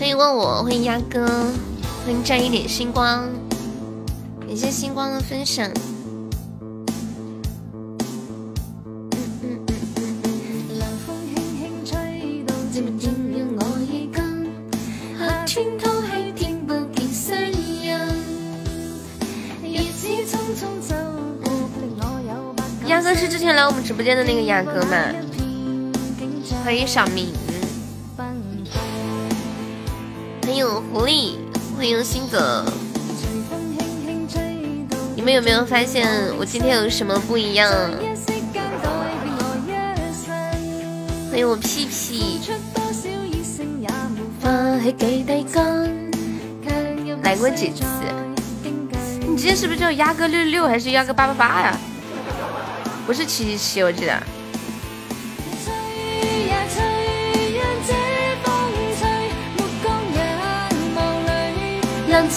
欢迎问我，欢迎鸭哥，欢迎沾一点星光，感谢星光的分享。鸭哥是之前来我们直播间的那个鸭哥吗？欢迎小明，欢迎狐狸，欢迎星泽。你们有没有发现我今天有什么不一样？欢迎我屁屁。来过几次？你今天是不是叫鸭哥六六六还是鸭哥八八八呀？不是七七七，我记得。那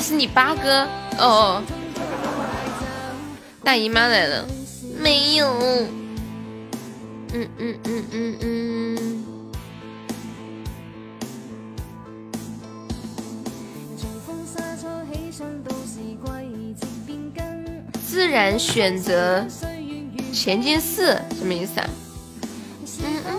是你八哥哦。大姨妈来了，没有。嗯嗯嗯嗯嗯。自然选择前进四什么意思啊？嗯嗯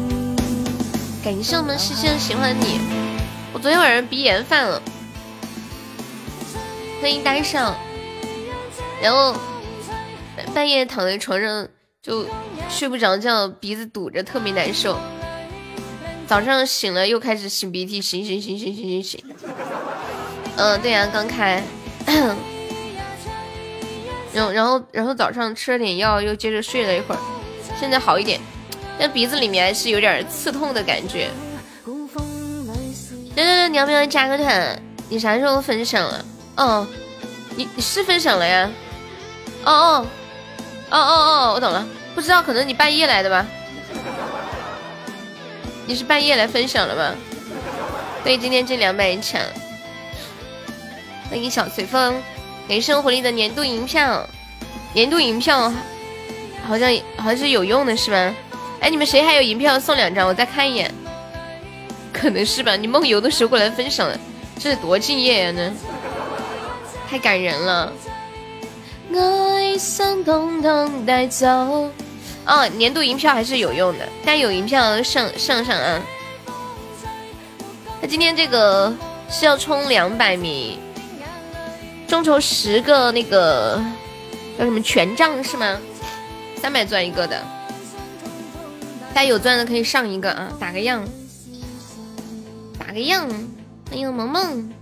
感谢我们师兄喜欢你。我昨天晚上鼻炎犯了，欢迎单上，然后半夜躺在床上就睡不着觉，鼻子堵着，特别难受。早上醒了又开始擤鼻涕，擤擤擤擤擤擤擤。嗯，对呀，刚开。然后然后然后早上吃了点药，又接着睡了一会儿，现在好一点，但鼻子里面还是有点刺痛的感觉。对对对，你要不要加个团？你啥时候分享了？哦，你你是分享了呀？哦哦哦哦哦，我懂了，不知道可能你半夜来的吧？你是半夜来分享了吗？对，今天这两百抢。欢迎小随风。给生活里的年度银票，年度银票好像好像是有用的，是吗？哎，你们谁还有银票送两张？我再看一眼，可能是吧。你梦游的时候过来分享的，这是多敬业呀！呢，太感人了。爱像统统带走。哦，年度银票还是有用的，但有银票上上上啊。他今天这个是要充两百米。众筹十个那个叫什么权杖是吗？三百钻一个的，大家有钻的可以上一个啊，打个样，打个样。欢迎萌萌，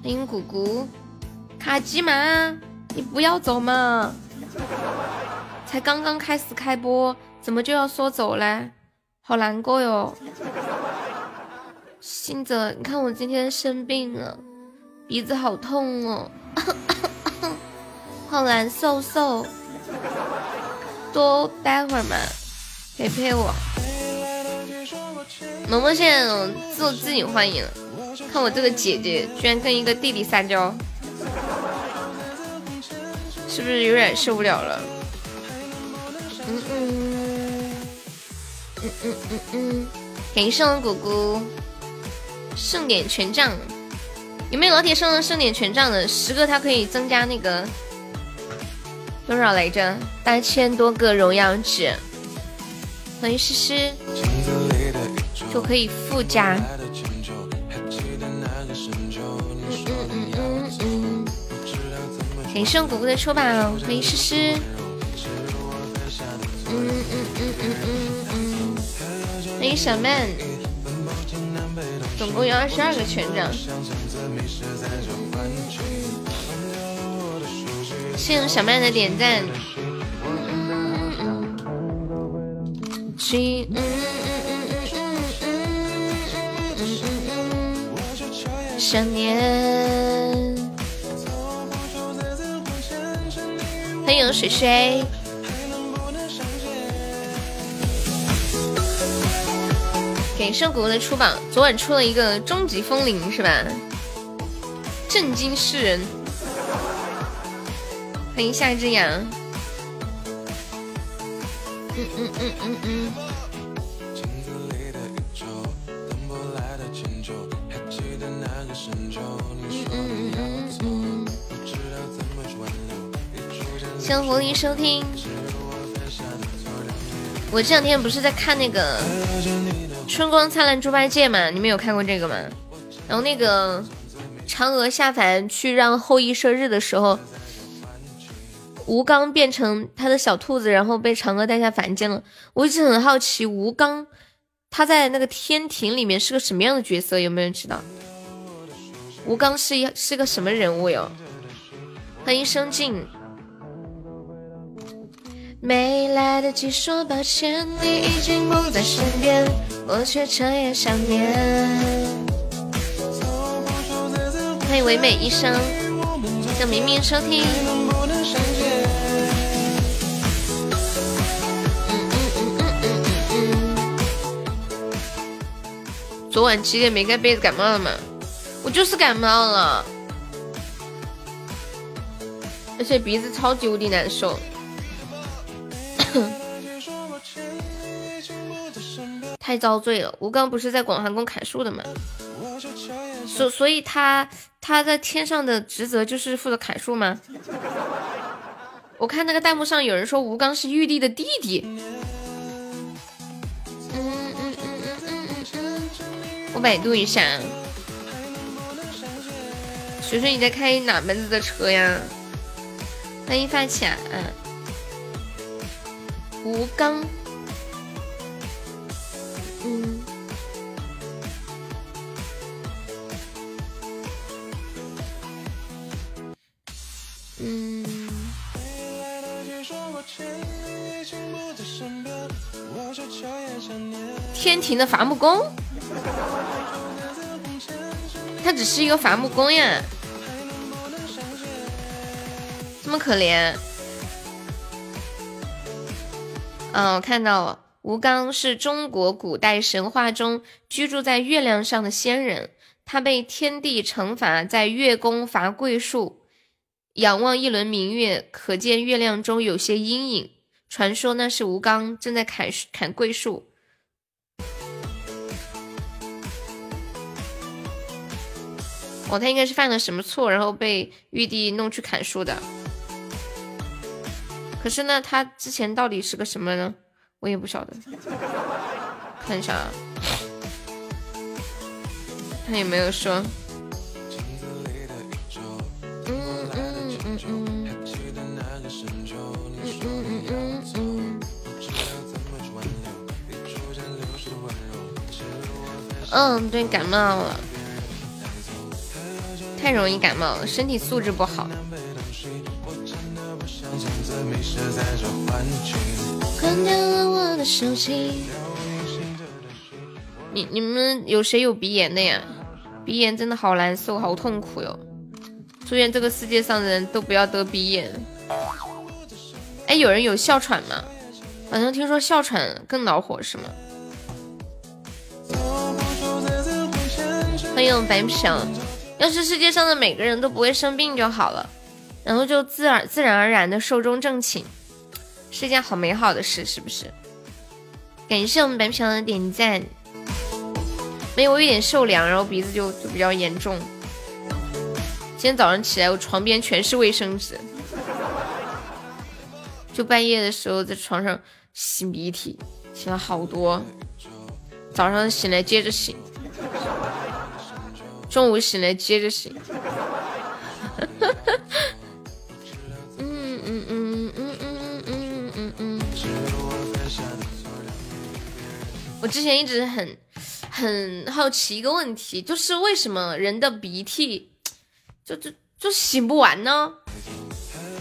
欢迎姑姑，卡机吗？你不要走嘛！才刚刚开始开播，怎么就要说走嘞？好难过哟。星泽，你看我今天生病了。鼻子好痛哦，好难受受，多待会儿嘛，陪陪我。萌萌现在自自己欢迎了，看我这个姐姐居然跟一个弟弟撒娇，是不是有点受不了了？嗯嗯嗯嗯嗯嗯，感谢我姑姑，盛典权杖。有没有老铁送的盛典权杖的？十个它可以增加那个多少来着？八千多个荣耀值。欢迎诗诗，就可以附加。嗯嗯嗯嗯。感谢果果的抽宝，欢迎诗诗。嗯嗯嗯嗯嗯嗯。欢迎小曼，总共有二十二个权杖。谢谢小曼的点赞。起。想念。欢迎水水。给圣谷的出榜，昨晚出了一个终极风铃是吧？震惊世人。欢迎夏之阳。嗯嗯嗯嗯嗯。欢迎狐狸收听。我这两天不是在看那个《春光灿烂猪八戒》嘛？你们有看过这个吗？然后那个嫦娥下凡去让后羿射日的时候，吴刚变成他的小兔子，然后被嫦娥带下凡间了。我一直很好奇，吴刚他在那个天庭里面是个什么样的角色？有没有人知道？吴刚是一是个什么人物哟？欢迎生静。没来得及说抱歉，你已经不在身边，我却彻夜想念。欢迎唯美一生，向明明收听。昨晚几点没盖被子？感冒了吗？我就是感冒了，而且鼻子超级无敌难受。太遭罪了！吴刚不是在广寒宫砍树的吗？所所以，他他在天上的职责就是负责砍树吗？我看那个弹幕上有人说吴刚是玉帝的弟弟。我百度一下。水水，你在开哪门子的车呀？欢迎发卡啊！吴刚，嗯，嗯，天庭的伐木工，他只是一个伐木工呀，这么可怜。嗯，我看到了，吴刚是中国古代神话中居住在月亮上的仙人，他被天帝惩罚在月宫伐桂树，仰望一轮明月，可见月亮中有些阴影。传说那是吴刚正在砍砍桂树。哦，他应该是犯了什么错，然后被玉帝弄去砍树的。可是呢，他之前到底是个什么呢？我也不晓得。看一下，他有没有说？嗯嗯嗯嗯嗯嗯嗯。嗯，对，感冒了，太容易感冒了，身体素质不好。你你们有谁有鼻炎的呀？鼻炎真的好难受，好痛苦哟！祝愿这个世界上的人都不要得鼻炎。哎，有人有哮喘吗？好像听说哮喘更恼火，是吗？欢迎白皮羊。要是世界上的每个人都不会生病就好了。然后就自然自然而然的寿终正寝，是一件好美好的事，是不是？感谢我们白皮羊的点赞。没有，我有点受凉，然后鼻子就就比较严重。今天早上起来，我床边全是卫生纸，就半夜的时候在床上擤鼻涕，擤了好多。早上醒来接着擤，中午醒来接着醒。嗯嗯嗯嗯嗯嗯嗯嗯。我之前一直很很好奇一个问题，就是为什么人的鼻涕就就就擤不完呢？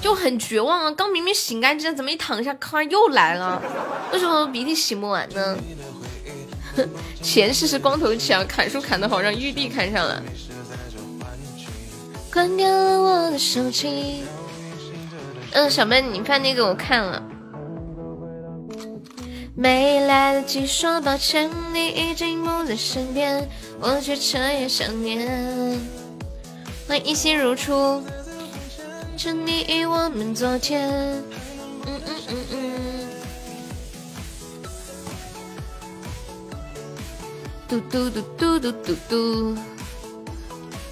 就很绝望啊！刚明明洗干净，怎么一躺下，咔又来了？为什么鼻涕洗不完呢？前世是光头强，砍树砍的好，让玉帝看上了。关掉了我的手机。嗯，小妹，你发那个我看了。没来得及说抱歉，你已经不在身边，我却彻夜想念。欢迎一心如初。沉溺于我们昨天。嗯嗯嗯嗯。嘟嘟嘟嘟嘟嘟嘟。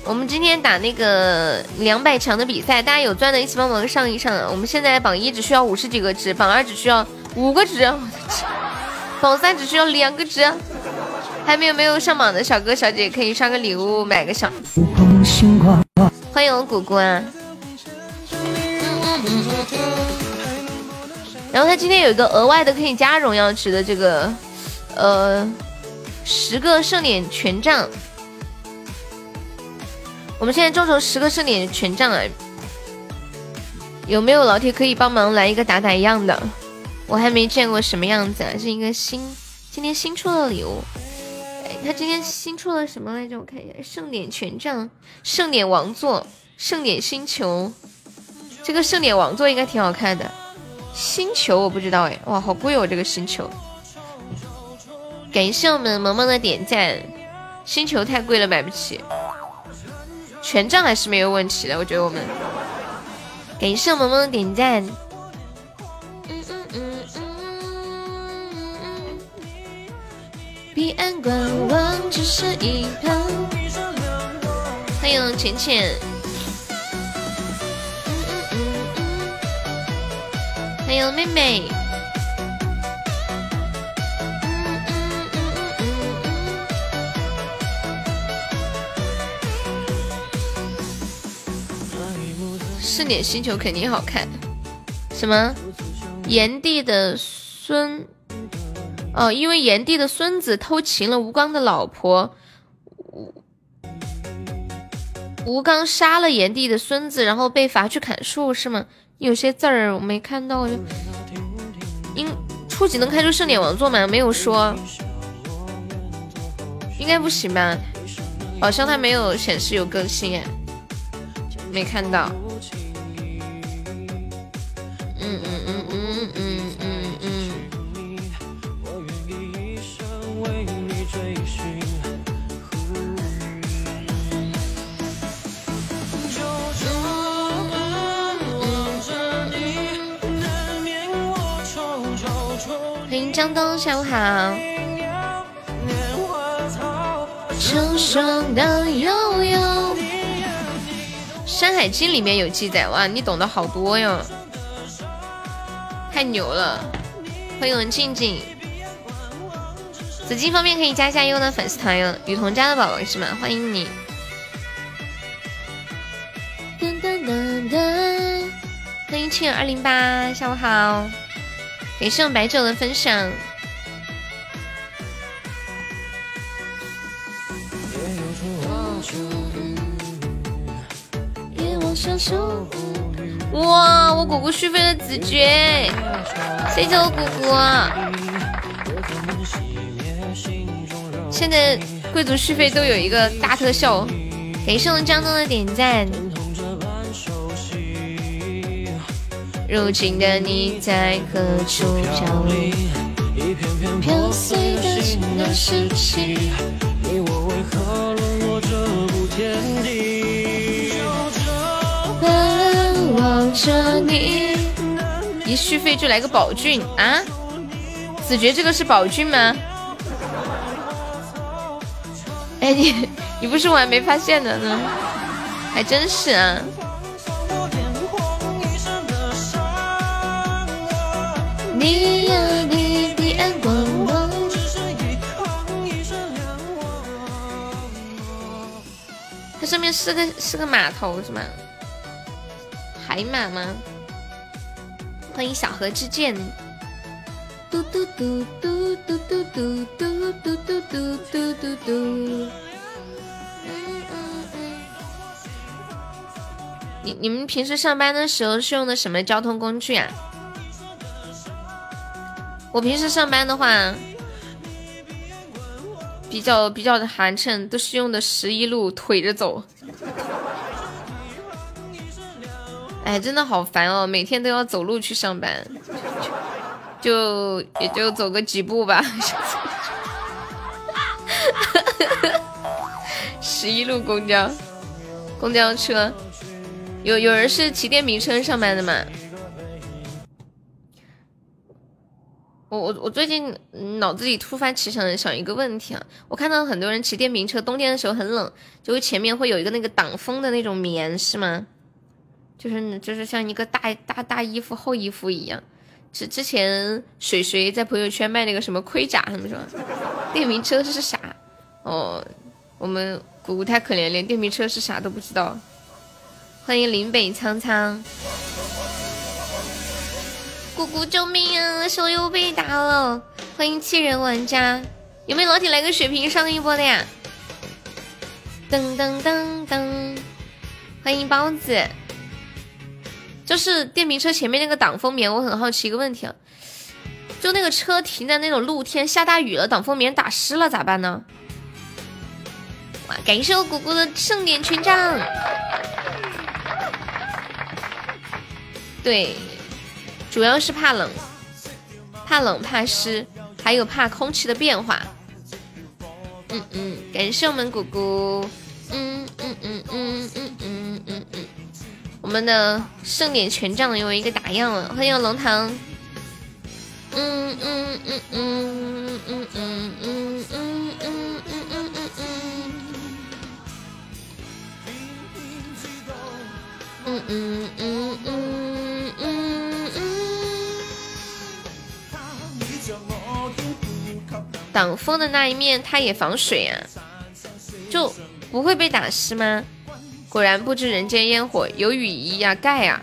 我们今天打那个两百强的比赛，大家有钻的一起帮忙上一上。我们现在榜一只需要五十几个值，榜二只需要五个值，榜三只需要两个值。还没有没有上榜的小哥小姐可以刷个礼物，买个小。欢迎我果果啊！然后他今天有一个额外的可以加荣耀值的这个，呃，十个盛典权杖。我们现在众筹十个盛典权杖啊，有没有老铁可以帮忙来一个打打样的？我还没见过什么样子，啊是一个新今天新出的礼物。哎，他今天新出了什么来着？我看一下，盛典权杖、盛典王座、盛典星球。这个盛典王座应该挺好看的。星球我不知道哎，哇，好贵哦！这个星球，感谢我们萌萌的点赞。星球太贵了，买不起。权杖还是没有问题的，我觉得我们。感谢萌萌的点赞。嗯嗯嗯嗯。彼岸观望，只是一旁。欢迎浅浅。欢迎妹妹，盛典星球肯定好看。什么？炎帝的孙？哦，因为炎帝的孙子偷情了吴刚的老婆，吴吴刚杀了炎帝的孙子，然后被罚去砍树，是吗？有些字儿我没看到，就应初级能开出盛典王座吗？没有说，应该不行吧？好像它没有显示有更新，没看到。嗯嗯嗯嗯。欢迎张东，下午好。成双的悠悠，《山海经》里面有记载哇，你懂得好多哟，太牛了！欢迎我们静静，紫金方面可以加一下优的粉丝团哟，雨桐家的宝宝是吗？欢迎你。噔噔噔噔，欢迎七二零八，下午好。感谢我白酒的分享。哇，我果果续费的子爵，谢谢我果果。现在贵族续费都有一个大特效，感谢我张东的点赞。如今的你在何处飘零？一片片飘碎的情难拾起。你我为何沦落这步田地？望着你。一续费就来个宝骏啊！子爵这个是宝骏吗？哎你你不是我还没发现的呢，还真是啊。你呀，你的眼光，它上面是个是个码头是吗？海马吗？欢迎小河之剑。嘟嘟嘟嘟嘟嘟嘟嘟嘟嘟嘟嘟嘟嘟。你你们平时上班的时候是用的什么交通工具啊？我平时上班的话，比较比较的寒碜，都是用的十一路，腿着走。哎，真的好烦哦，每天都要走路去上班，就也就走个几步吧。十一路公交，公交车，有有人是骑电瓶车上班的吗？我我我最近脑子里突发奇想想一个问题啊，我看到很多人骑电瓶车，冬天的时候很冷，就会前面会有一个那个挡风的那种棉，是吗？就是就是像一个大大大衣服厚衣服一样。之之前水水在朋友圈卖那个什么盔甲他们说，电瓶车这是啥？哦，我们姑姑太可怜，连电瓶车是啥都不知道。欢迎林北苍苍。姑姑救命啊！手又被打了。欢迎气人玩家，有没有老铁来个血瓶上一波的呀？噔噔噔噔，欢迎包子。就是电瓶车前面那个挡风棉，我很好奇一个问题啊，就那个车停在那种露天，下大雨了，挡风棉打湿了咋办呢？哇，感谢我姑姑的盛典权杖。对。主要是怕冷，怕冷怕湿，还有怕空气的变化。嗯嗯，感谢我们姑姑。嗯嗯嗯嗯嗯嗯嗯嗯，我们的盛典权杖有一个打样了，欢迎龙堂。嗯嗯嗯嗯嗯嗯嗯嗯嗯嗯嗯嗯嗯嗯嗯嗯嗯。挡风的那一面，它也防水啊，就不会被打湿吗？果然不知人间烟火，有雨衣呀，盖呀。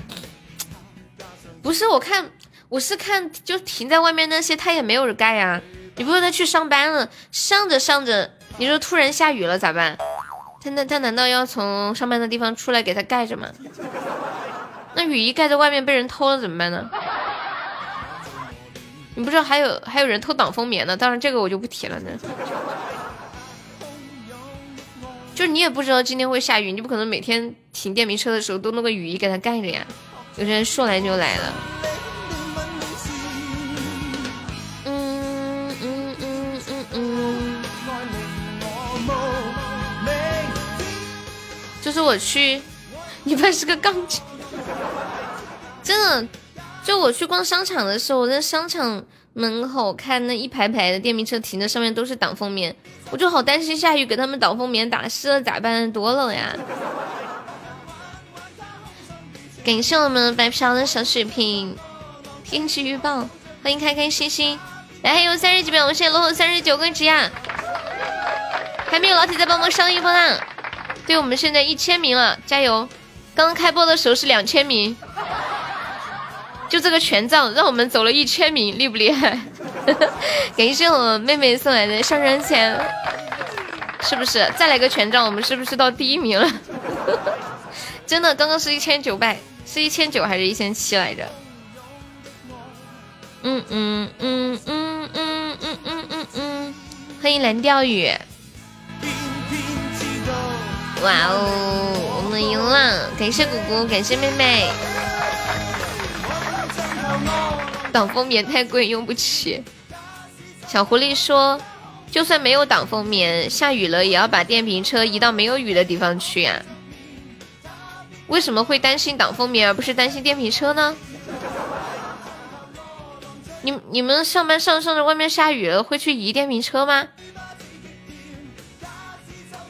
不是，我看我是看，就停在外面那些，他也没有人盖呀。你不是他去上班了，上着上着，你说突然下雨了咋办？他那他难道要从上班的地方出来给他盖着吗？那雨衣盖在外面被人偷了怎么办呢？你不知道还有还有人偷挡风棉呢，当然这个我就不提了呢。就是你也不知道今天会下雨，你不可能每天停电瓶车的时候都弄个雨衣给它盖着呀。有些人说来就来了。嗯嗯嗯嗯嗯。就是我去，你爸是个杠精，真的。就我去逛商场的时候，我在商场门口看那一排排的电瓶车停的上面都是挡风棉，我就好担心下雨给他们挡风棉打湿了咋办？多冷呀！感谢我们白嫖的小血瓶，天气预报，欢迎开开心心，来还有三十几秒，我们现在落后三十九个值呀，还没有老铁再帮忙上一波啦，对我们现在一千名了，加油！刚刚开播的时候是两千名。就这个权杖，让我们走了一千名，厉不厉害？感谢我妹妹送来的上上签，是不是？再来个权杖，我们是不是到第一名了？真的，刚刚是一千九百，是一千九还是一千七来着？嗯嗯嗯嗯嗯嗯嗯嗯嗯，欢迎蓝钓鱼。哇哦，我们赢了！感谢姑姑，感谢妹妹。挡风棉太贵，用不起。小狐狸说：“就算没有挡风棉，下雨了也要把电瓶车移到没有雨的地方去呀。”为什么会担心挡风棉，而不是担心电瓶车呢？你你们上班上上着，外面下雨了，会去移电瓶车吗？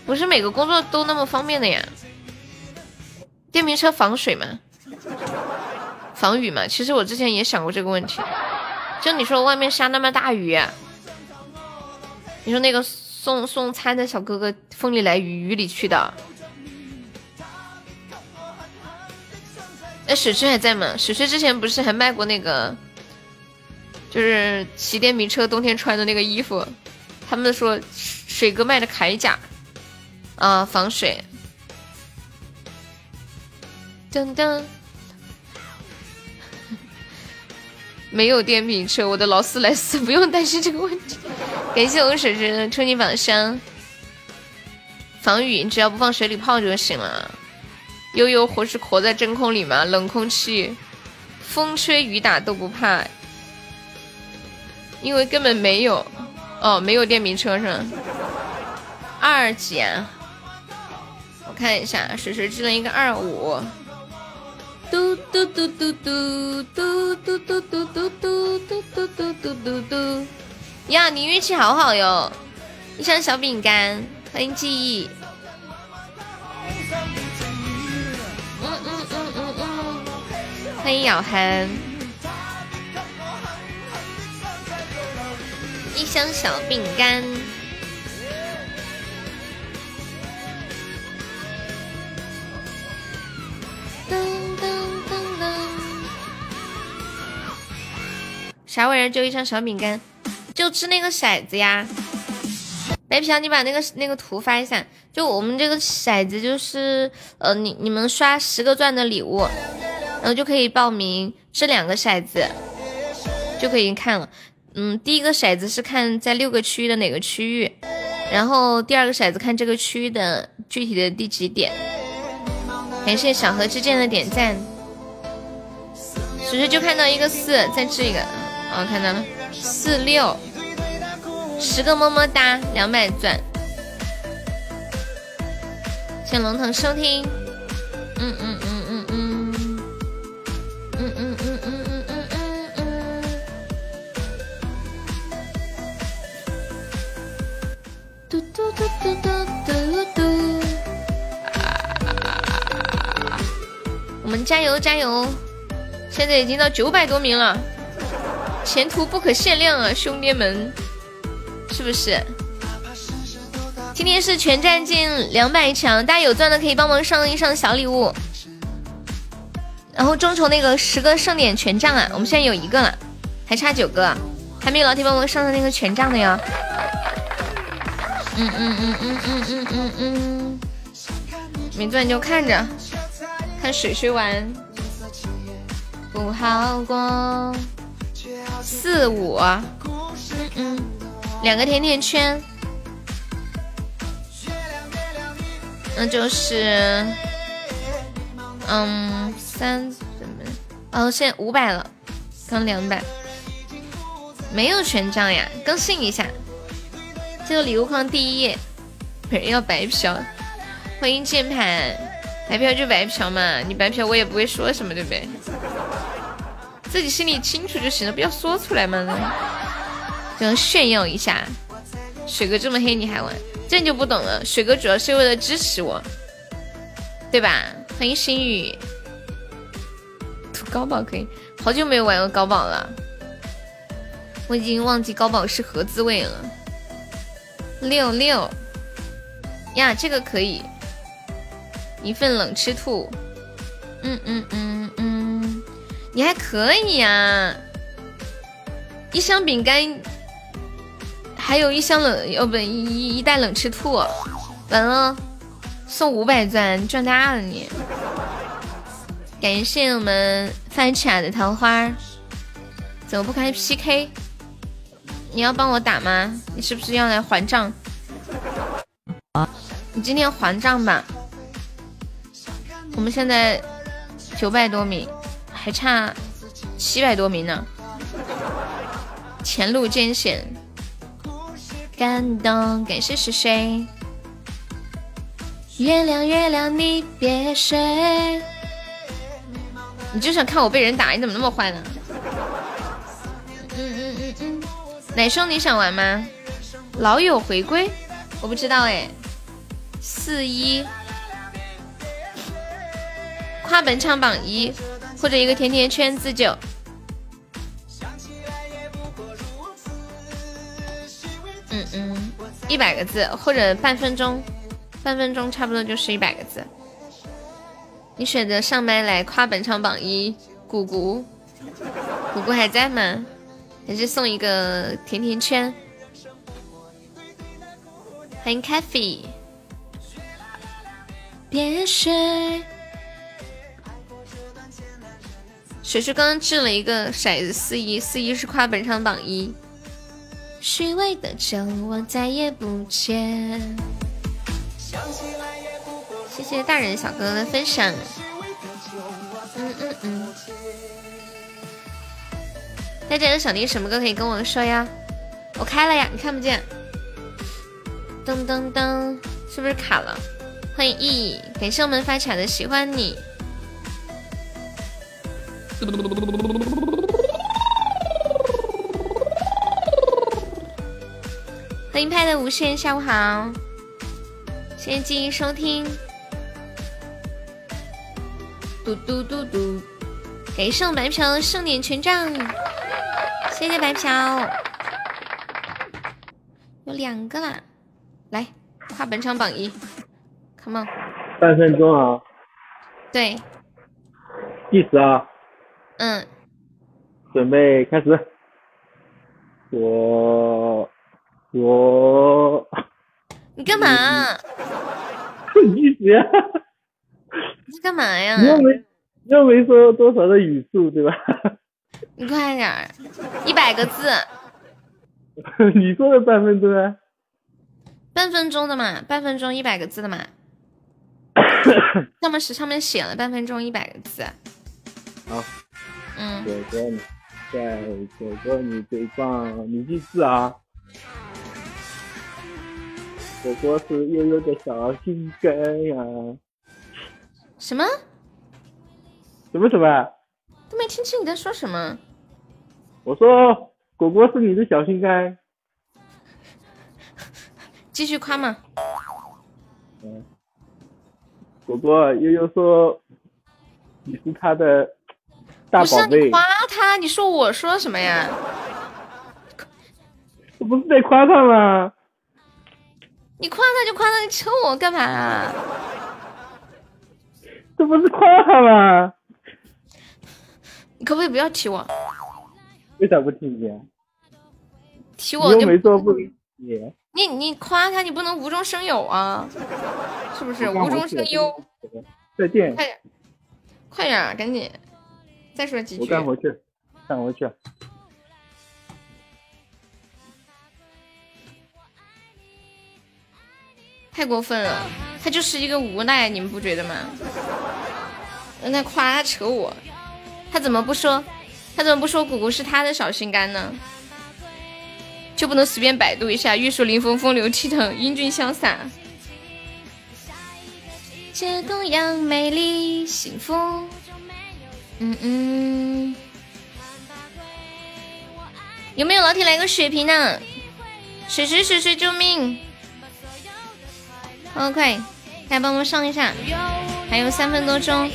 不是每个工作都那么方便的呀。电瓶车防水吗？防雨嘛，其实我之前也想过这个问题。就你说外面下那么大雨，你说那个送送餐的小哥哥风里来雨雨里去的，那，水水还在吗？水水之前不是还卖过那个，就是骑电瓶车冬天穿的那个衣服，他们说水哥卖的铠甲，啊，防水。噔噔。没有电瓶车，我的劳斯莱斯不用担心这个问题。感谢我婶婶的初级榜箱，防雨，只要不放水里泡就行了。悠悠活是活在真空里吗？冷空气，风吹雨打都不怕，因为根本没有。哦，没有电瓶车是吗？二级啊，我看一下，水水进了一个二五。嘟嘟嘟嘟嘟嘟嘟嘟嘟嘟嘟嘟嘟嘟嘟嘟呀，你运气好好哟！一箱小饼干，欢迎记忆。欢迎咬痕。一箱小饼干。啥玩意儿？就一箱小饼干，就吃那个骰子呀。白嫖，你把那个那个图发一下。就我们这个骰子，就是呃，你你们刷十个钻的礼物，然后就可以报名这两个骰子，就可以看了。嗯，第一个骰子是看在六个区域的哪个区域，然后第二个骰子看这个区域的具体的第几点。感谢小河之剑的点赞。只是就看到一个四，再吃一个。我看到了四六十个么么哒，两百钻。谢龙腾收听，嗯嗯嗯嗯嗯，嗯嗯嗯嗯嗯嗯嗯。嘟嘟嘟嘟嘟嘟嘟。我们加油加油！现在已经到九百多名了。前途不可限量啊，兄弟们，是不是？今天是全站进两百强，大家有钻的可以帮忙上一上小礼物。然后众筹那个十个盛典权杖啊，我们现在有一个了，还差九个，还没有老铁帮忙上的那个权杖的哟。嗯嗯嗯嗯嗯嗯嗯嗯，没钻就看着，看水水玩，不好过。四五，嗯嗯，两个甜甜圈，那就是，嗯，三怎么？哦，现在五百了，刚两百，没有权杖呀，更新一下。这个礼物框第一页，本人要白嫖，欢迎键盘，白嫖就白嫖嘛，你白嫖我也不会说什么，对不对？自己心里清楚就行了，不要说出来嘛，只能炫耀一下。水哥这么黑你还玩，这你就不懂了。水哥主要是为了支持我，对吧？欢迎心雨，图高宝可以，好久没有玩过高宝了，我已经忘记高宝是何滋味了。六六呀，这个可以，一份冷吃兔，嗯嗯嗯嗯。你还可以呀，一箱饼干，还有一箱冷哦不一一袋冷吃兔，完了送五百钻赚大了你！感谢我们饭卡的桃花，怎么不开 PK？你要帮我打吗？你是不是要来还账？啊，你今天还账吧。我们现在九百多名。还差七百多名呢，前路艰险，感动，感谢是谁？月亮月亮你别睡，你就想看我被人打，你怎么那么坏呢？嗯嗯嗯嗯，奶兄你想玩吗？老友回归，我不知道哎，四一，跨本场榜一。或者一个甜甜圈自救，嗯嗯，一百个字或者半分钟，半分钟差不多就是一百个字。你选择上麦来夸本场榜一，姑姑，姑姑还在吗？还是送一个甜甜圈？欢迎 c a f e 别睡。水水刚刚掷了一个骰子，四一四一是夸本场榜一。虚伪的酒，我再也不见。谢谢大人小哥哥的分享。嗯嗯嗯。大家有想听什么歌可以跟我说呀？我开了呀，你看不见。噔噔噔，是不是卡了？欢迎意，感谢我们发卡的喜欢你。欢迎派的无限，下午好，谢谢继续收听。嘟嘟嘟嘟，给送白嫖盛典权杖，谢谢白嫖，有两个啦，来，跨本场榜一，come on，半分钟啊，对，计时啊，嗯，准备开始，我。我，你干嘛？你死呀！你干嘛呀？你又没又没说多少的语速，对吧？你快点儿，一百个字。你说的半分钟啊？半分钟的嘛，半分钟一百个字的嘛。上面是上面写了半分钟一百个字。好。嗯。果，果你，在果果你最棒，你记字啊。果果是悠悠的小心肝呀！什么？什么什么？都没听清你在说什么。我说果果是你的小心肝。继续夸嘛。嗯。果果悠悠说你是他的大宝贝。你夸他，你说我说什么呀？这不是在夸他吗？你夸他就夸他，你扯我干嘛？啊这不是夸他吗？你可不可以不要提我？为啥不提你？提我就没说不理你。你你夸他，你不能无中生有啊，是不是？无中生有。再见。快点，快点，赶紧，再说几句。我干回去，干回去。太过分了，他就是一个无奈，你们不觉得吗？那夸他扯我，他怎么不说？他怎么不说姑姑是他的小心肝呢？就不能随便百度一下？玉树临风，风流倜傥，英俊潇洒，街东阳美丽幸福。嗯嗯，有没有老铁来个血瓶呢？水水水水救命！哦，快，大家帮忙上一下，还有三分多钟。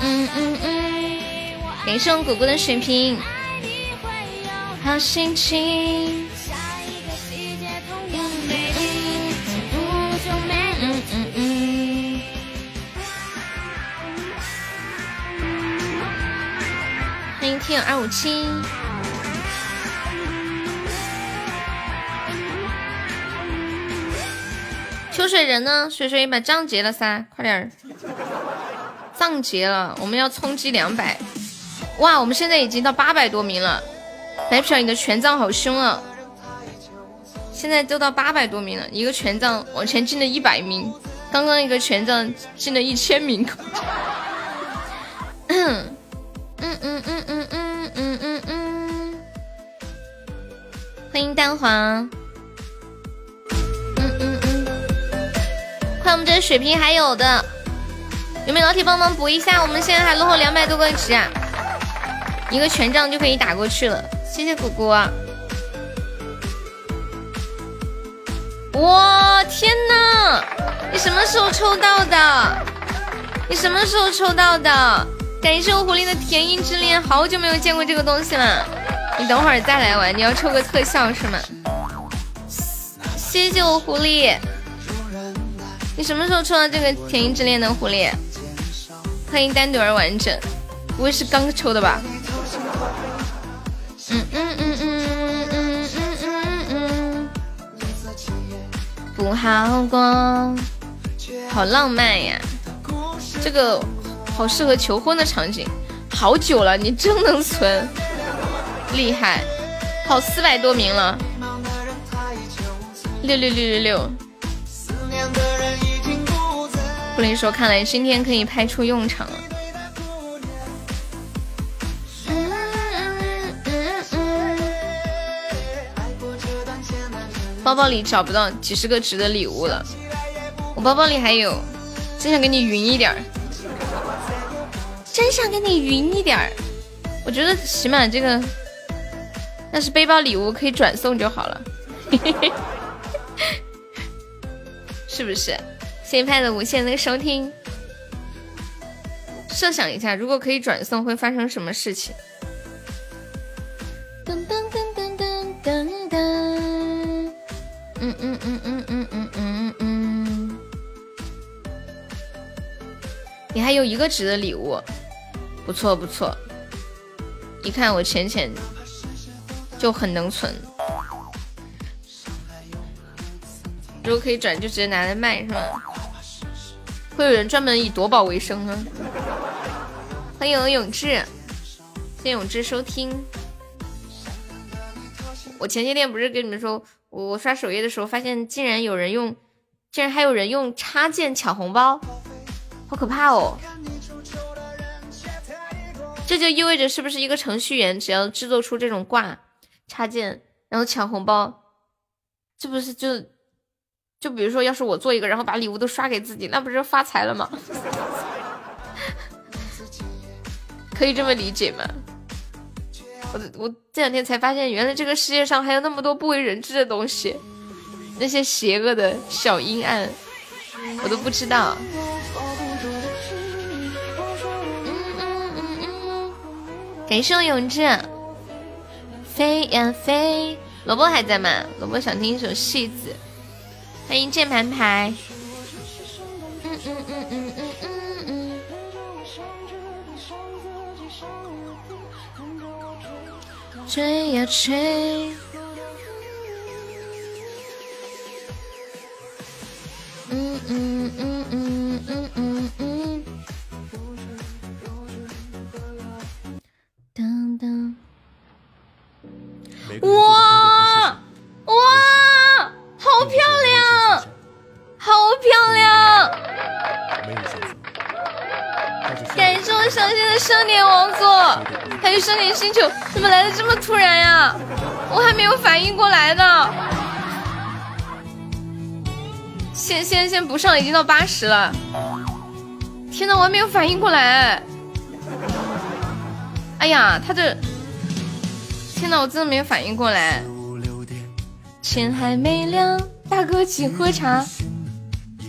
嗯嗯嗯，感谢我果果的水瓶，好心情。听友二五七。秋水人呢？水水把账结了噻，快点儿！账结了，我们要冲击两百！哇，我们现在已经到八百多名了。白嫖，你的权杖好凶啊！现在都到八百多名了，一个权杖往前进了一百名，刚刚一个权杖进了一千名。嗯嗯嗯嗯嗯嗯欢迎蛋黄。看我们这水瓶还有的，有没有老铁帮忙补一下？我们现在还落后两百多个值啊，一个权杖就可以打过去了。谢谢果果。哇天呐，你什么时候抽到的？你什么时候抽到的？感谢我狐狸的甜音之恋，好久没有见过这个东西了。你等会儿再来玩，你要抽个特效是吗？谢谢我狐狸。你什么时候抽到这个甜音之恋的狐狸？欢迎单独而完整，不会是刚抽的吧？嗯嗯嗯嗯嗯嗯嗯嗯，不好过，好浪漫呀！这个好适合求婚的场景。好久了，你真能存，厉害，跑四百多名了，六六六六六。布林说：“看来今天可以派出用场了。”包包里找不到几十个值的礼物了，我包包里还有，真想给你匀一点儿，真想给你匀一点儿。我觉得起码这个，那是背包礼物，可以转送就好了，是不是？谢谢派的无限的收听。设想一下，如果可以转送，会发生什么事情？噔噔噔噔噔噔噔。嗯嗯嗯嗯嗯嗯嗯嗯，你还有一个值的礼物，不错不错。一看我浅浅就很能存，如果可以转，就直接拿来卖是吧？会有人专门以夺宝为生啊！欢迎永志，谢谢永志收听。我前些天不是跟你们说？我刷首页的时候，发现竟然有人用，竟然还有人用插件抢红包，好可怕哦！这就意味着是不是一个程序员只要制作出这种挂插件，然后抢红包，这不是就就比如说，要是我做一个，然后把礼物都刷给自己，那不是发财了吗？可以这么理解吗？我我这两天才发现，原来这个世界上还有那么多不为人知的东西，那些邪恶的小阴暗，我都不知道。感谢我永志，飞呀飞，萝卜还在吗？萝卜想听一首《戏子》，欢迎键盘牌。嗯嗯嗯嗯嗯嗯嗯。吹呀吹，嗯嗯嗯嗯嗯嗯嗯，噔噔，哇哇，好漂亮，好漂亮！感谢我伤心的盛典王座。还有盛典星球怎么来的这么突然呀？我还没有反应过来呢。先先先不上，已经到八十了。天呐，我还没有反应过来。哎呀，他这……天呐，我真的没有反应过来。天还没亮，大哥请喝茶。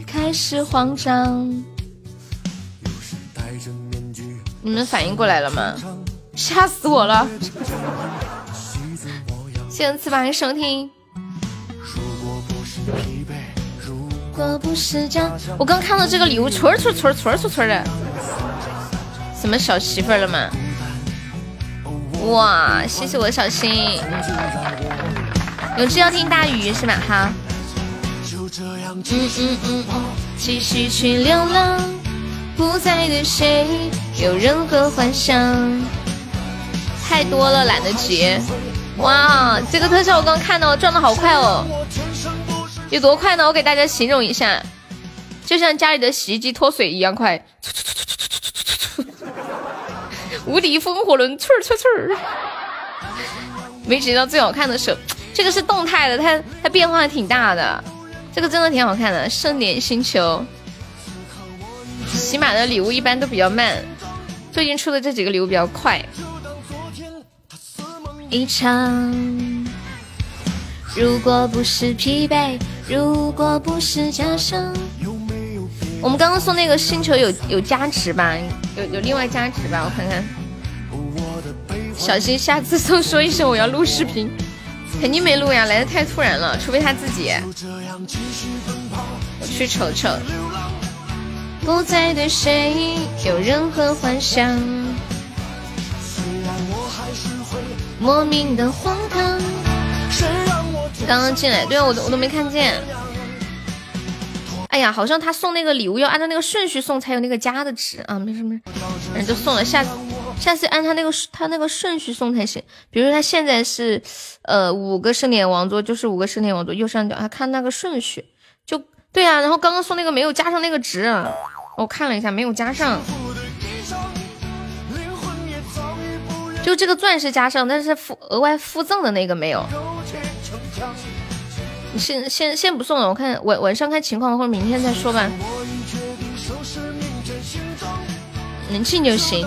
开始慌张。你们反应过来了吗？吓死我了！谢谢翅膀的收听。如果不是假我刚看到这个礼物，存存存存存存的，什么小媳妇了吗？哇，谢谢我的小心。有志要听大鱼是吧？哈。嗯嗯嗯，继续去流浪，不再对谁有任何幻想。太多了，懒得截。哇，这个特效我刚看到，转的好快哦！有多快呢？我给大家形容一下，就像家里的洗衣机脱水一样快。无敌风火轮，呲儿呲呲儿。没截到最好看的手，这个是动态的，它它变化挺大的。这个真的挺好看的，盛典星球。起码的礼物一般都比较慢，最近出的这几个礼物比较快。一场，如果不是疲惫，如果不是假象。我们刚刚送那个星球有有加持吧？有有另外加持吧？我看看。小心下次送说一声我要录视频，肯定没录呀，来的太突然了，除非他自己。我去瞅瞅。不再对谁有任何幻想。莫名的荒唐。刚刚进来，对啊，我都我都没看见。哎呀，好像他送那个礼物要按照那个顺序送才有那个加的值啊，没事没事，反正就送了。下下次按他那个他那个顺序送才行。比如他现在是呃五个盛典王座，就是五个盛典王座右上角，他看那个顺序就对啊。然后刚刚送那个没有加上那个值，我看了一下没有加上，就这个钻石加上，但是附额外附赠的那个没有。你先先先不送了，我看晚晚上看情况，或者明天再说吧。能进就行。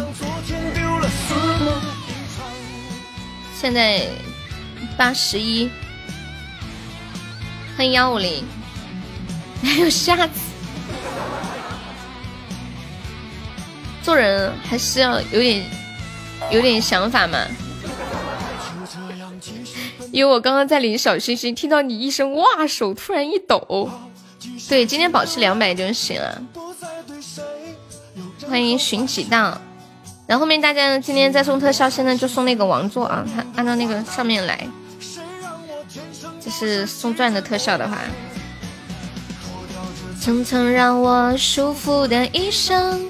现在八十一，欢迎幺五零，还有下次。做人还是要有点有点想法嘛。因为我刚刚在领小星星，听到你一声哇，手突然一抖。对，今天保持两百就行了。欢迎寻几档，然后后面大家今天再送特效，现在就送那个王座啊，他按照那个上面来。这是送钻的特效的话。层层让我束缚的衣裳，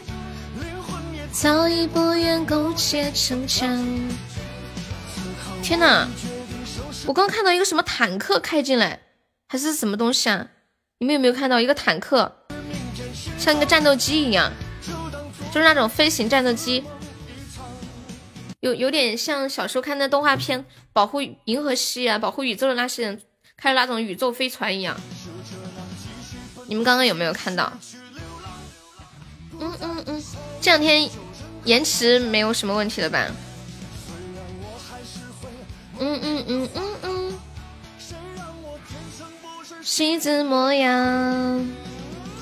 早已不愿苟且逞强。天哪！我刚看到一个什么坦克开进来，还是什么东西啊？你们有没有看到一个坦克，像一个战斗机一样？就是那种飞行战斗机，有有点像小时候看那动画片，保护银河系啊，保护宇宙的那些人开的那种宇宙飞船一样。你们刚刚有没有看到？嗯嗯嗯，这两天延迟没有什么问题了吧？嗯嗯嗯嗯嗯，西子模样。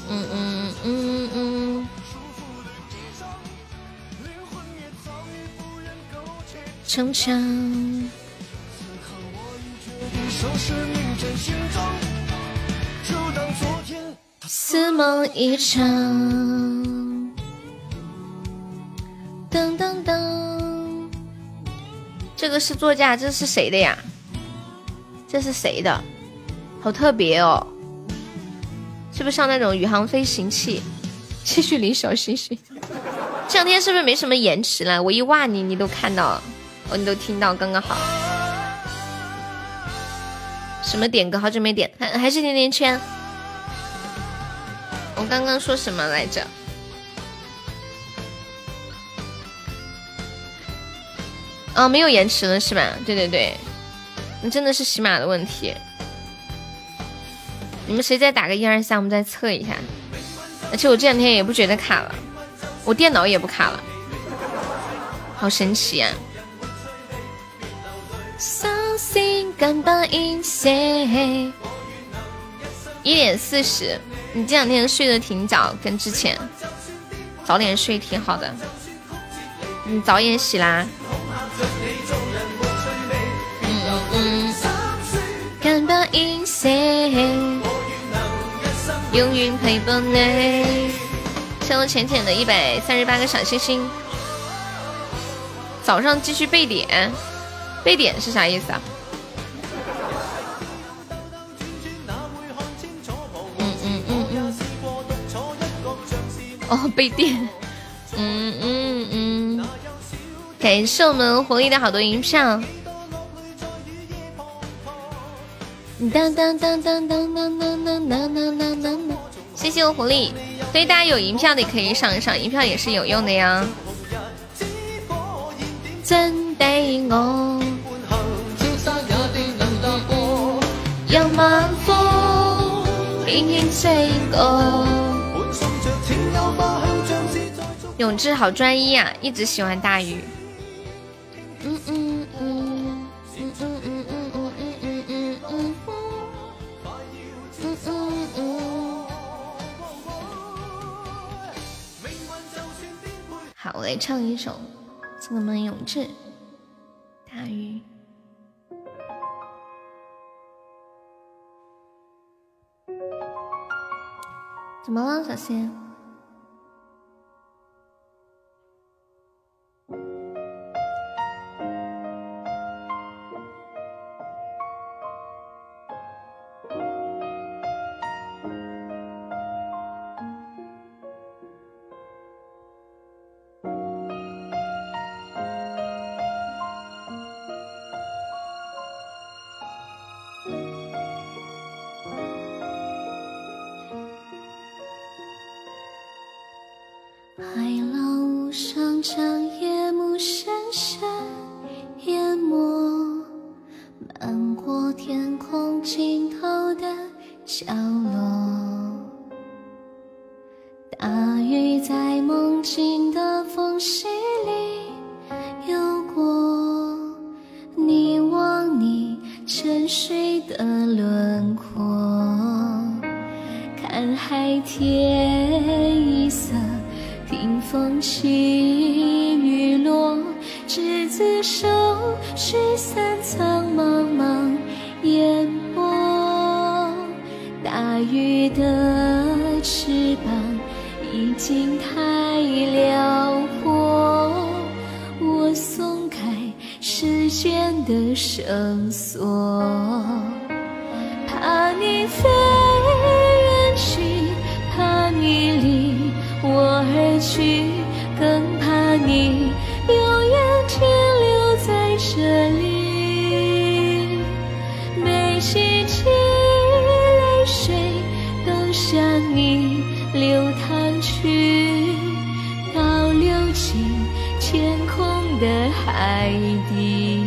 嗯嗯嗯嗯。逞强，似梦一场。噔噔噔，这个是座驾，这是谁的呀？这是谁的？好特别哦，是不是像那种宇航飞行器？继续领小星星。这两天是不是没什么延迟了？我一哇你，你都看到了。你都听到，刚刚好。什么点歌？好久没点，还还是甜甜圈。我刚刚说什么来着？哦，没有延迟了是吧？对对对，那真的是喜马的问题。你们谁再打个一二三，我们再测一下。而且我这两天也不觉得卡了，我电脑也不卡了，好神奇呀！一点四十，你这两天睡得挺早，跟之前早点睡挺好的。你早点洗啦。嗯嗯。敢把音色，永远陪伴你。谢我浅浅的一百三十八个小星星。早上继续背点。背点是啥意思啊？嗯嗯嗯嗯。哦，背电。嗯嗯嗯。感谢我们活力的好多银票。当当当当当当当当当当当当。谢谢我狐狸，所以大家有银票的也可以上一上，银票也是有用的呀。真对我。永志好专一啊，一直喜欢大鱼。嗯嗯嗯。好，我来唱一首《送我们永志大鱼》。怎么了，小仙？将夜幕深深淹没，漫过天空尽头的角落。大雨在梦境的缝隙里游过，凝望你沉睡的轮廓，看海天一色。风起雨落，执子手，驱散苍茫茫烟波。大鱼的翅膀已经太辽阔，我松开时间的绳索，怕你飞远去，怕你离。我而去，更怕你永远停留在这里。每几滴泪水都向你流淌去，倒流进天空的海底。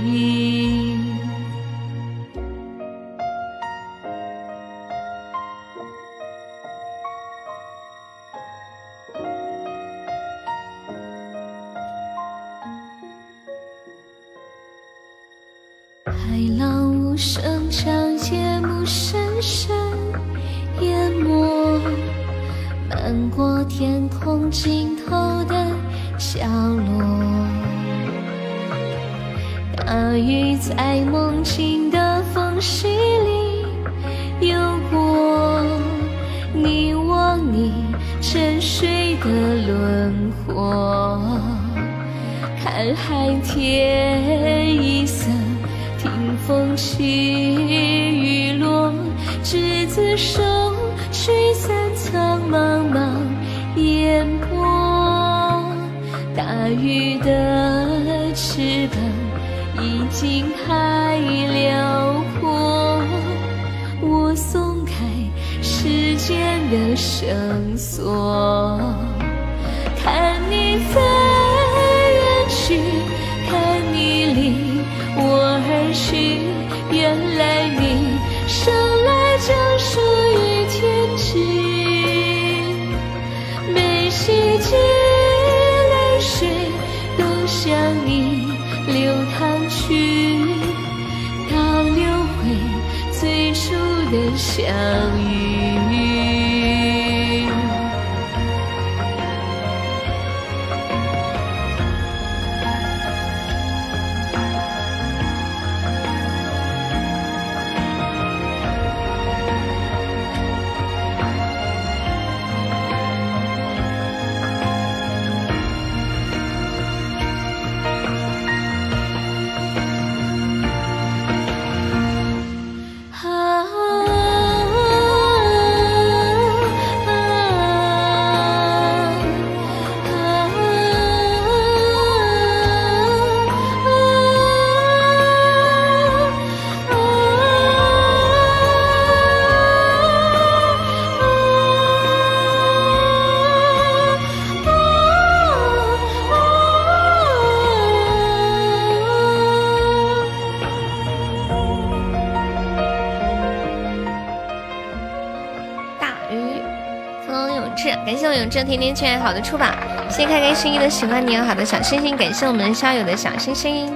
这甜甜圈好的出吧，谢开开心心的喜欢你好的小星星，感谢我们校友的小星星。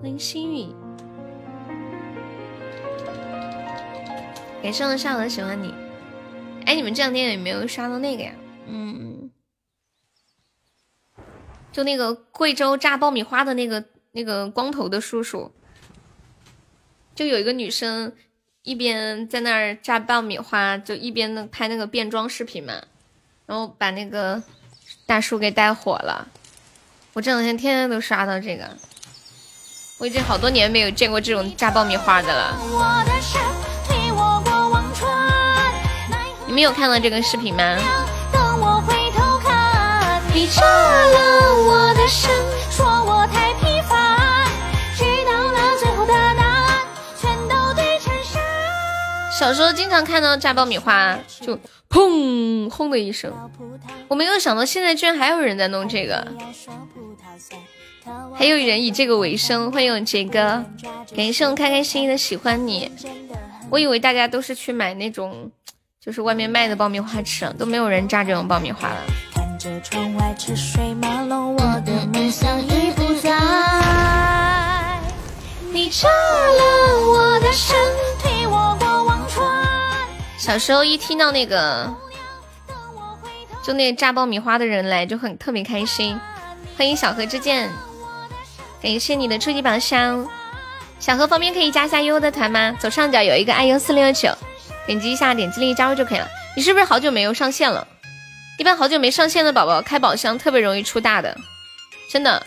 欢迎心雨，感谢我校友的喜欢你。哎，你们这两天有没有刷到那个呀？嗯。就那个贵州炸爆米花的那个那个光头的叔叔，就有一个女生一边在那儿炸爆米花，就一边的拍那个变装视频嘛，然后把那个大叔给带火了。我这两天天天都刷到这个，我已经好多年没有见过这种炸爆米花的了。你们有看到这个视频吗？你炸了我的说我太平凡知道了最后的答案全都堆成山小时候经常看到炸爆米花就砰轰的一声。我没有想到现在居然还有人在弄这个。还有人以这个为生欢迎我杰哥感谢我开开心心的喜欢你。我以为大家都是去买那种就是外面卖的爆米花吃都没有人炸这种爆米花了。看着窗外车水马龙，我的梦想已不在。你炸了我的身体，我过忘川。小时候一听到那个，就那炸爆米花的人来，就很特别开心。欢迎小河之剑，感谢你的初级宝箱。小何方便可以加一下悠悠的团吗？左上角有一个爱优四六九，点击一下，点击立即加入就可以了。你是不是好久没有上线了？一般好久没上线的宝宝开宝箱特别容易出大的，真的，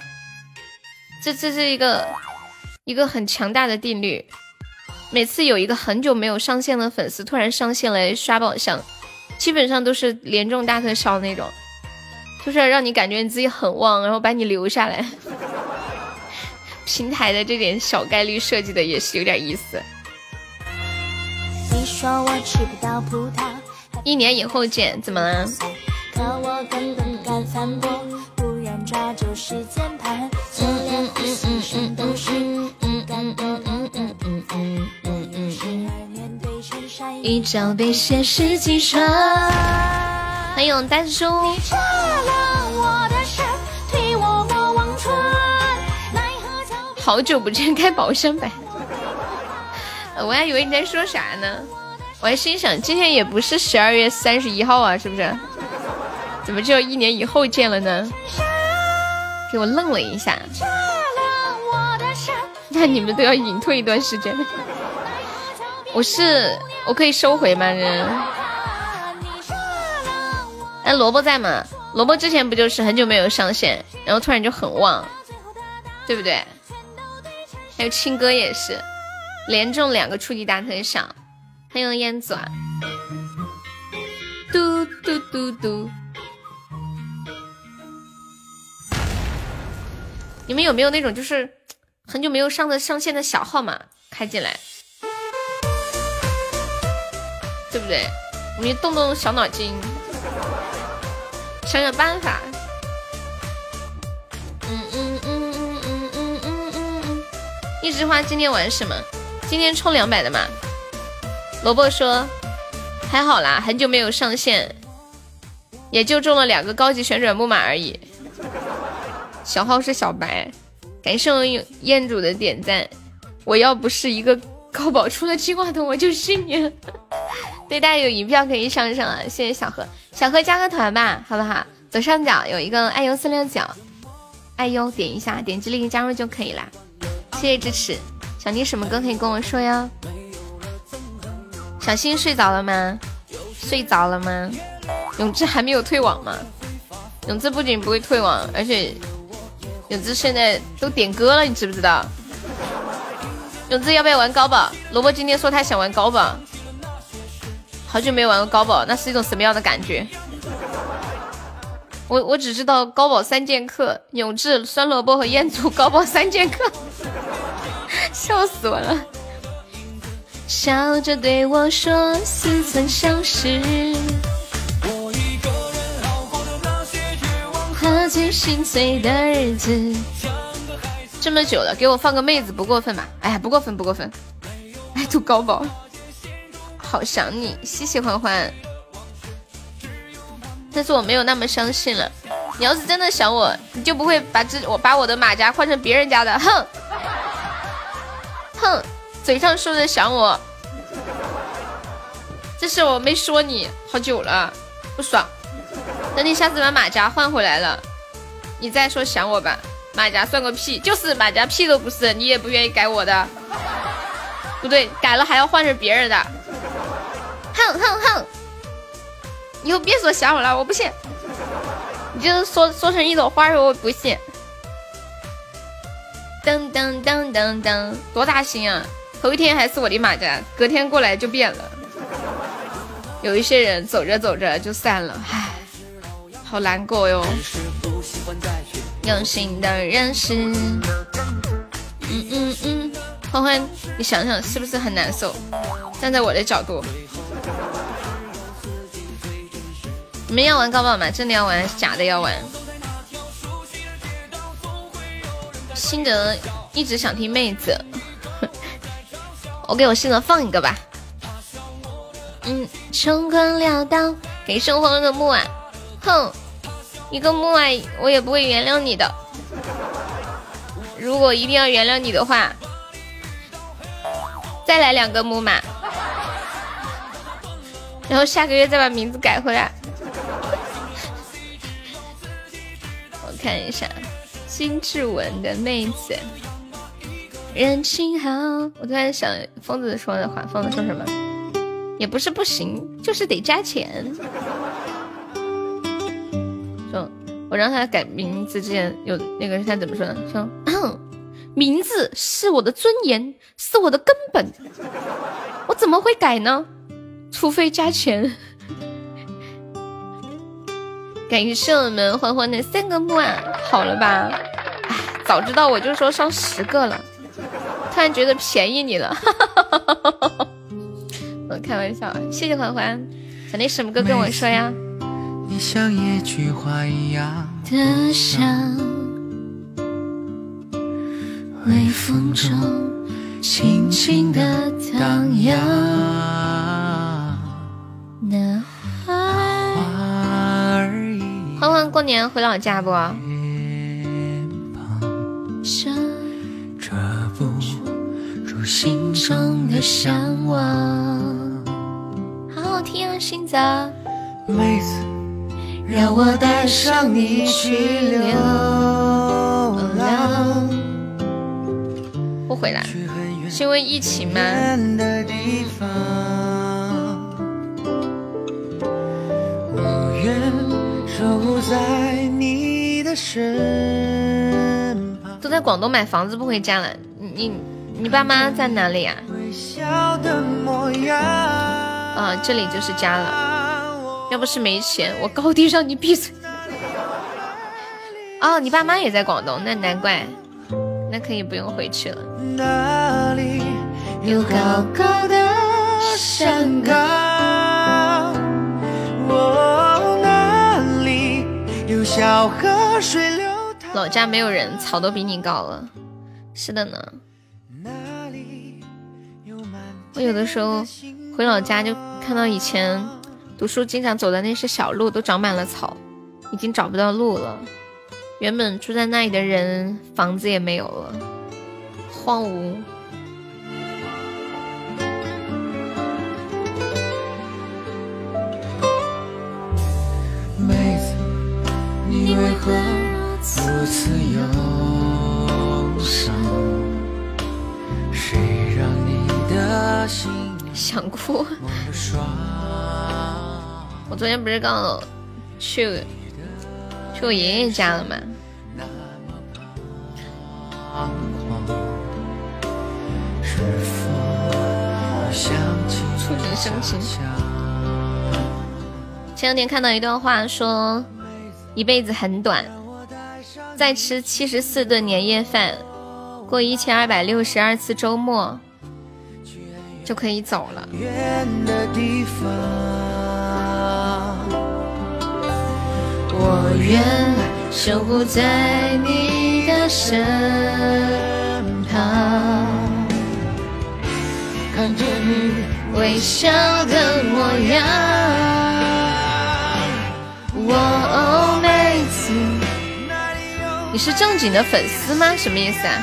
这这是一个一个很强大的定律。每次有一个很久没有上线的粉丝突然上线来刷宝箱，基本上都是连中大特效那种，就是让你感觉你自己很旺，然后把你留下来。平台的这点小概率设计的也是有点意思。你说我吃不到葡萄一年以后见，怎么了？一朝被现实击穿。欢迎丹叔。好久不见，开宝箱呗！我还以为你在说啥呢，我还心想今天也不是十二月三十一号啊，是不是？怎么就一年以后见了呢？给我愣了一下。那你们都要隐退一段时间。我是我可以收回吗？人？哎，萝卜在吗？萝卜之前不就是很久没有上线，然后突然就很旺，对不对？还有青哥也是，连中两个初级大特效。欢迎烟子，嘟嘟嘟嘟。你们有没有那种就是很久没有上的上线的小号码开进来？对不对？我们动动小脑筋，想想办法。嗯嗯嗯。一枝花今天玩什么？今天充两百的嘛。萝卜说还好啦，很久没有上线，也就中了两个高级旋转木马而已。小号是小白，感谢我彦祖的点赞。我要不是一个高宝出了金话筒，我就信你。对，大家有银票可以上上啊！谢谢小何，小何加个团吧，好不好？左上角有一个爱优四六九，爱优点一下，点击立即加入就可以啦。谢谢支持，想听什么歌可以跟我说哟。小新睡着了吗？睡着了吗？永志还没有退网吗？永志不仅不会退网，而且永志现在都点歌了，你知不知道？永志要不要玩高宝？萝卜今天说他想玩高宝，好久没玩过高宝，那是一种什么样的感觉？我我只知道高宝三剑客，永志、酸萝卜和彦祖高宝三剑客。笑死我了！笑着对我说：“似曾相识。”喝醉心碎的日子，这么久了，给我放个妹子不过分吧？哎呀，不过分，不过分！爱读高宝，好想你，喜喜欢欢。但是我没有那么相信了。你要是真的想我，你就不会把这我把我的马甲换成别人家的，哼！哼，嘴上说着想我，这事我没说你好久了，不爽。等你下次把马甲换回来了，你再说想我吧。马甲算个屁，就是马甲屁都不是，你也不愿意改我的，不对，改了还要换成别人的。哼哼哼，以后别说想我了，我不信。你就说说成一朵花儿，我不信。噔噔噔噔噔，多大心啊！头一天还是我的马甲，隔天过来就变了。有一些人走着走着就散了，唉，好难过哟。用心的人是，嗯嗯嗯，欢欢，你想想是不是很难受？站在我的角度，你们要玩高宝吗？真的要玩假的要玩？心得一直想听妹子，我给我心得放一个吧。嗯，穷困潦倒，给生活个木啊，哼，一个木马，我也不会原谅你的。如果一定要原谅你的话，再来两个木马，然后下个月再把名字改回来。我看一下。金志文的妹子，人情好。我突然想疯子说的话，疯子说什么？也不是不行，就是得加钱。我让他改名字之前有那个他怎么说的？说，名字是我的尊严，是我的根本，我怎么会改呢？除非加钱。感谢我们欢欢的三个木啊，好了吧？哎，早知道我就说上十个了，突然觉得便宜你了。我开玩笑，谢谢欢欢。想听什么歌跟我说呀？你像野菊花一样的香，微风中轻轻的荡漾。那欢欢过年回老家不？好好听啊，星子。妹子，让我带上你去流浪。不回来，是因为疫情吗？我愿。守护在你的身旁。都在广东买房子不回家了，你你爸妈在哪里啊？啊，这里就是家了。要不是没钱，我高低让你闭嘴。哦，你爸妈也在广东，那难怪，那可以不用回去了。哪里有高高的山岗？小河水流淌老家没有人，草都比你高了。是的呢。我有的时候回老家，就看到以前读书经常走的那些小路都长满了草，已经找不到路了。原本住在那里的人，房子也没有了，荒芜。妹子你为何如此忧伤？谁让你的心想哭？我昨天不是刚去去我爷爷家了吗？触景生情。前两天看到一段话说。一辈子很短，再吃七十四顿年夜饭，过一千二百六十二次周末，就可以走了。我愿守护在你的身旁，看着你微笑的模样。我妹子，你是正经的粉丝吗？什么意思啊？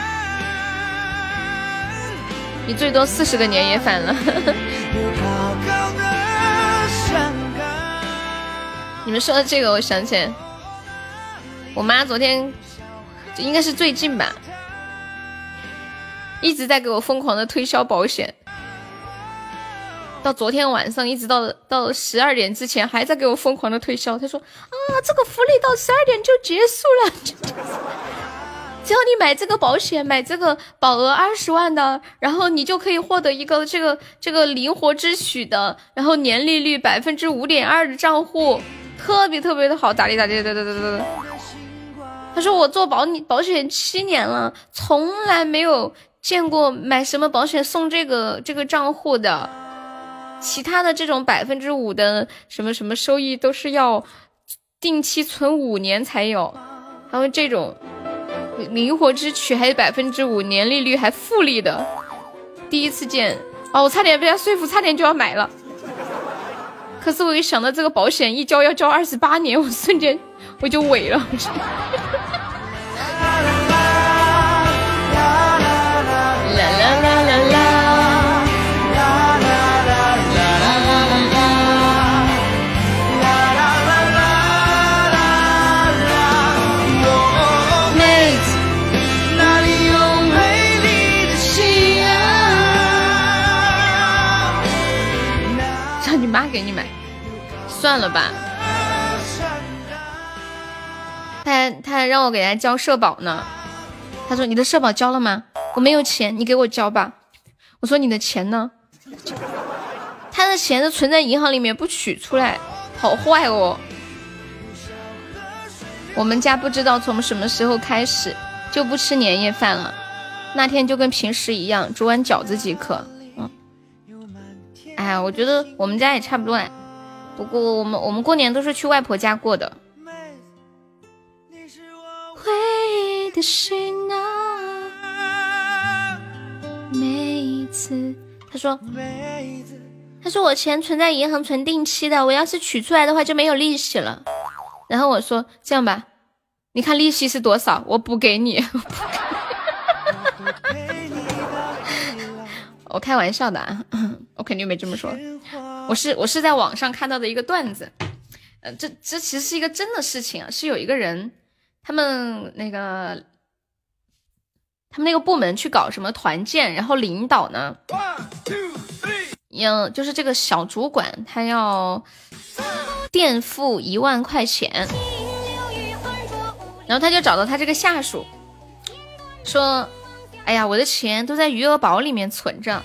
你最多四十个年夜饭了。你们说的这个，我想起来，我妈昨天就应该是最近吧，一直在给我疯狂的推销保险。到昨天晚上，一直到到十二点之前，还在给我疯狂的推销。她说：“啊，这个福利到十二点就结束了，只要你买这个保险，买这个保额二十万的，然后你就可以获得一个这个这个灵活支取的，然后年利率百分之五点二的账户，特别特别的好，咋地咋地咋地咋咋。”他说：“我做保你保险七年了，从来没有见过买什么保险送这个这个账户的。”其他的这种百分之五的什么什么收益都是要定期存五年才有，还有这种灵活支取还有百分之五年利率还复利的，第一次见哦，我差点被他说服，差点就要买了。可是我一想到这个保险一交要交二十八年，我瞬间我就萎了。给你买，算了吧。他还他还让我给他交社保呢。他说：“你的社保交了吗？我没有钱，你给我交吧。”我说：“你的钱呢？”他的钱是存在银行里面不取出来，好坏哦。我们家不知道从什么时候开始就不吃年夜饭了，那天就跟平时一样，煮碗饺子即可。哎，我觉得我们家也差不多哎，不过我们我们过年都是去外婆家过的。回忆的心啊，每一次他说，他说我钱存在银行存定期的，我要是取出来的话就没有利息了。然后我说这样吧，你看利息是多少，我补给你。我开玩笑的啊，我肯定没这么说。我是我是在网上看到的一个段子，呃，这这其实是一个真的事情啊，是有一个人，他们那个他们那个部门去搞什么团建，然后领导呢，要就是这个小主管他要垫付一万块钱，然后他就找到他这个下属说。哎呀，我的钱都在余额宝里面存着。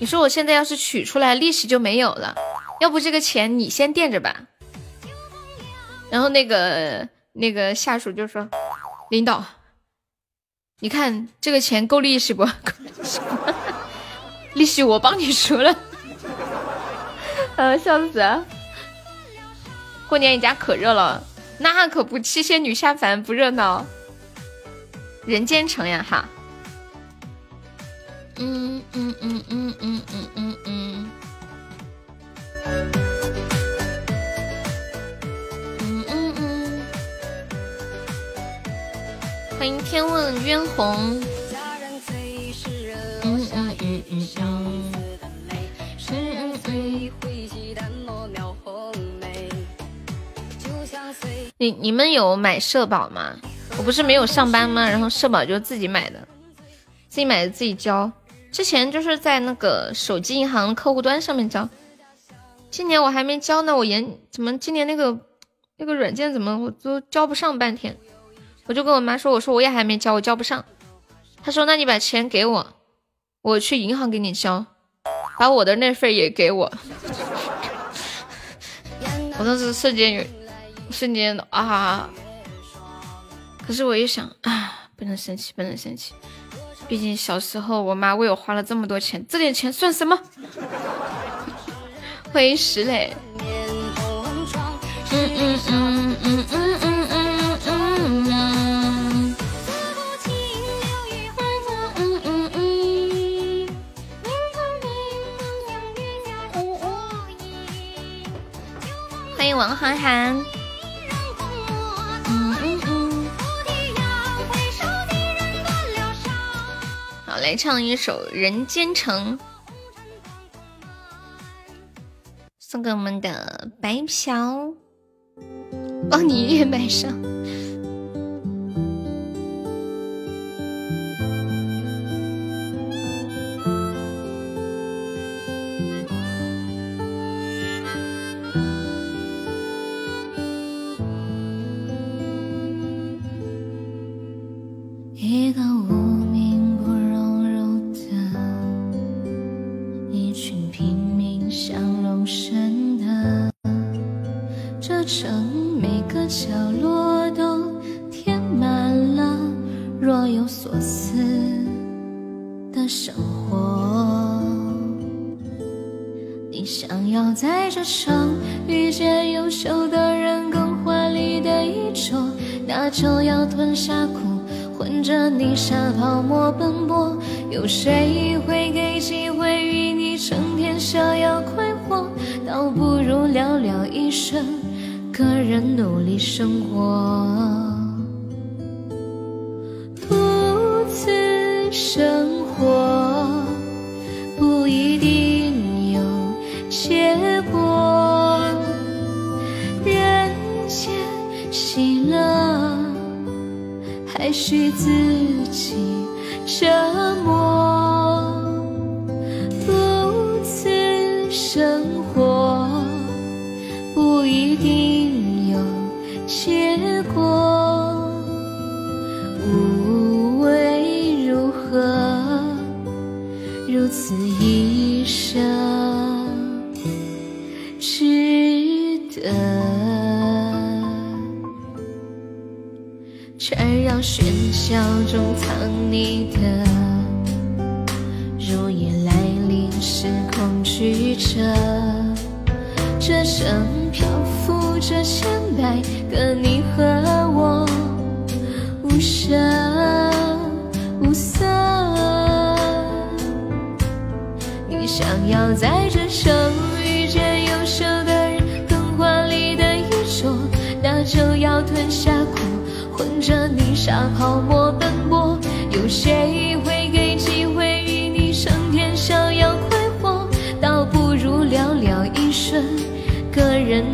你说我现在要是取出来，利息就没有了。要不这个钱你先垫着吧。然后那个那个下属就说：“领导，你看这个钱够利息不？利息 我帮你出了。”呃，笑死！过年你家可热了，那可不，七仙女下凡不热闹。人间城呀哈，嗯嗯嗯嗯嗯嗯嗯嗯，嗯嗯嗯，欢迎天问渊红，嗯嗯嗯嗯嗯，你你们有买社保吗？我不是没有上班吗？然后社保就自己买的，自己买的自己交。之前就是在那个手机银行客户端上面交，今年我还没交呢。我研怎么今年那个那个软件怎么我都交不上半天？我就跟我妈说，我说我也还没交，我交不上。她说那你把钱给我，我去银行给你交，把我的那份也给我。我当时瞬间瞬间啊。可是我一想啊，不能生气，不能生气，毕竟小时候我妈为我花了这么多钱，这点钱算什么？欢迎石磊。嗯嗯嗯嗯嗯嗯嗯。欢迎王涵涵。来唱一首《人间城》，送给我们的白嫖，帮你也买上。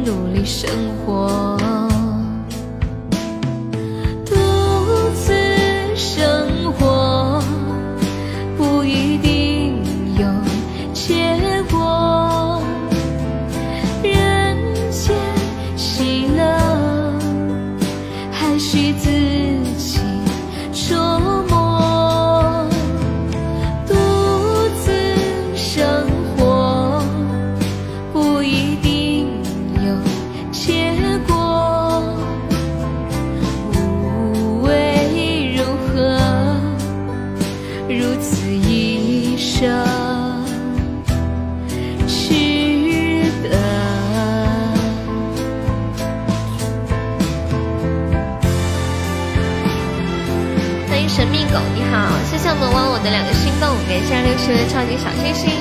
努力生活。心动，感谢六十的超级小星星。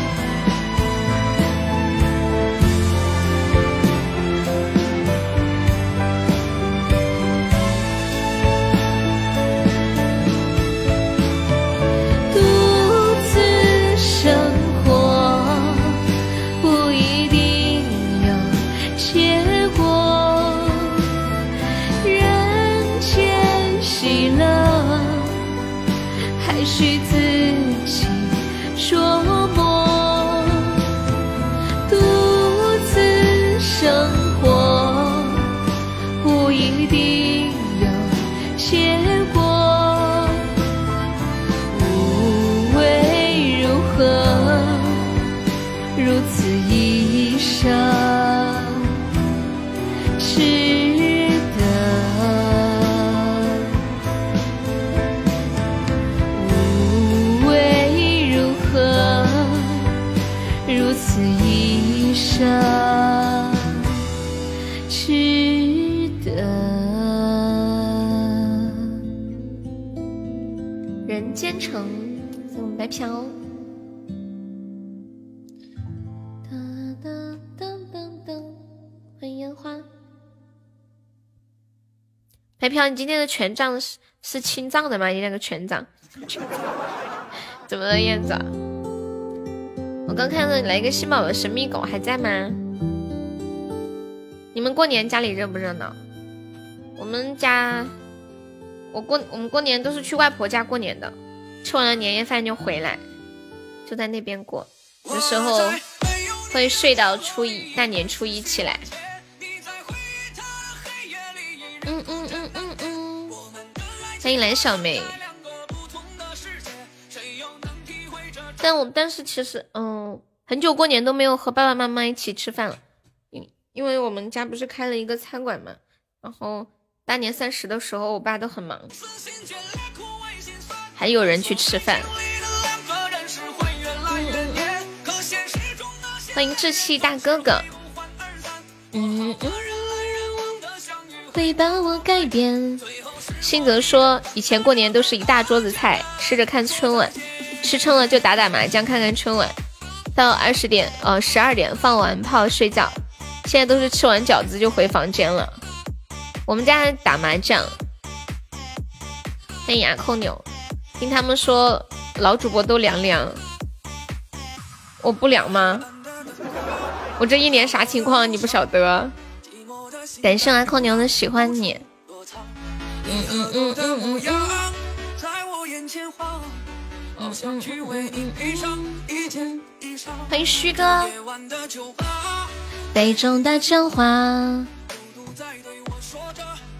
白嫖，你今天的权杖是是清藏的吗？你那个权杖，怎么了，燕子？我刚看到你来一个新宝宝神秘狗，还在吗？你们过年家里热不热闹？我们家，我过我们过年都是去外婆家过年的，吃完了年夜饭就回来，就在那边过。有时候会睡到初一，大年初一起来。嗯嗯嗯嗯嗯，欢迎蓝小梅。但我但是其实嗯，很久过年都没有和爸爸妈妈一起吃饭了，因因为我们家不是开了一个餐馆嘛，然后大年三十的时候我爸都很忙，还有人去吃饭。欢迎志气大哥哥。嗯嗯。会把我改变。新泽说，以前过年都是一大桌子菜，吃着看春晚，吃撑了就打打麻将，看看春晚，到二十点呃十二点放完炮睡觉。现在都是吃完饺子就回房间了。我们家打麻将。欢迎牙扣牛，听他们说老主播都凉凉，我不凉吗？我这一年啥情况你不晓得？感谢阿空牛的喜欢你。嗯嗯嗯嗯嗯。欢迎虚哥。杯中的酒花，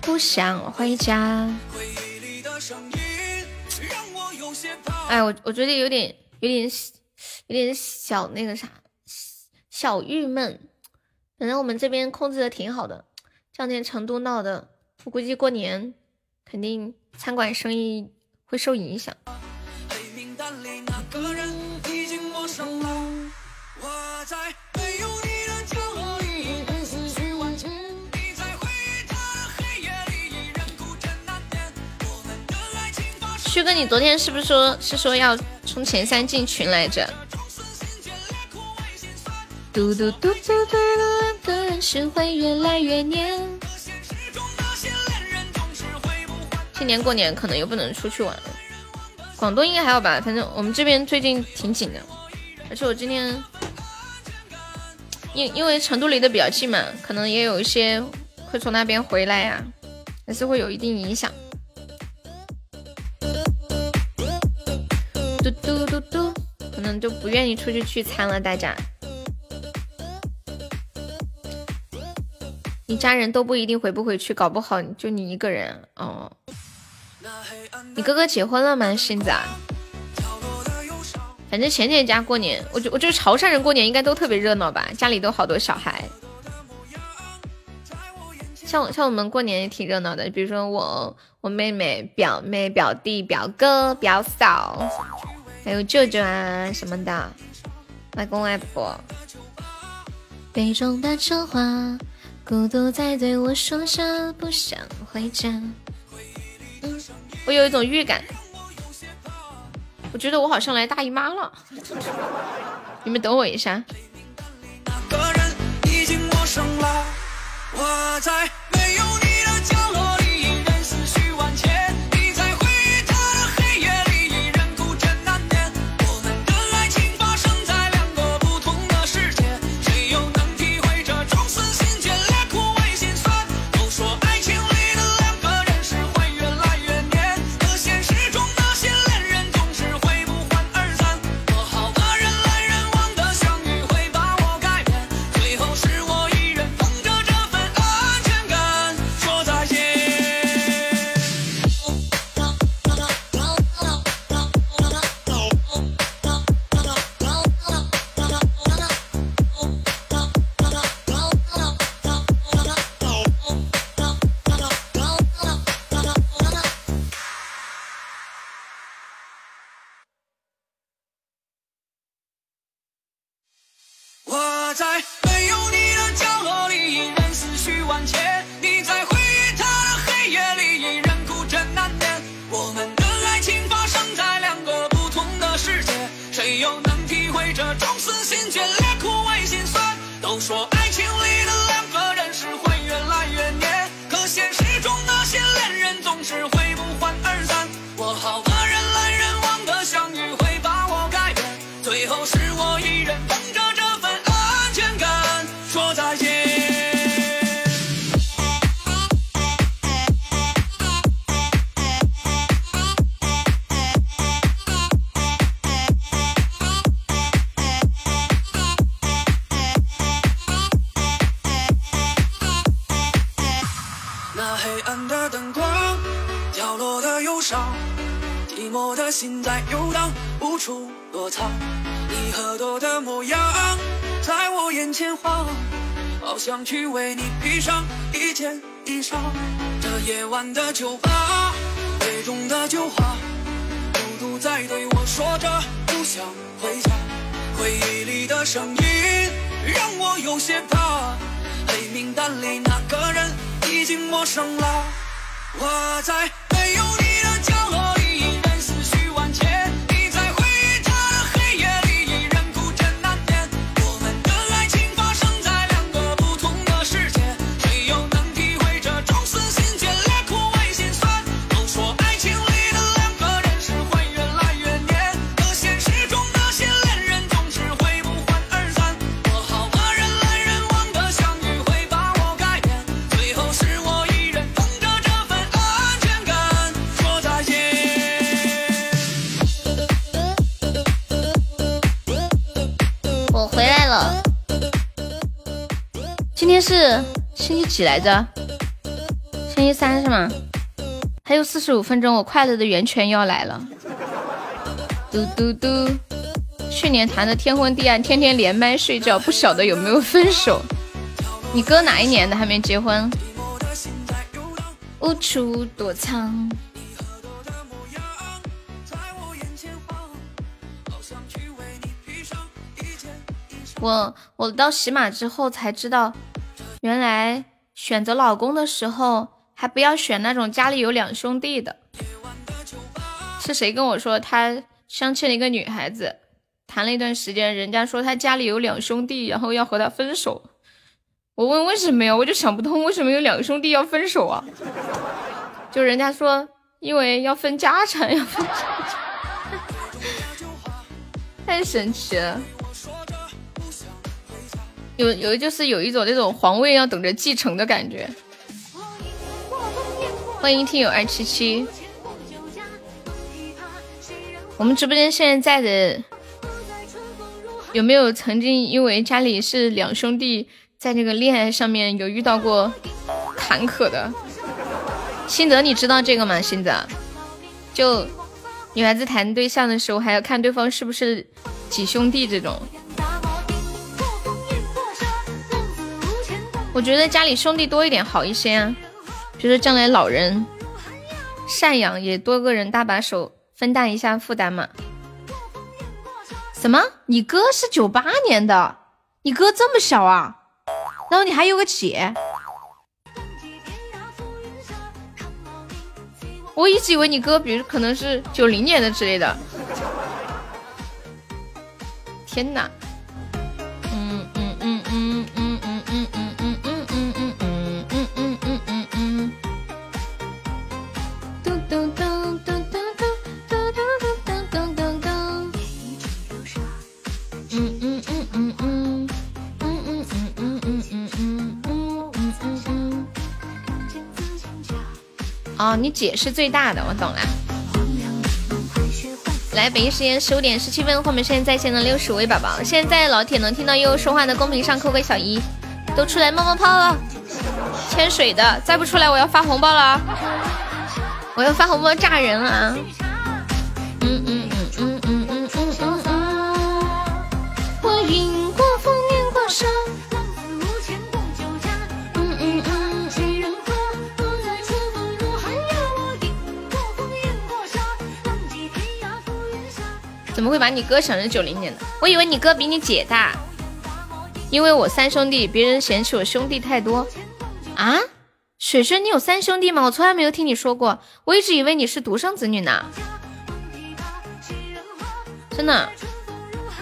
不想回家。哎，我我觉得有点有点有点小那个啥，小郁闷。反正我们这边控制的挺好的。这两天成都闹的，我估计过年肯定餐馆生意会受影响。旭哥，你昨天是不是说是说要冲前三进群来着？嘟嘟嘟嘟嘟，两个人是会越来越黏。今年过年可能又不能出去玩了，广东应该还好吧？反正我们这边最近挺紧的，而且我今天因因为成都离得比较近嘛，可能也有一些会从那边回来呀，还是会有一定影响。嘟嘟嘟嘟，可能就不愿意出去聚餐了，大家。你家人都不一定回不回去，搞不好就你一个人哦。你哥哥结婚了吗？现在？反正前年家过年，我觉我觉得潮汕人过年应该都特别热闹吧，家里都好多小孩。像像我们过年也挺热闹的，比如说我我妹妹、表妹、表弟、表哥、表嫂，还有舅舅啊什么的，外公外婆。杯中的酒花。孤独在对我说着不想回家。嗯，我有一种预感，我觉得我好像来大姨妈了。你们等我一下。心在游荡，无处躲藏。你喝多的模样，在我眼前晃。好想去为你披上一件衣裳，这夜晚的酒吧，杯中的酒花，孤独在对我说着不想回家，回忆里的声音。让我有些怕。黑名单里那个人已经陌生了，我在没有你今天是星期几来着？星期三是吗？还有四十五分钟，我快乐的源泉要来了。嘟嘟嘟！去年谈的天昏地暗，天天连麦睡觉，不晓得有没有分手。你哥哪一年的还没结婚？无处躲藏。我我到喜马之后才知道，原来选择老公的时候还不要选那种家里有两兄弟的。是谁跟我说他相亲了一个女孩子，谈了一段时间，人家说他家里有两兄弟，然后要和他分手。我问为什么呀？我就想不通为什么有两兄弟要分手啊？就人家说因为要分家产，要分家产，太神奇了。有有就是有一种那种皇位要等着继承的感觉。欢迎听友二七七，我们直播间现在在的有没有曾经因为家里是两兄弟，在这个恋爱上面有遇到过坎坷的？心德，你知道这个吗？心德，就女孩子谈对象的时候，还要看对方是不是几兄弟这种。我觉得家里兄弟多一点好一些啊，就是将来老人赡养也多个人搭把手，分担一下负担嘛。什么？你哥是九八年的？你哥这么小啊？然后你还有个姐？我一直以为你哥，比如可能是九零年的之类的。天哪！哦，你姐是最大的，我懂了。来，北京时间十五点十七分，后面现在在线的六十五位宝宝，现在老铁能听到悠悠说话的，公屏上扣个小一，都出来冒冒泡了。潜水的，再不出来我要发红包了啊！我要发红包炸人了啊！嗯嗯怎么会把你哥想成九零年的？我以为你哥比你姐大，因为我三兄弟，别人嫌弃我兄弟太多啊。水水，你有三兄弟吗？我从来没有听你说过，我一直以为你是独生子女呢。真的，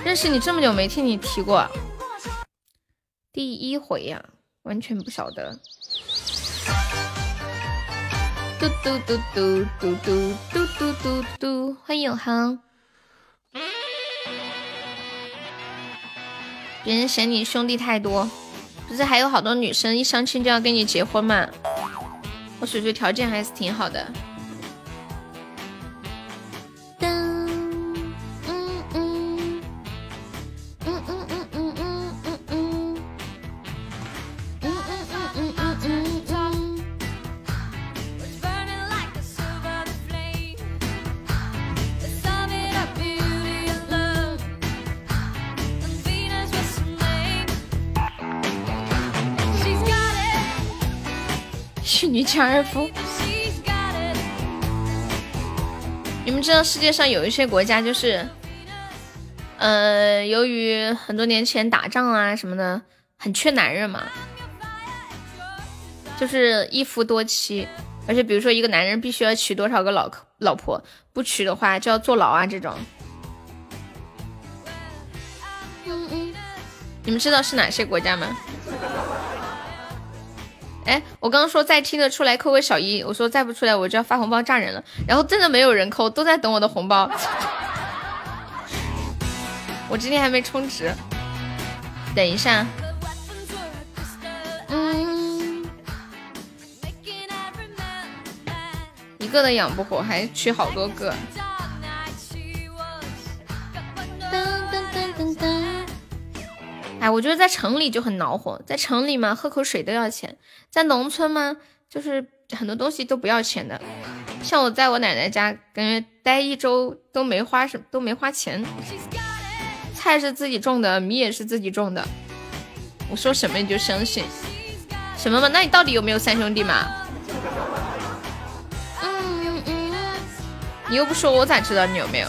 认识你这么久没听你提过，第一回呀、完全不晓得。嘟嘟嘟嘟嘟嘟嘟嘟嘟嘟，欢迎永恒。别人嫌你兄弟太多，不是还有好多女生一相亲就要跟你结婚吗？我水水条件还是挺好的。强人夫。你们知道世界上有一些国家就是，呃，由于很多年前打仗啊什么的，很缺男人嘛，就是一夫多妻，而且比如说一个男人必须要娶多少个老老婆，不娶的话就要坐牢啊这种。你们知道是哪些国家吗？哎，我刚刚说再听得出来扣个小一，我说再不出来我就要发红包炸人了，然后真的没有人扣，都在等我的红包。我今天还没充值，等一下。嗯，一个都养不活，还娶好多个。哎，我觉得在城里就很恼火，在城里嘛，喝口水都要钱；在农村嘛，就是很多东西都不要钱的。像我在我奶奶家，感觉待一周都没花什，都没花钱。菜是自己种的，米也是自己种的。我说什么你就相信什么吗？那你到底有没有三兄弟嘛？嗯嗯，你又不说，我咋知道你有没有？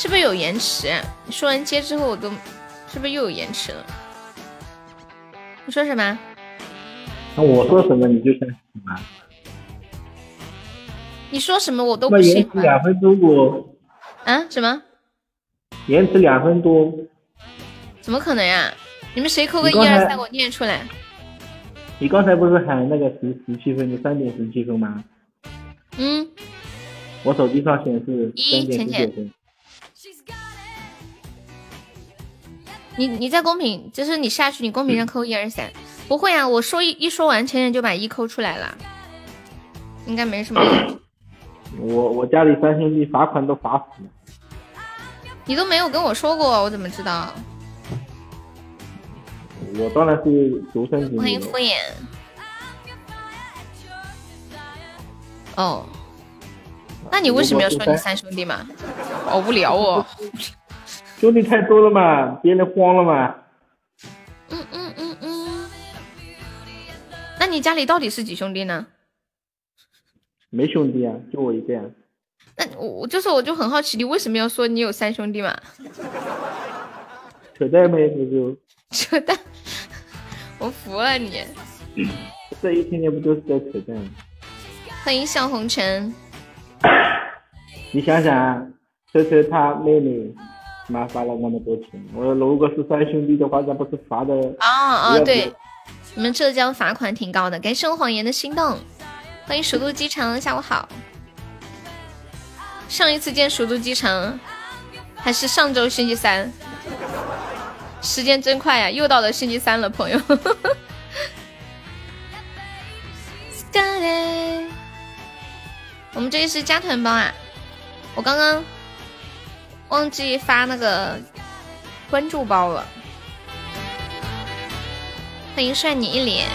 是不是有延迟？你说完接之后，我都是不是又有延迟了？你说什么？那我说什么你就相信什么？你说什么我都不信。延迟两分钟多。啊？什么？延迟两分多？怎么可能呀？你们谁扣个一二三，我念出来。你刚才不是喊那个十十七分，就三点十七分吗？嗯。我手机上显示一点十你你在公屏，就是你下去，你公屏上扣一二三，不会啊，我说一一说完，浅浅就把一扣出来了，应该没什么。我我家里三兄弟罚款都罚死了，你都没有跟我说过，我怎么知道？我当然是独生子女。欢迎敷衍。哦，那你为什么要说你三兄弟嘛？好无聊哦。兄弟太多了嘛，别人慌了嘛。嗯嗯嗯嗯。那你家里到底是几兄弟呢？没兄弟啊，就我一个呀。那我就是我就很好奇，你为什么要说你有三兄弟嘛？扯淡呗，那就。扯淡，我服了你。这一天天不就是在扯淡吗？欢迎笑红尘。你想想，车车他妹妹。妈发了那么多钱，我如果是三兄弟的话，那不是罚的？啊啊，对，你们浙江罚款挺高的。感谢我谎言的心动，欢迎蜀都机场，下午好。上一次见蜀都机场还是上周星期三，时间真快呀，又到了星期三了，朋友。我们这里是加团包啊，我刚刚。忘记发那个关注包了，欢迎帅你一脸，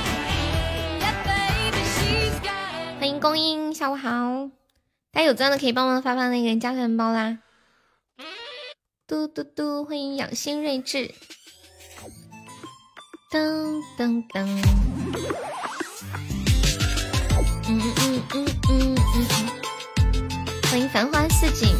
欢迎公英，下午好，大家有钻的可以帮忙发发那个加团包啦，嘟嘟嘟，欢迎养心睿智，噔噔噔，嗯嗯嗯嗯嗯嗯，欢迎繁花似锦。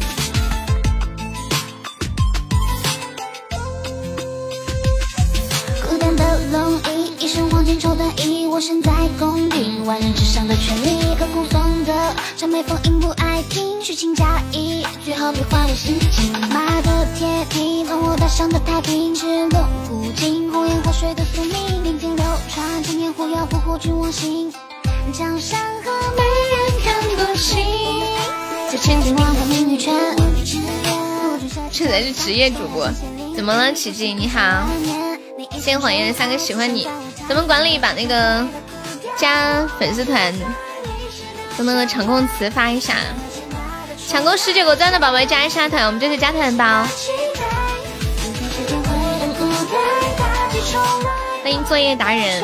龙翼，一身黄金绸缎衣，我身在宫廷，万人之上的权力，刻骨风的长眉峰，音不爱听，虚情假意，最好别坏了心情。马的铁蹄，从我搭上的太平，赤龙古今，红颜祸水的宿命，历经流传，千年狐妖，虎虎君王心，江山和美人看不清，这千军万马命运全。这才是职业主播，怎么了，奇迹？你好。谢谢谎言的三个喜欢你，咱们管理把那个加粉丝团的那个场控词发一下，抢够十九个钻的宝宝加一下团，我们这是加团包。欢迎作业达人，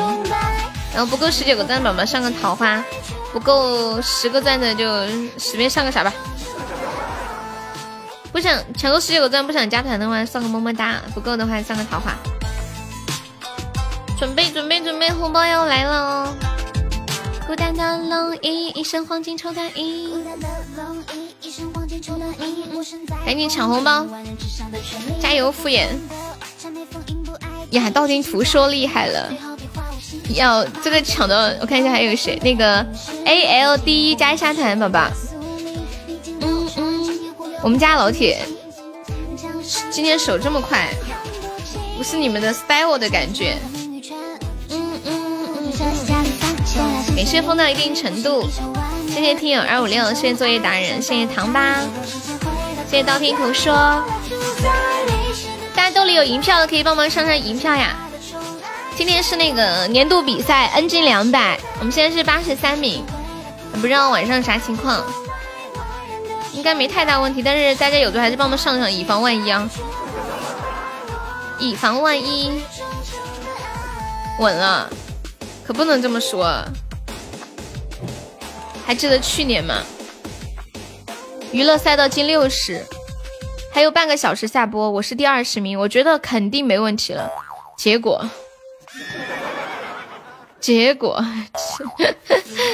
然后不够十九个钻的宝宝上个桃花，不够十个钻的就随便上个啥吧。不想抢够十九个钻不想加团的话，送个么么哒；不够的话上个桃花。准备准备准备，红包要来了哦！孤单的龙一，一身黄金抽的一，赶紧抢红包，加油敷衍！呀，道听途说厉害了，要这个抢的，我看一下还有谁，那个 A L D 加一下团宝宝，我们家老铁今天手这么快，不是你们的 style 的感觉。感谢疯到一定程度，谢谢听友二五六，谢谢作业达人，谢谢糖吧，谢谢道听途说。大家兜里有银票的可以帮忙上上银票呀。今天是那个年度比赛 NG 两百，我们现在是八十三名，不知道晚上啥情况，应该没太大问题，但是大家有的还是帮忙上上，以防万一啊，以防万一，稳了。可不能这么说，还记得去年吗？娱乐赛道进六十，还有半个小时下播，我是第二十名，我觉得肯定没问题了。结果，结果，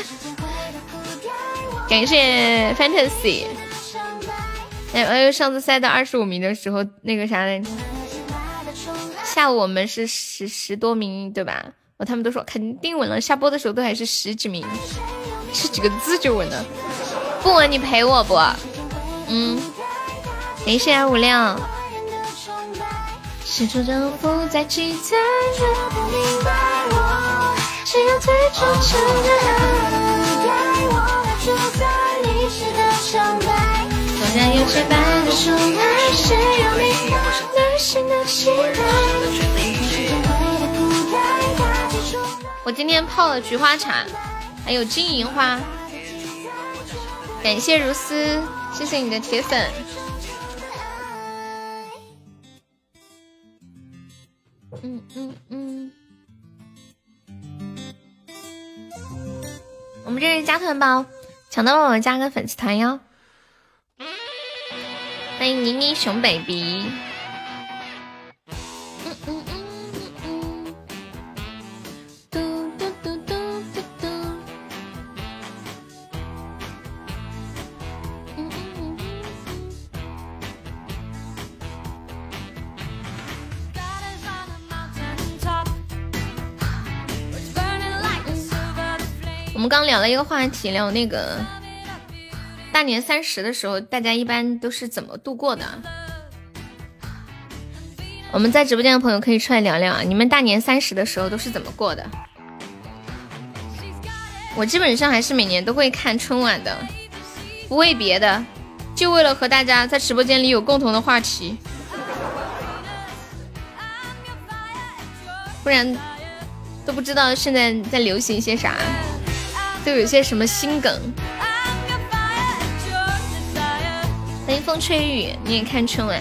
感谢 Fantasy。哎，还有上次赛到二十五名的时候，那个啥来，下午我们是十十多名，对吧？他们都说肯定稳了，下播的时候都还是十几名，是几个字就稳了。不稳你陪我不？嗯，感谢二五六。我我今天泡了菊花茶，还有金银花。感谢如斯，谢谢你的铁粉。嗯嗯嗯。我们这是加团包，抢到宝宝加个粉丝团哟。欢迎妮妮熊 baby。我们刚聊了一个话题，聊那个大年三十的时候，大家一般都是怎么度过的？我们在直播间的朋友可以出来聊聊啊！你们大年三十的时候都是怎么过的？我基本上还是每年都会看春晚的，不为别的，就为了和大家在直播间里有共同的话题，不然都不知道现在在流行些啥。都有些什么心梗？欢迎风吹雨，你也看春晚？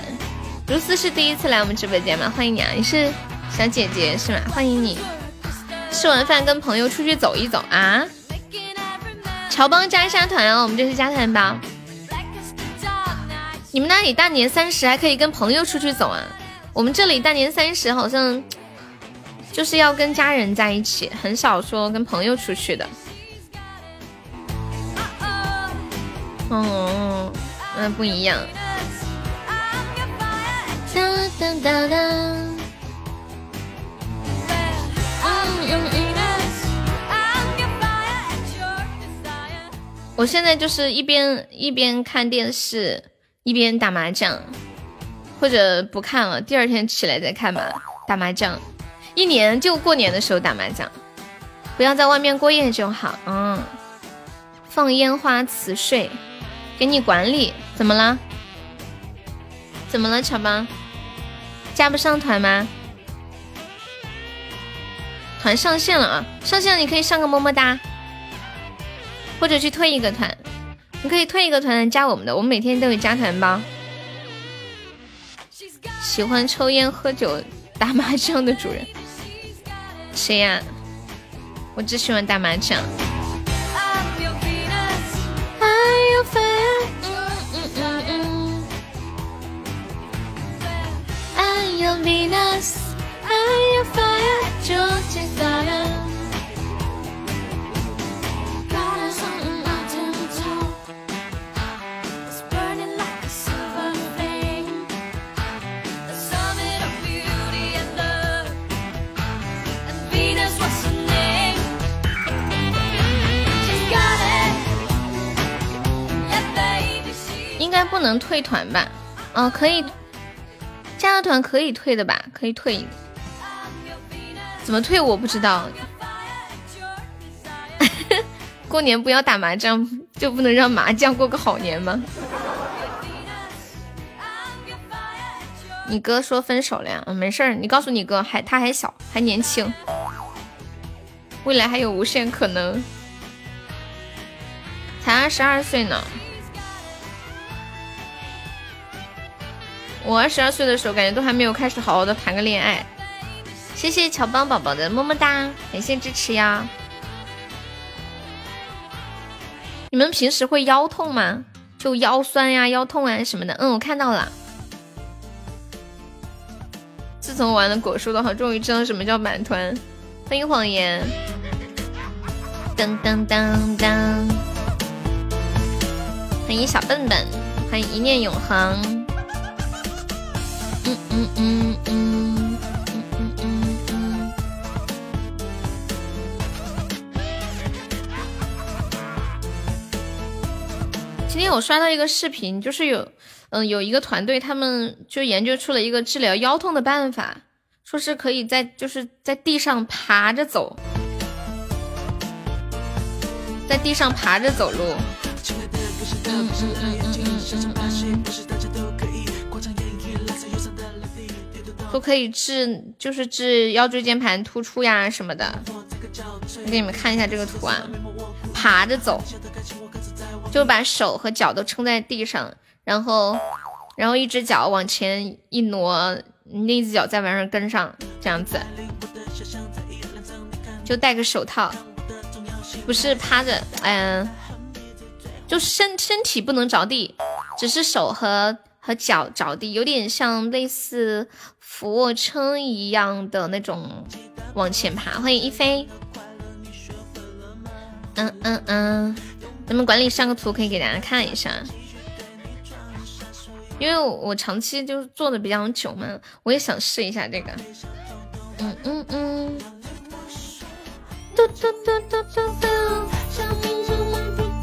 如斯是第一次来我们直播间吗？欢迎你啊！你是小姐姐是吗？欢迎你！吃完饭跟朋友出去走一走啊！乔帮加一下团哦，我们这是加团吧。你们那里大年三十还可以跟朋友出去走啊？我们这里大年三十好像就是要跟家人在一起，很少说跟朋友出去的。哦，那不一样。我现在就是一边一边看电视，一边打麻将，或者不看了，第二天起来再看吧。打麻将，一年就过年的时候打麻将，不要在外面过夜就好。嗯，放烟花辞睡。给你管理，怎么了？怎么了，乔帮？加不上团吗？团上线了啊！上线了，你可以上个么么哒，或者去退一个团。你可以退一个团加我们的，我们每天都有加团包。喜欢抽烟、喝酒、打麻将的主人，谁呀？我只喜欢打麻将。应该不能退团吧？嗯，可以。加了团可以退的吧？可以退，怎么退我不知道。过年不要打麻将，就不能让麻将过个好年吗？你哥说分手了呀？没事儿，你告诉你哥，还他还小，还年轻，未来还有无限可能。才二十二岁呢，我二十二岁的时候，感觉都还没有开始好好的谈个恋爱。谢谢乔邦宝宝的么么哒，感谢支持呀。你们平时会腰痛吗？就腰酸呀、腰痛啊什么的。嗯，我看到了。自从玩了果树的话，终于知道什么叫满团。欢迎谎言。噔噔噔噔。欢迎小笨笨，欢迎一念永恒。今天我刷到一个视频，就是有，嗯，有一个团队，他们就研究出了一个治疗腰痛的办法，说是可以在就是在地上爬着走，在地上爬着走路。嗯嗯嗯嗯嗯嗯嗯都可以治，就是治腰椎间盘突出呀什么的。我给你们看一下这个图啊，爬着走，就把手和脚都撑在地上，然后，然后一只脚往前一挪，另一只脚再往上跟上，这样子，就戴个手套，不是趴着，嗯。就身身体不能着地，只是手和和脚着地，有点像类似俯卧撑一样的那种往前爬。欢迎一飞，嗯嗯嗯，咱们管理上个图可以给大家看一下，因为我长期就是做的比较久嘛，我也想试一下这个。嗯嗯嗯。嘟嘟嘟嘟嘟嘟。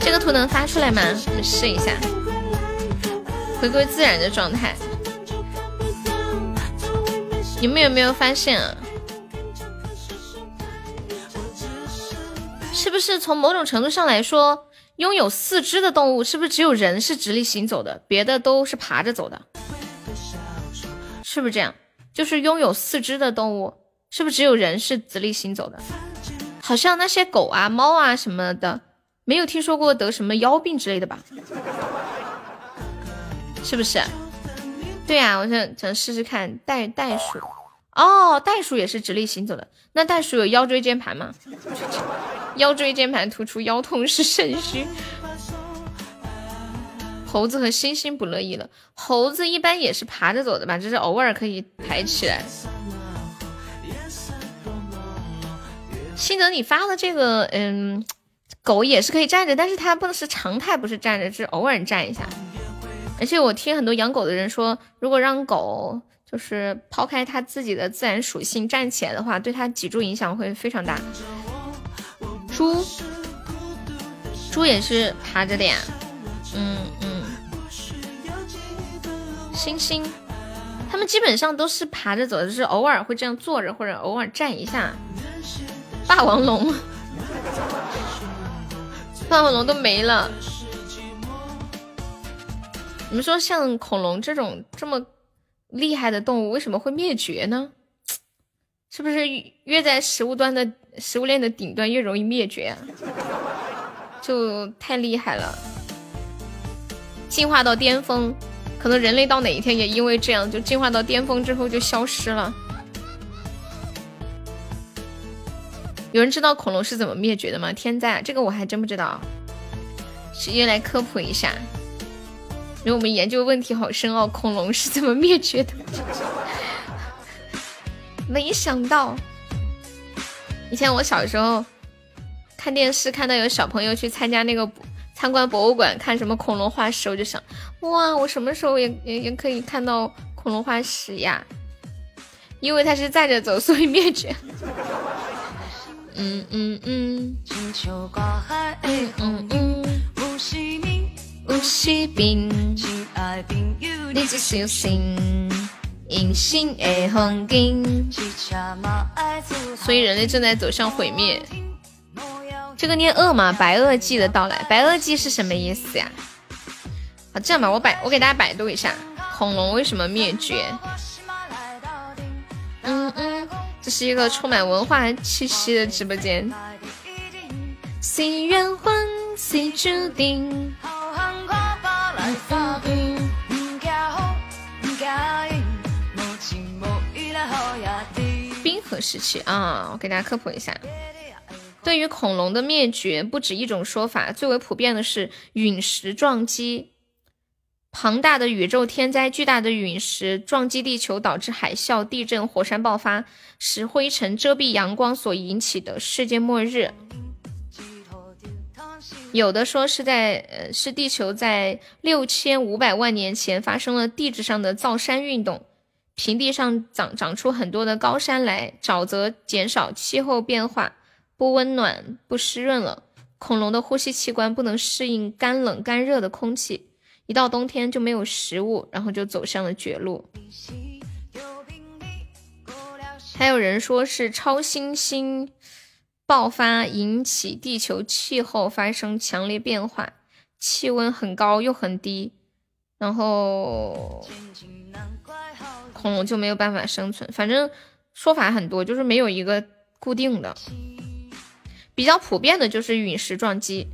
这个图能发出来吗？我试一下，回归自然的状态。你们有没有发现啊？是不是从某种程度上来说，拥有四肢的动物是不是只有人是直立行走的，别的都是爬着走的？是不是这样？就是拥有四肢的动物，是不是只有人是直立行走的？好像那些狗啊、猫啊什么的。没有听说过得什么腰病之类的吧？是不是？对呀，我想想试试看袋袋鼠。哦，袋鼠也是直立行走的。那袋鼠有腰椎间盘吗？腰椎间盘突出，腰痛是肾虚。猴子和猩猩不乐意了。猴子一般也是爬着走的吧？只是偶尔可以抬起来。新泽，你发的这个，嗯。狗也是可以站着，但是它不能是常态，不是站着，是偶尔站一下。而且我听很多养狗的人说，如果让狗就是抛开它自己的自然属性站起来的话，对它脊柱影响会非常大。猪，猪也是爬着的呀。嗯嗯。猩猩，它们基本上都是爬着走，就是偶尔会这样坐着或者偶尔站一下。霸王龙。霸王龙都没了，你们说像恐龙这种这么厉害的动物，为什么会灭绝呢？是不是越在食物端的食物链的顶端越容易灭绝啊？就太厉害了，进化到巅峰，可能人类到哪一天也因为这样就进化到巅峰之后就消失了。有人知道恐龙是怎么灭绝的吗？天灾，这个我还真不知道，直接来科普一下。因为我们研究问题好深奥，恐龙是怎么灭绝的？没想到，以前我小时候看电视，看到有小朋友去参加那个 参观博物馆，看什么恐龙化石，我就想，哇，我什么时候也也也可以看到恐龙化石呀？因为它是站着走，所以灭绝。嗯嗯嗯，金秋挂海，嗯嗯嗯，无锡名，无是病，你只小心，人生的风景。所以人类正在走向毁灭。这个念恶吗？白垩纪的到来，白垩纪是什么意思呀？好，这样吧，我百我给大家百度一下，恐龙为什么灭绝？嗯嗯，这是一个充满文化气息的直播间。是缘分，是注定。冰河时期啊，我给大家科普一下。对于恐龙的灭绝，不止一种说法，最为普遍的是陨石撞击。庞大的宇宙天灾，巨大的陨石撞击地球，导致海啸、地震、火山爆发，使灰尘遮蔽阳光所引起的世界末日。有的说是在呃，是地球在六千五百万年前发生了地质上的造山运动，平地上长长出很多的高山来，沼泽减少，气候变化。不温暖不湿润了，恐龙的呼吸器官不能适应干冷干热的空气，一到冬天就没有食物，然后就走向了绝路。还有人说是超新星爆发引起地球气候发生强烈变化，气温很高又很低，然后恐龙就没有办法生存。反正说法很多，就是没有一个固定的。比较普遍的就是陨石撞击，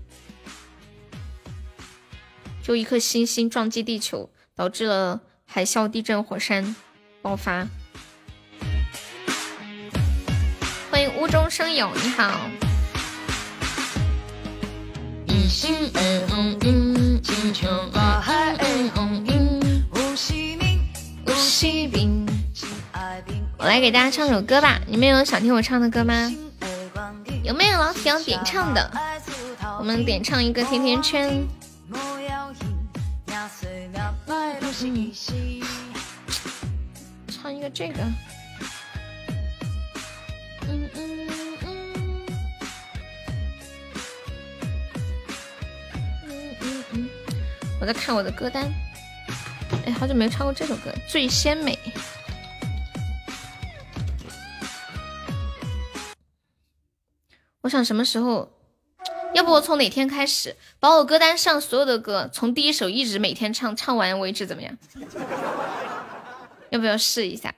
就一颗星星撞击地球，导致了海啸、地震、火山爆发。欢迎屋中生有，你好。我来给大家唱首歌吧，你们有想听我唱的歌吗？有没有老铁要点唱的？我们点唱一个甜甜圈。唱一个这个。嗯嗯嗯。嗯嗯嗯。我在看我的歌单。哎，好久没唱过这首歌，《最鲜美》。我想什么时候，要不我从哪天开始，把我歌单上所有的歌从第一首一直每天唱唱完为止，怎么样？要不要试一下？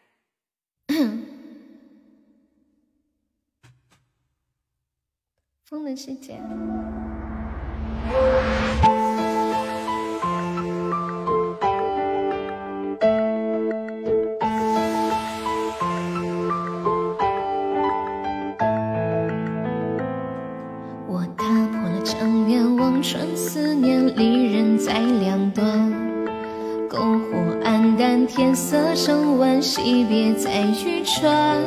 风的世界。春思念，离人在两端。篝火黯淡，天色正晚，惜别在渔船。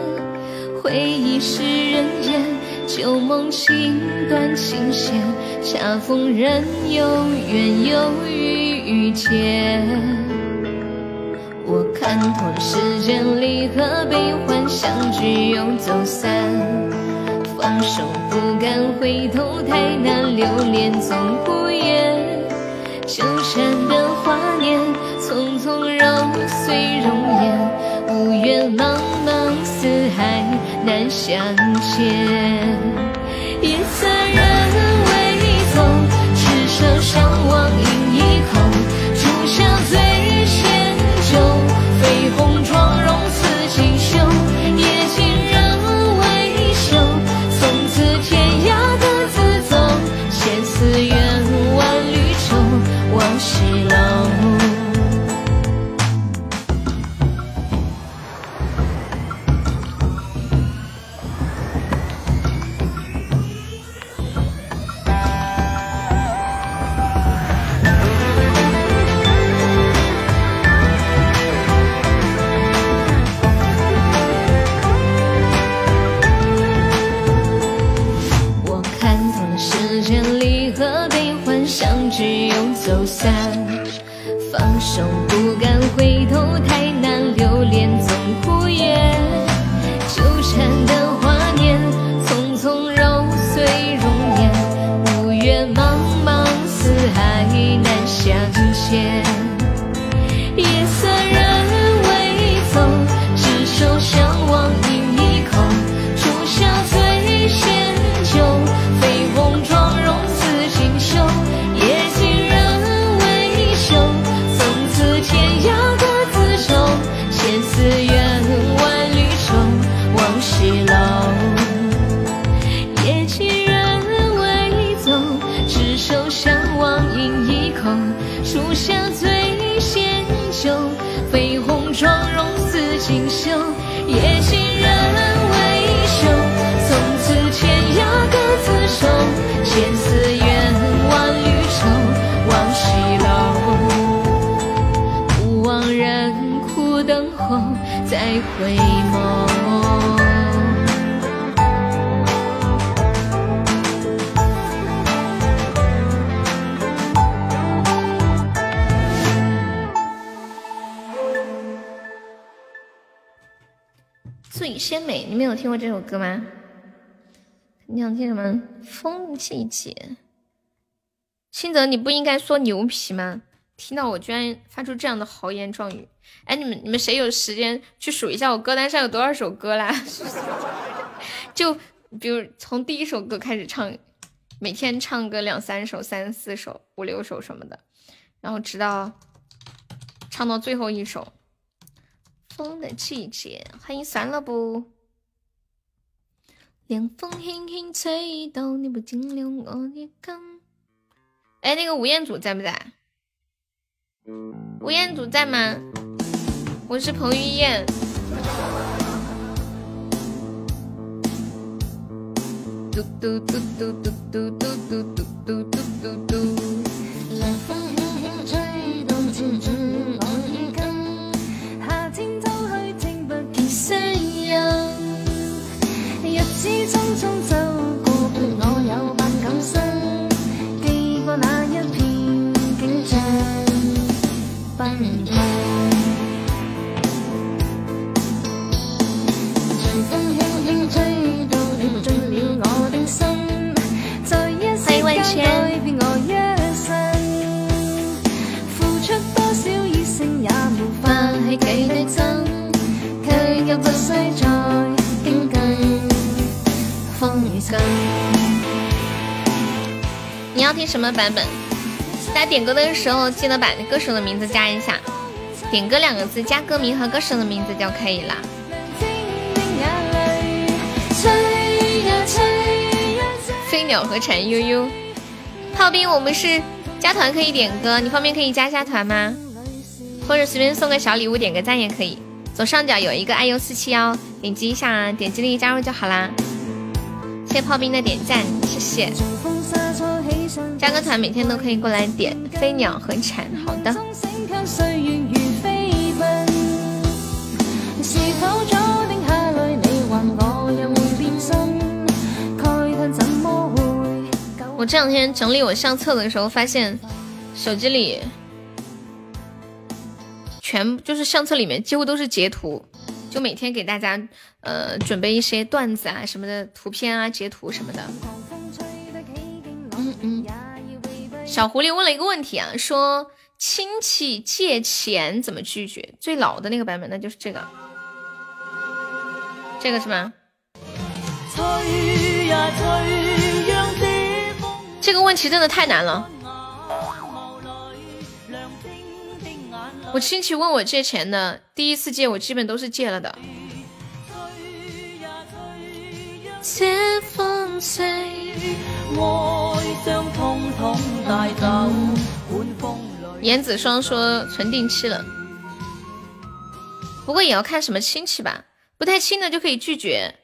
回忆是人间，旧梦情断琴弦。恰逢人有缘，又遇遇见。我看透了世间离合悲欢，相聚又走散。放手不敢回头，太难留恋总无言。纠缠的华年，匆匆揉碎容颜。无缘茫茫四海难相见。夜色人未走，只剩相望手不敢回头，太难留恋总无言。各自守，千丝怨，万缕愁，望西楼。不忘人苦等候，再回眸。醉仙美，你们有听过这首歌吗？你想听什么？风季节。新泽，你不应该说牛皮吗？听到我居然发出这样的豪言壮语，哎，你们你们谁有时间去数一下我歌单上有多少首歌啦？就比如从第一首歌开始唱，每天唱个两三首、三四首、五六首什么的，然后直到唱到最后一首。风的季节，欢迎算了不？凉风轻轻吹到，你不禁留我的感。哎，那个吴彦祖在不在？吴彦祖在吗？我是彭于晏。嘟嘟嘟嘟嘟嘟嘟嘟嘟嘟嘟嘟嘟。匆匆走過，我有百感生，記過那一片景象奔跑。隨風輕輕吹到，你步進了我的心，風聲。你要听什么版本？大家点歌的时候记得把歌手的名字加一下，点歌两个字加歌名和歌手的名字就可以了。飞鸟和蝉悠悠，炮兵，我们是加团可以点歌，你方便可以加一下团吗？或者随便送个小礼物，点个赞也可以。左上角有一个 IU 四七幺，点击一下，点击立即加入就好啦。谢炮兵的点赞，谢谢。加个团，每天都可以过来点飞鸟和蝉。好的。我这两天整理我相册的时候，发现手机里全就是相册里面几乎都是截图，就每天给大家呃准备一些段子啊什么的图片啊截图什么的。嗯嗯。小狐狸问了一个问题啊，说亲戚借钱怎么拒绝？最老的那个版本，那就是这个，这个是嗎？這個問題真的太难了。我亲戚问我借钱的，第一次借我基本都是借了的。顏子双说存定期了，不过也要看什么亲戚吧。不太亲的就可以拒绝，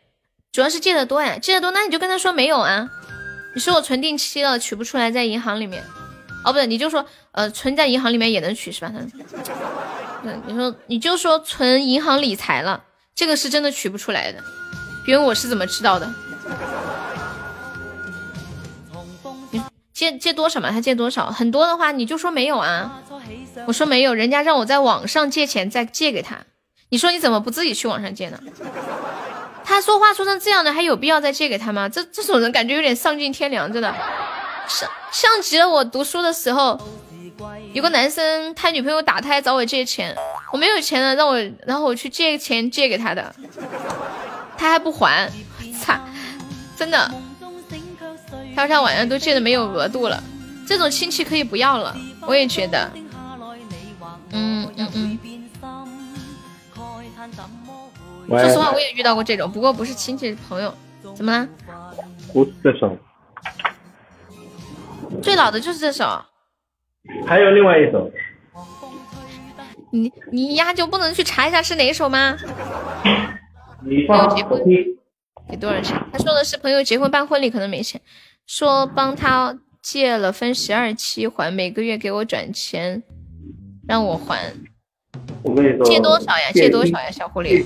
主要是借的多呀，借的多，那你就跟他说没有啊。你说我存定期了，取不出来，在银行里面。哦，不对，你就说呃存在银行里面也能取是吧？他，對，你说你就说存银行理财了，这个是真的取不出来的。别问我是怎么知道的？你借借多少嘛？他借多少？很多的话你就说没有啊。我说没有，人家让我在网上借钱再借给他。你说你怎么不自己去网上借呢？他说话说成这样的，还有必要再借给他吗？这这种人感觉有点丧尽天良，真的。像像极了我读书的时候，有个男生他女朋友打胎找我借钱，我没有钱了，让我然后我去借钱借给他的，他还不还，操，真的。他說他晚上都借的没有额度了，这种亲戚可以不要了，我也觉得。嗯嗯嗯。说实话，我也遇到过这种，不过不是亲戚，是朋友。怎么了？不是這首，最老的就是这首。还有另外一首，你你丫就不能去查一下是哪一首吗？你放结婚。给多少钱？他说的是朋友结婚办婚礼可能没钱，说帮他借了分十二期还，每个月给我转钱让我还。我跟你说，借多少呀？借多少呀？小狐狸。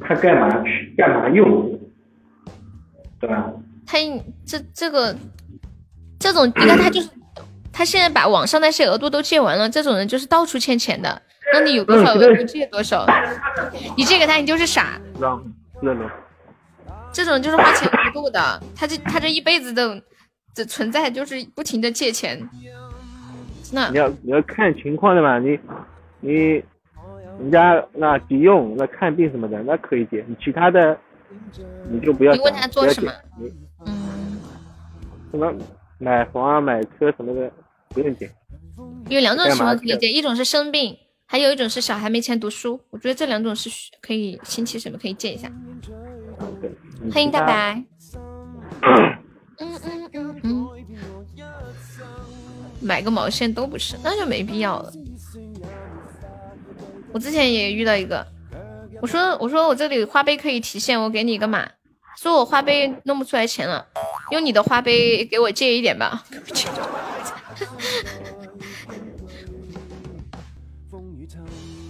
他干嘛去？干嘛用？对吧？他这这个这种，你看他就是他现在把网上那些额度都借完了，这种人就是到处欠钱的。那你有多少额度借多少？你借给他，你就是傻。让乐乐。这种就是花钱无度的，他这他这一辈子的的存在就是不停的借钱。那你要你要看情况的嘛，你你人家那急用那看病什么的那可以借，你其他的你就不要。你问他做什么？嗯，什么买房啊买车什么的不用借。有两种情况可以借，一种是生病，还有一种是小孩没钱读书。我觉得这两种是可以亲戚什么可以借一下。欢迎大白。嗯嗯嗯嗯，买个毛线都不是，那就没必要了。我之前也遇到一个，我说我说我这里花呗可以提现，我给你一个码，说我花呗弄不出来钱了，用你的花呗给我借一点吧。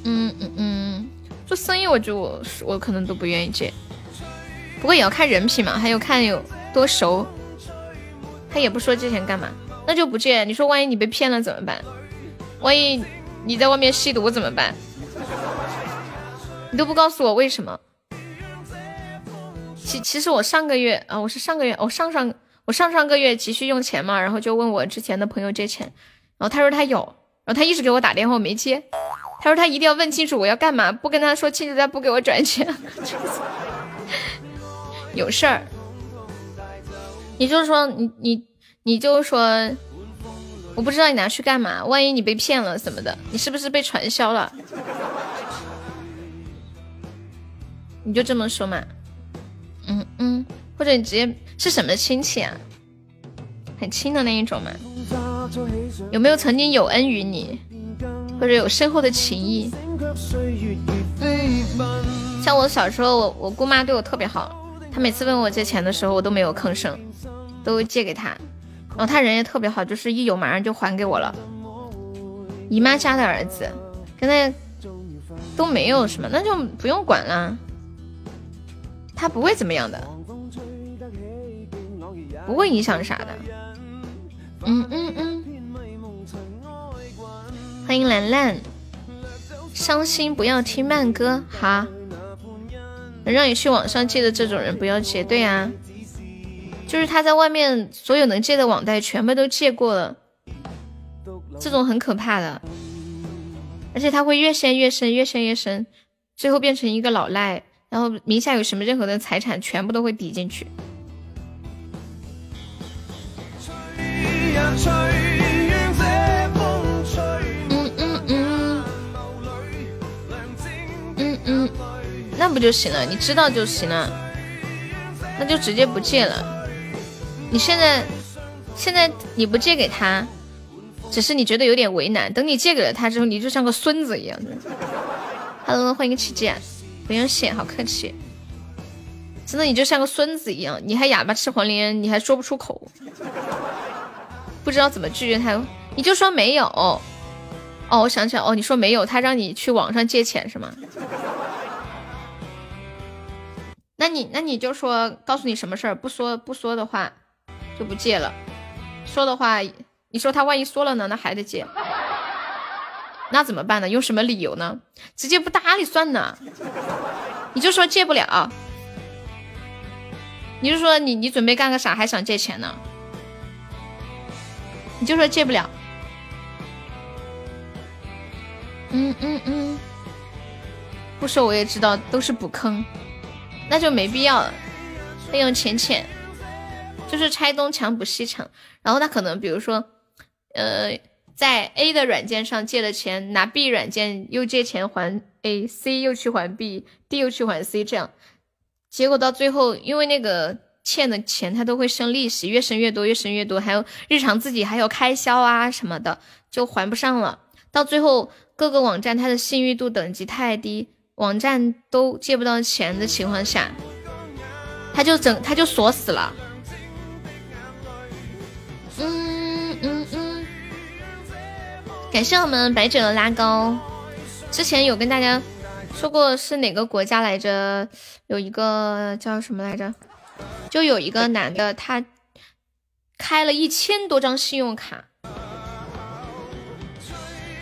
嗯嗯嗯，做生意我就我我可能都不愿意借。不过也要看人品嘛，还有看有多熟。他也不说借钱干嘛，那就不借。你说万一你被骗了怎么办？万一你在外面吸毒怎么办？你都不告诉我为什么？其其实我上个月啊，我是上个月，我上上我上上个月急需用钱嘛，然后就问我之前的朋友借钱，然后他说他有，然后他一直给我打电话我没接，他说他一定要问清楚我要干嘛，不跟他说清楚他不给我转钱。有事儿，你就说你你你就说，我不知道你拿去干嘛，万一你被骗了什么的，你是不是被传销了？你就这么说嘛，嗯，或者你直接是什么亲戚啊？很亲的那一种嘛？有没有曾经有恩于你，或者有深厚的情谊？像我小时候，我我姑妈对我特别好。她每次问我借钱的时候，我都没有吭声，都借给她。然后她人也特别好，就是一有马上就还给我了。姨妈家的儿子，现在都没有什么，那就不用管了。他不会怎么样的，不会影响啥的。嗯嗯嗯。欢迎兰兰，伤心不要听慢歌，哈。能让你去网上借的这种人不要借，对啊，就是他在外面所有能借的网贷全部都借过了，这种很可怕的，而且他会越陷越深，越陷越深，最后变成一个老赖，然后名下有什么任何的财产全部都会抵进去。嗯嗯嗯，嗯嗯那不就行了？你知道就行了，那就直接不借了。你现在现在你不借给他，只是你觉得有点为难。等你借给了他之后，你就像个孙子一样。Hello，欢迎奇迹，不用谢，好客气。真的，你就像个孙子一样，你还哑巴吃黄连，你还说不出口，不知道怎么拒绝他，你就说没有。哦，我想起来，哦，你说没有，他让你去网上借钱是吗？那你那你就说告诉你什么事儿，不说不说的话就不借了，说的话你说他万一说了呢，那还得借，那怎么办呢？用什么理由呢？直接不搭理算了，你就说借不了，你就说你你准备干个啥还想借钱呢？你就说借不了，嗯嗯嗯，不说我也知道都是补坑。那就没必要了。欢迎浅浅，就是拆东墙补西墙。然后他可能比如说，呃，在 A 的软件上借了钱，拿 B 软件又借钱还 A，C 又去还 B，D 又去还 C，这样，结果到最后，因为那个欠的钱他都会生利息，越生越多，越生越多，还有日常自己还有开销啊什么的，就还不上了。到最后各个网站它的信誉度等级太低，网站都借不到钱的情况下，他就整他就锁死了。感谢我们白者拉高。之前有跟大家说过是哪个国家来着？有一个叫什么来着？就有一个男的，他开了一千多张信用卡，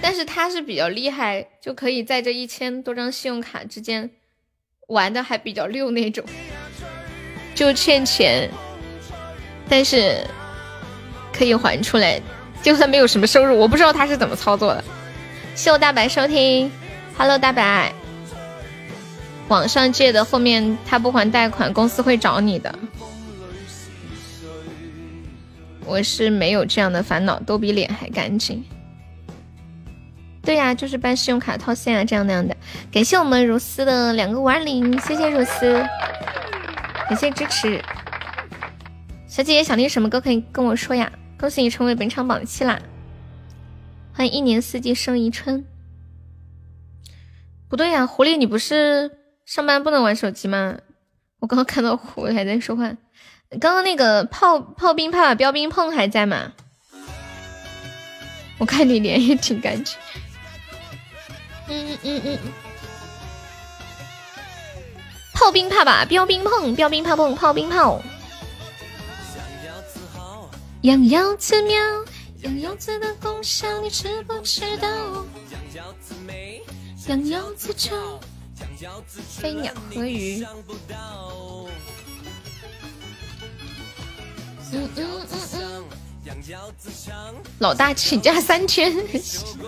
但是他是比较厉害，就可以在这一千多张信用卡之间玩的还比较溜那种，就欠钱，但是可以还出来，就算没有什么收入，我不知道他是怎么操作的。谢我大白收听，Hello 大白。网上借的，后面他不还贷款，公司会找你的。我是没有这样的烦恼，都比脸还干净。对呀，就是办信用卡套现啊，这样那样的。感谢我们如斯的两个五二零，谢谢如斯，感谢支持。小姐姐想听什么歌可以跟我说呀？恭喜你成为本场榜七啦！欢迎一年四季生宜春。不对呀，狐狸，你不是？上班不能玩手机吗？我刚刚看到狐狸还在说话。刚刚那个炮炮兵怕把标兵碰还在吗？我看你脸也挺干净。嗯嗯嗯嗯。炮兵怕把标兵碰，标兵怕碰炮兵炮。养腰子喵，养腰子的功效你知不知道？养腰子就。飞鸟和鱼。嗯嗯嗯嗯。老大请假三天，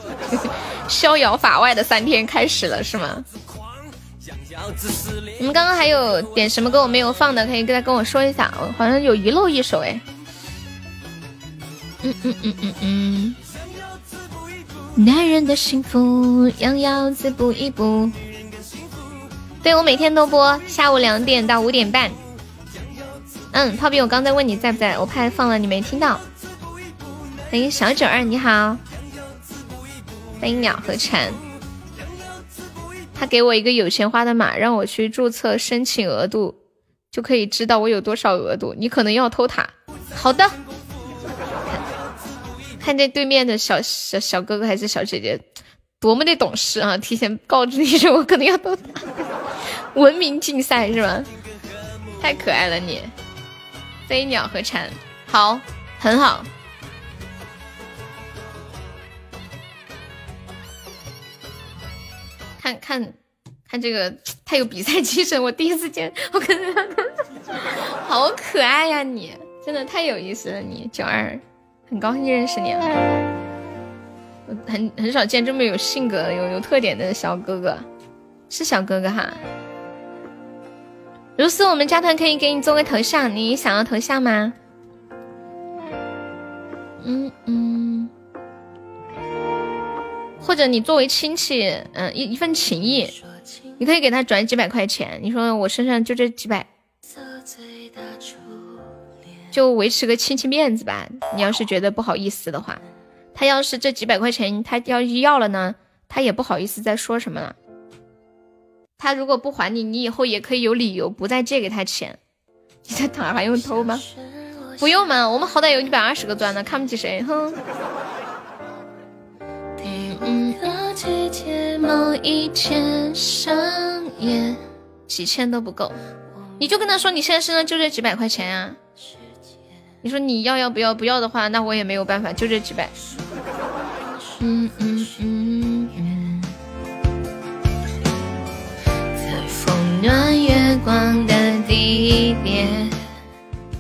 逍遥法外的三天开始了是吗？你们刚刚还有点什么歌我没有放的，可以跟他跟我说一下，我好像有遗漏一首哎。嗯嗯嗯嗯嗯。男人的幸福，样样子补一补。对我每天都播，下午两点到五点半。嗯，炮兵，我刚在问你在不在，我怕放了你没听到。欢迎小九儿，你好。欢迎鸟和蝉。他给我一个有钱花的码，让我去注册申请额度，就可以知道我有多少额度。你可能要偷塔。好的。看这对面的小小小哥哥还是小姐姐。多么的懂事啊！提前告知你说我可能要打文明竞赛是吧？太可爱了你，飞鸟和蝉，好，很好。看看看这个太有比赛精神，我第一次见，我可能 好可爱呀！你真的太有意思了，你九二，很高兴认识你啊。很很少见这么有性格、有有特点的小哥哥，是小哥哥哈。如斯，我们加团可以给你做个头像，你想要头像吗？嗯嗯。或者你作为亲戚，嗯，一一份情谊，你可以给他转几百块钱。你说我身上就这几百，就维持个亲戚面子吧。你要是觉得不好意思的话。他要是这几百块钱他要要了呢，他也不好意思再说什么了。他如果不还你，你以后也可以有理由不再借给他钱。你在哪还用偷吗？不用嘛，我们好歹有一百二十个钻呢，看不起谁？哼。几千都不够，你就跟他说你现在身上就这几百块钱呀。你说你要要不要？不要的话，那我也没有办法，就这几百。嗯嗯嗯。在风暖月光的地点，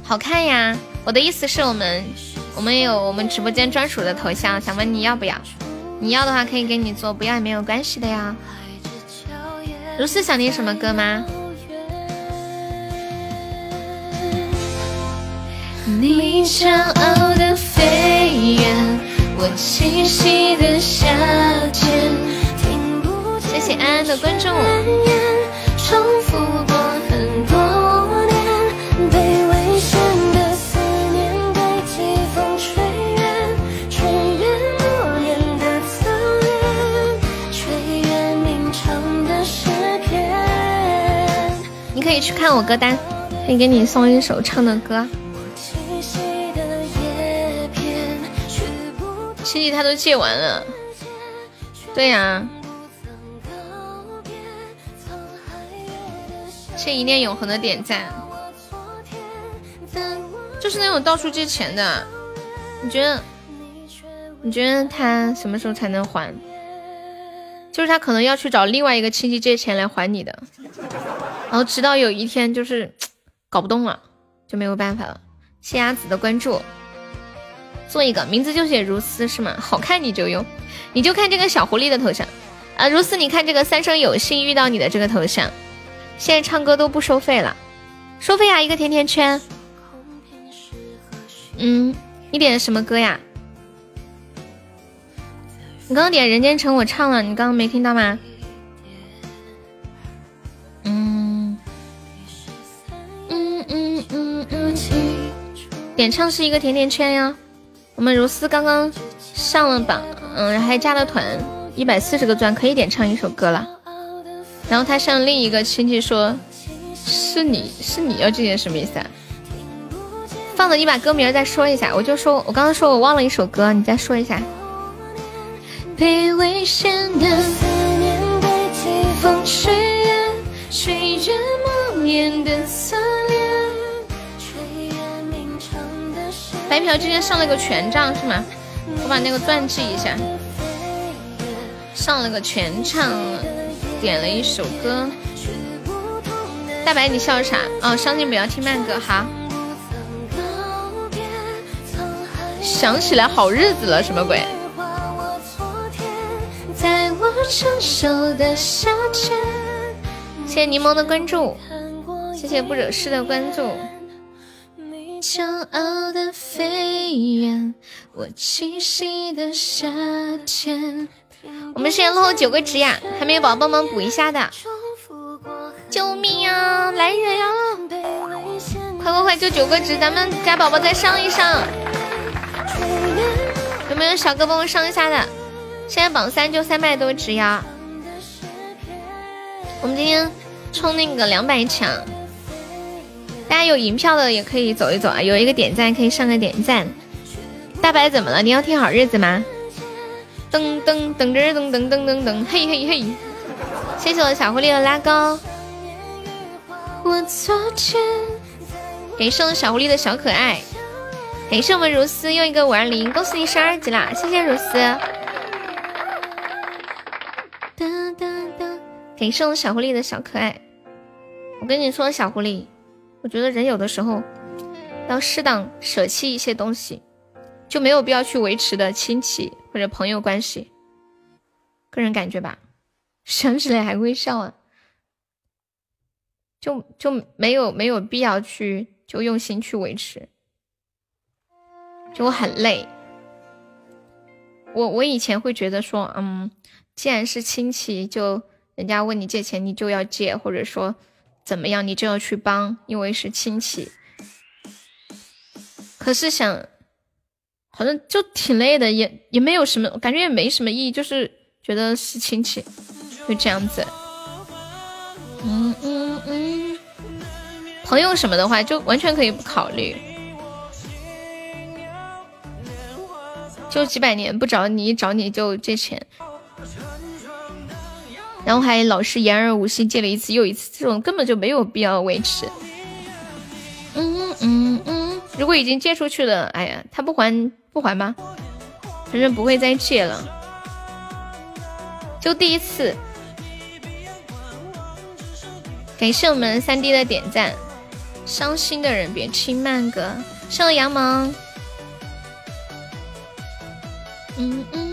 好看呀！我的意思是我们，我们有我们直播间专属的头像，想问你要不要？你要的话可以给你做，不要也没有关系的呀。如是想听什么歌吗？你骄傲的飞远，我栖息的夏天。听不见。谢谢安安的关注。重复过很多年，的思念被季风吹远，吹远的侧脸，吹远唱的诗篇。你可以去看我歌单，可以给你送一首唱的歌。亲戚他都借完了，对呀。谢一念永恒的点赞，就是那种到处借钱的，你觉得？你觉得他什么时候才能还？就是他可能要去找另外一个亲戚借钱来还你的，然后直到有一天就是 搞不动了，就没有办法了。谢鸭子的关注，做一个名字就写如斯是吗？好看你就用，你就看这个小狐狸的头像啊，如斯你看这个三生有幸遇到你的这个头像。现在唱歌都不收费了，收费啊！一个甜甜圈。嗯，你点的什么歌呀？你刚刚点《人间城》，我唱了，你刚刚没听到吗？嗯嗯嗯嗯嗯，点唱是一个甜甜圈呀。我们如斯刚刚上了榜，嗯，还加了团，一百四十个钻，可以点唱一首歌了。然后他向另一个亲戚说：“是你是你要这件什么意思啊？”放的你把歌名再说一下，我就说我刚刚说我忘了一首歌，你再说一下。被危险的思念代替风吹远，吹远默念的侧脸，白嫖今天上了个权杖是吗？我把那个钻记一下，上了个全场。点了一首歌，大白你笑啥？哦，伤心不要听慢歌，好。想起来好日子了，什么鬼？谢谢柠檬的关注，谢谢不惹事的关注。骄傲的飞远，我栖息的夏天。我们现在落后九个值呀，还没有宝宝帮忙补一下的，救命啊！来人呀！快快快，就九个值，咱们家宝宝再上一上。有没有小哥帮我上一下的？现在榜三就三百多值呀。我们今天冲那个两百强，大家有银票的也可以走一走啊，有一个点赞可以上个点赞。大白怎么了？你要听好日子吗？噔噔噔噔噔噔噔噔噔，嘿嘿嘿！谢谢我小狐狸的拉高。我昨天感谢我小狐狸的小可爱，感谢我们如斯又一个五二零，恭喜你升二级啦！谢谢如斯。哒哒哒！感谢我小狐狸的小可爱。我跟你说，小狐狸，我觉得人有的时候要适当舍弃一些东西。就没有必要去维持的亲戚或者朋友关系，个人感觉吧，想起来还会笑啊，就就没有没有必要去就用心去维持，就我很累。我我以前会觉得说，嗯，既然是亲戚，就人家问你借钱，你就要借，或者说怎么样，你就要去帮，因为是亲戚。可是想。好像就挺累的，也也没有什么，感觉也没什么意义，就是觉得是亲戚，就这样子。嗯嗯嗯，朋友什么的话，就完全可以不考虑。就几百年不找你，一找你就借钱，然后还老是言而无信，借了一次又一次，这种根本就没有必要维持。嗯嗯嗯，如果已经借出去了，哎呀，他不还。不还吗？反正不会再借了。就第一次，感谢我们三 D 的点赞。伤心的人别听慢歌。谢我杨萌。嗯嗯。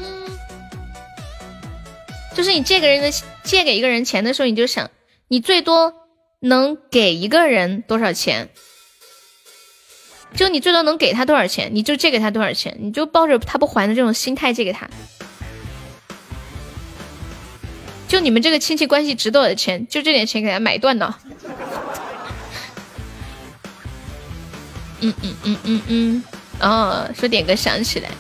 就是你借个人的借给一个人钱的时候，你就想，你最多能给一个人多少钱？就你最多能给他多少钱，你就借给他多少钱，你就抱着他不还的这种心态借给他。就你们这个亲戚关系值多少钱，就这点钱给他买断了。嗯嗯嗯嗯嗯，哦，说点歌想起来，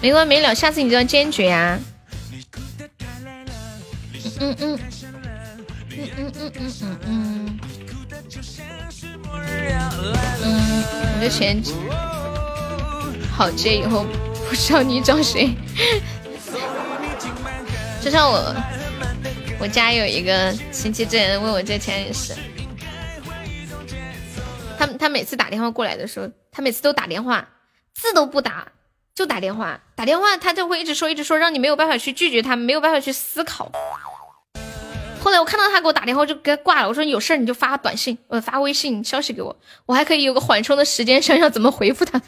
没完没了，下次你就要坚决呀。嗯嗯。嗯嗯嗯嗯嗯。嗯，我的钱好接，以后不知道你找谁。就像我，我家有一个亲戚，之前问我借钱也是。他他每次打电话过来的时候，他每次都打电话，字都不打，就打电话。打电话他就会一直说，一直说，让你没有办法去拒绝他，没有办法去思考。后来我看到他给我打电话，就给他挂了。我说有事你就发短信，呃，发微信消息给我，我还可以有个缓冲的时间，想想怎么回复他。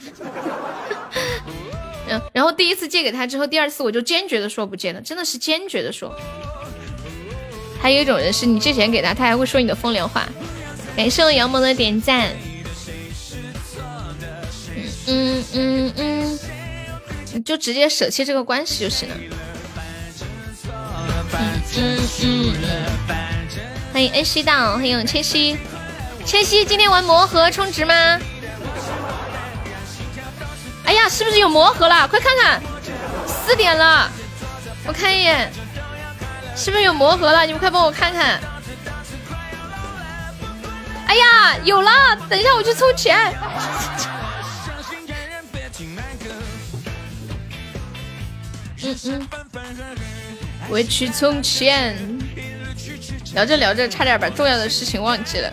嗯，然后第一次借给他之后，第二次我就坚决的说不借了，真的是坚决的说。还有一种人是你借钱给他，他还会说你的风凉话。感谢我杨萌的点赞。嗯嗯嗯，你就直接舍弃这个关系就行了。欢迎恩熙道，欢迎千玺。千玺，今天玩魔盒充值吗？哎呀，是不是有魔盒了？快看看，四点了，我看一眼，是不是有魔盒了？你们快帮我看看。哎呀，有了！等一下我去充钱。嗯嗯，我去充钱。聊着聊着，差点把重要的事情忘记了。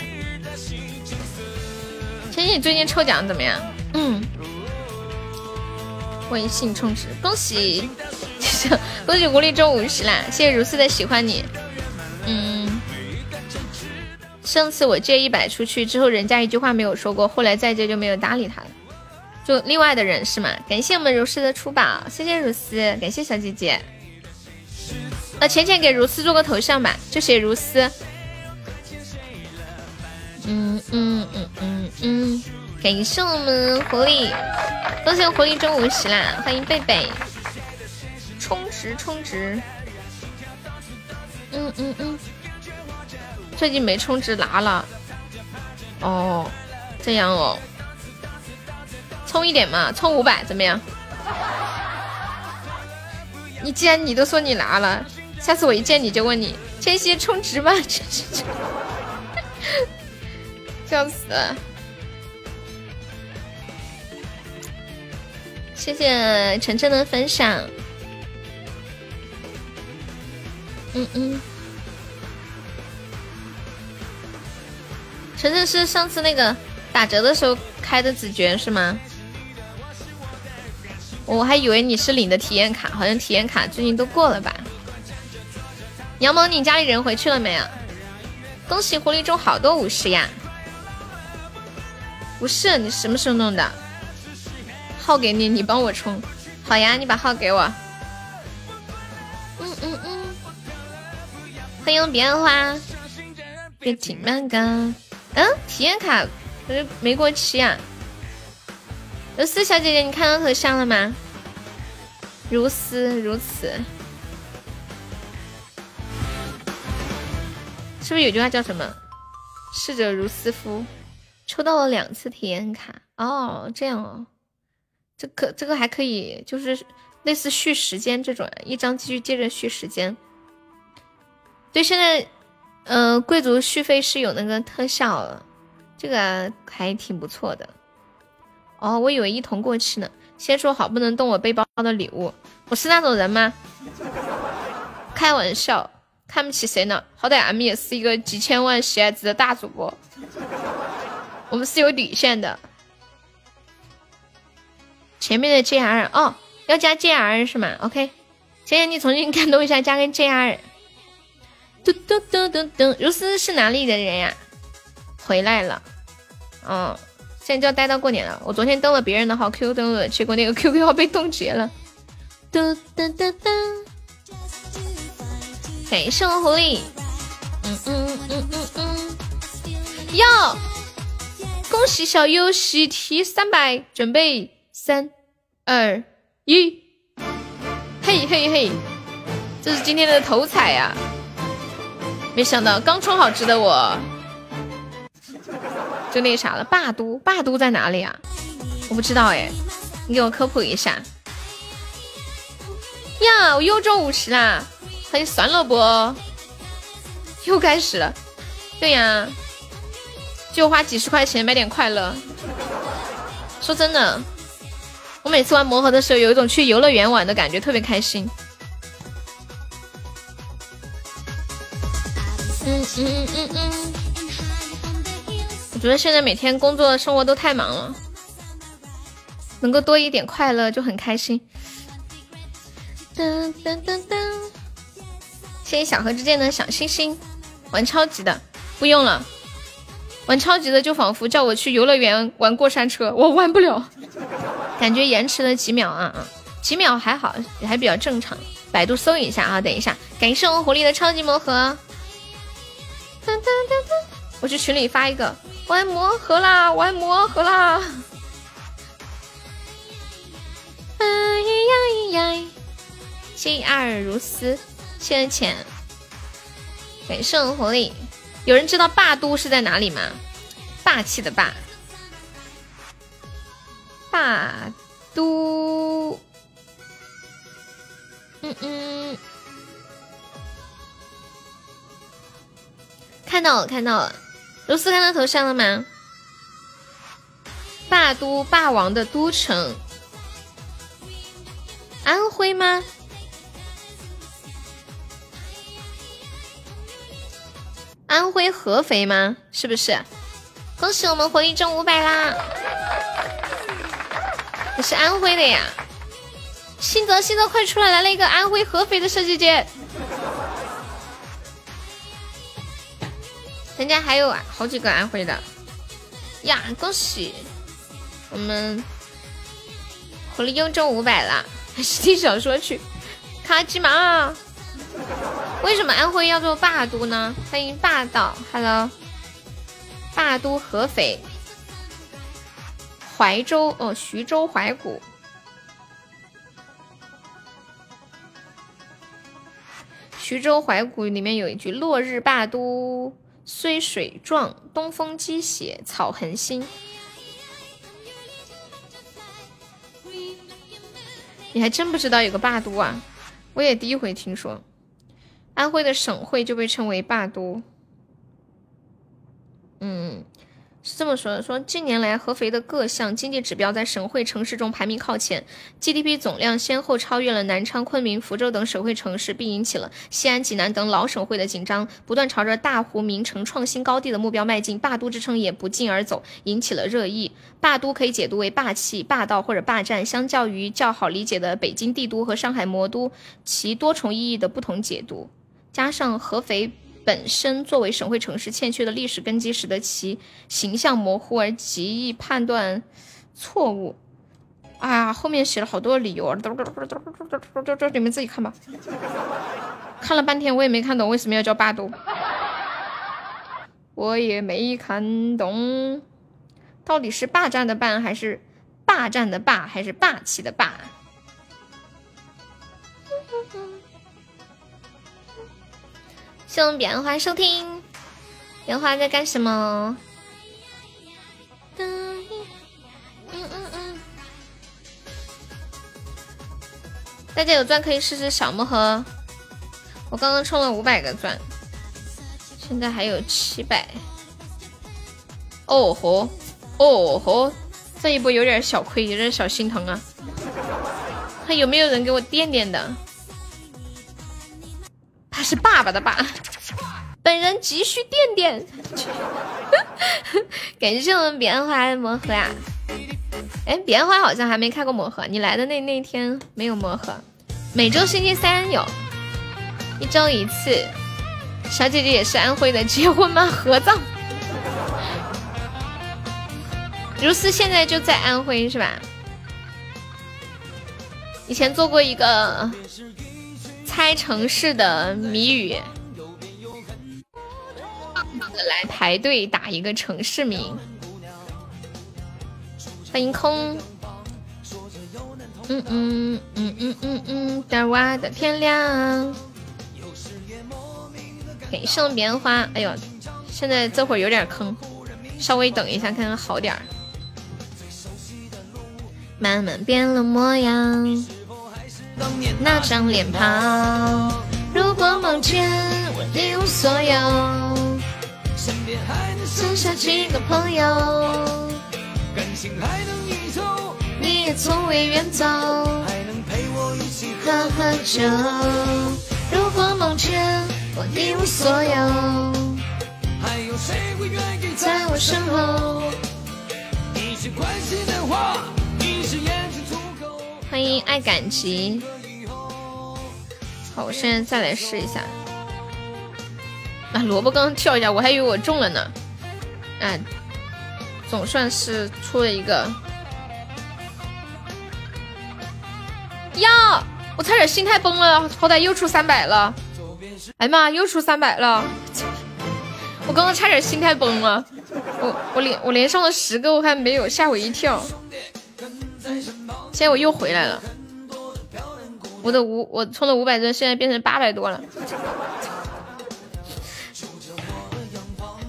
千玺，最近抽奖怎么样？嗯，微信充值，恭喜！恭喜狐狸中五十啦！谢谢如斯的喜欢你。嗯。上次我借一百出去之后，人家一句话没有说过，后来再借就没有搭理他了。就另外的人是吗？感谢我们如斯的出宝，谢谢如斯，感谢小姐姐。那，浅浅给如斯做个头像吧，就写如斯。嗯嗯嗯嗯嗯，感谢我们狐狸，恭喜狐狸中五十啦！欢迎贝贝，充值充值。嗯嗯嗯。最近没充值拿了，哦，这样哦，充一点嘛，充五百怎么样？你既然你都说你拿了，下次我一见你就问你，千玺充值吧，笑死了！谢谢晨晨的分享，嗯嗯。晨晨是上次那个打折的时候开的紫爵是吗？我还以为你是领的体验卡，好像体验卡最近都过了吧？杨萌，你家里人回去了没有？恭喜狐狸中好多武士呀！不是，你什么时候弄的？号给你，你帮我充。好呀，你把号给我。嗯嗯嗯。欢迎彼岸花，别停慢歌。嗯，体验卡可是没过期啊。如斯小姐姐，你看到头像了吗？如斯如此，是不是有句话叫什么“逝者如斯夫”？抽到了两次体验卡哦，这样哦，这可这个还可以，就是类似续时间这种，一张继续接着续时间。对，现在。嗯，贵族续费是有那个特效了，这个还挺不错的。哦，我以为一同过期呢。先说好不能动我背包的礼物，我是那种人吗？开玩笑，看不起谁呢？好歹俺们也是一个几千万喜爱值的大主播，我们是有底线的。前面的 JR 哦，要加 JR 是吗？OK，谢谢你重新感动一下，加个 JR。嘟嘟嘟嘟嘟，如斯是哪里的人呀？回来了，嗯，现在就要待到过年了。我昨天登了别人的号 QQ 登录，结果那个 QQ 号被冻结了。嘟嘟嘟嘟，感谢我狐狸。嗯嗯嗯嗯嗯，哟，恭喜小优喜提三百，准备三二一，嘿嘿嘿，这是今天的头彩呀！没想到刚充好值的我，就那啥了。霸都，霸都在哪里啊？我不知道哎，你给我科普一下。呀，我又中五十啦！欢迎酸萝卜，又开始了。对呀，就花几十块钱买点快乐。说真的，我每次玩魔盒的时候，有一种去游乐园玩的感觉，特别开心。嗯嗯嗯嗯。我觉得现在每天工作生活都太忙了，能够多一点快乐就很开心。噔噔噔噔，谢谢小河之间的小星星。玩超级的不用了，玩超级的就仿佛叫我去游乐园玩过山车，我玩不了，感觉延迟了几秒啊啊，几秒还好，还比较正常。百度搜一下啊，等一下，感谢我狐狸的超级魔盒。噔噔噔噔，我去群里发一个，玩魔盒啦，玩魔盒啦。哎呀呀呀！谢阿尔如斯，谢谢钱，感谢活力。有人知道霸都是在哪里吗？霸气的霸，霸都。嗯嗯，看到了看到了，如斯看到头像了吗？霸都霸王的都城，安徽吗？安徽合肥吗？是不是？恭喜我们活力中五百啦！我是安徽的呀，新泽新泽快出来，来了一个安徽合肥的小姐姐。人家还有好几个安徽的呀！恭喜我们狐狸又中五百了，还是听小说去，卡基玛。为什么安徽要做霸都呢？欢迎霸道，Hello，霸都合肥、怀州哦，徐州怀古。徐州怀古里面有一句“落日霸都虽水壮，东风积血草恒新”。你还真不知道有个霸都啊？我也第一回听说。安徽的省会就被称为霸都。嗯，是这么说的：说近年来合肥的各项经济指标在省会城市中排名靠前，GDP 总量先后超越了南昌、昆明、福州等省会城市，并引起了西安、济南等老省会的紧张，不断朝着大湖名城创新高地的目标迈进。霸都之称也不胫而走，引起了热议。霸都可以解读为霸气、霸道或者霸占，相较于较好理解的北京帝都和上海魔都，其多重意义的不同解读。加上合肥本身作为省会城市欠缺的历史根基，使得其形象模糊而极易判断错误。啊，后面写了好多理由，这你们自己看吧。看了半天我也没看懂为什么要叫霸都，我也没看懂，到底是霸占的霸还是霸占的霸还是霸气的霸？谢我们彼岸花收听，莲花在干什么？嗯嗯嗯，大家有钻可以试试小魔盒，我刚刚充了五百个钻，现在还有七百。哦吼，哦吼，这一波有点小亏，有点小心疼啊！看有没有人给我垫垫的？他是爸爸的爸，本人急需垫垫。感谢我们彼岸花的魔盒呀！哎，彼岸花好像还没开过魔盒，你来的那那天没有魔盒。每周星期三有，一周一次。小姐姐也是安徽的，结婚吗？合葬。如斯现在就在安徽是吧？以前做过一个。猜城市的谜语，来排队打一个城市名。欢迎空，嗯嗯嗯嗯嗯嗯，带娃的天亮。给送棉花，哎呦，现在这会儿有点坑，稍微等一下看看好点儿。慢慢变了模样。那张脸庞，如果某天我一无所有，身边还能剩下几个朋友，感情还能依旧，你也从未远走。还能陪我一起喝喝酒，如果某天我一无所有，还有谁会愿意在我身后。一句关心的话，欢迎爱感激。好，我现在再来试一下。啊，萝卜刚刚跳一下，我还以为我中了呢。哎，总算是出了一个。呀，我差点心态崩了，好歹又出三百了。哎呀妈，又出三百了！我刚刚差点心态崩了。我我连我连上了十个，我还没有，吓我一跳。现在我又回来了。我的五，我充了五百钻，现在变成八百多了。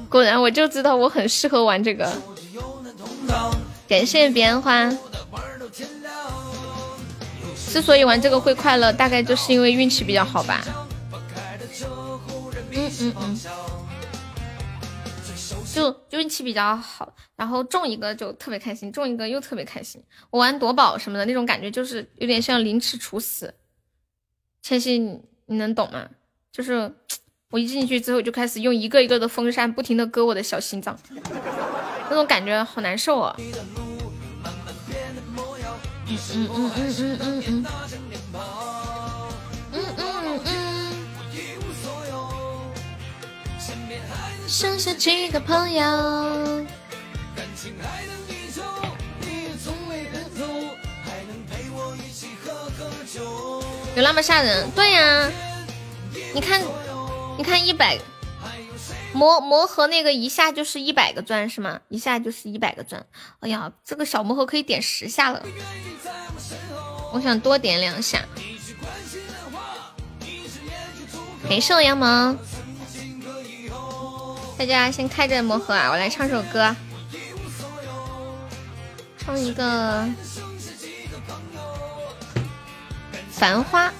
果然，我就知道我很适合玩这个。感谢彼岸花。之所以玩这个会快乐，大概就是因为运气比较好吧。嗯嗯嗯。就就运气比较好，然后中一个就特别开心，中一个又特别开心。我玩夺宝什么的那种感觉，就是有点像凌迟处死。千玺，你能懂吗？就是我一进去之后就开始用一个一个的风扇不停的割我的小心脏，那种感觉好难受啊。嗯嗯嗯嗯嗯嗯嗯。嗯嗯嗯。剩下几个朋友。亲爱的地球，你从未远走，还能陪我一起喝喝酒有那么吓人？对呀，你看，你看一百魔魔盒那个一下就是一百个钻是吗？一下就是一百个钻。哎呀，这个小魔盒可以点十下了，我想多点两下。没事，杨萌，大家先开着魔盒啊，我来唱首歌，唱一个。繁花，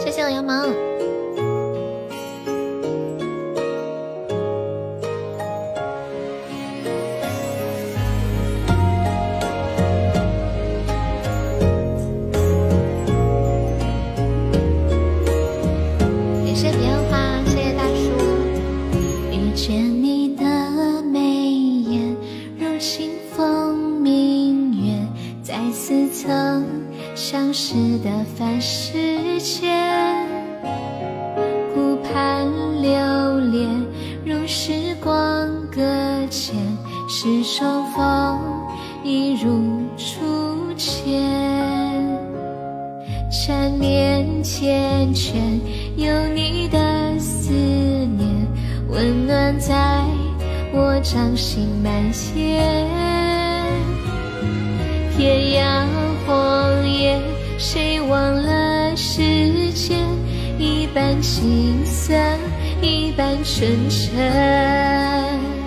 谢谢我杨萌。相识的凡世间顾盼流连如时光搁浅是重逢一如初见。缠绵缱绻有你的思念温暖在我掌心蔓延天涯或谁忘了时间？一半青涩一半纯真。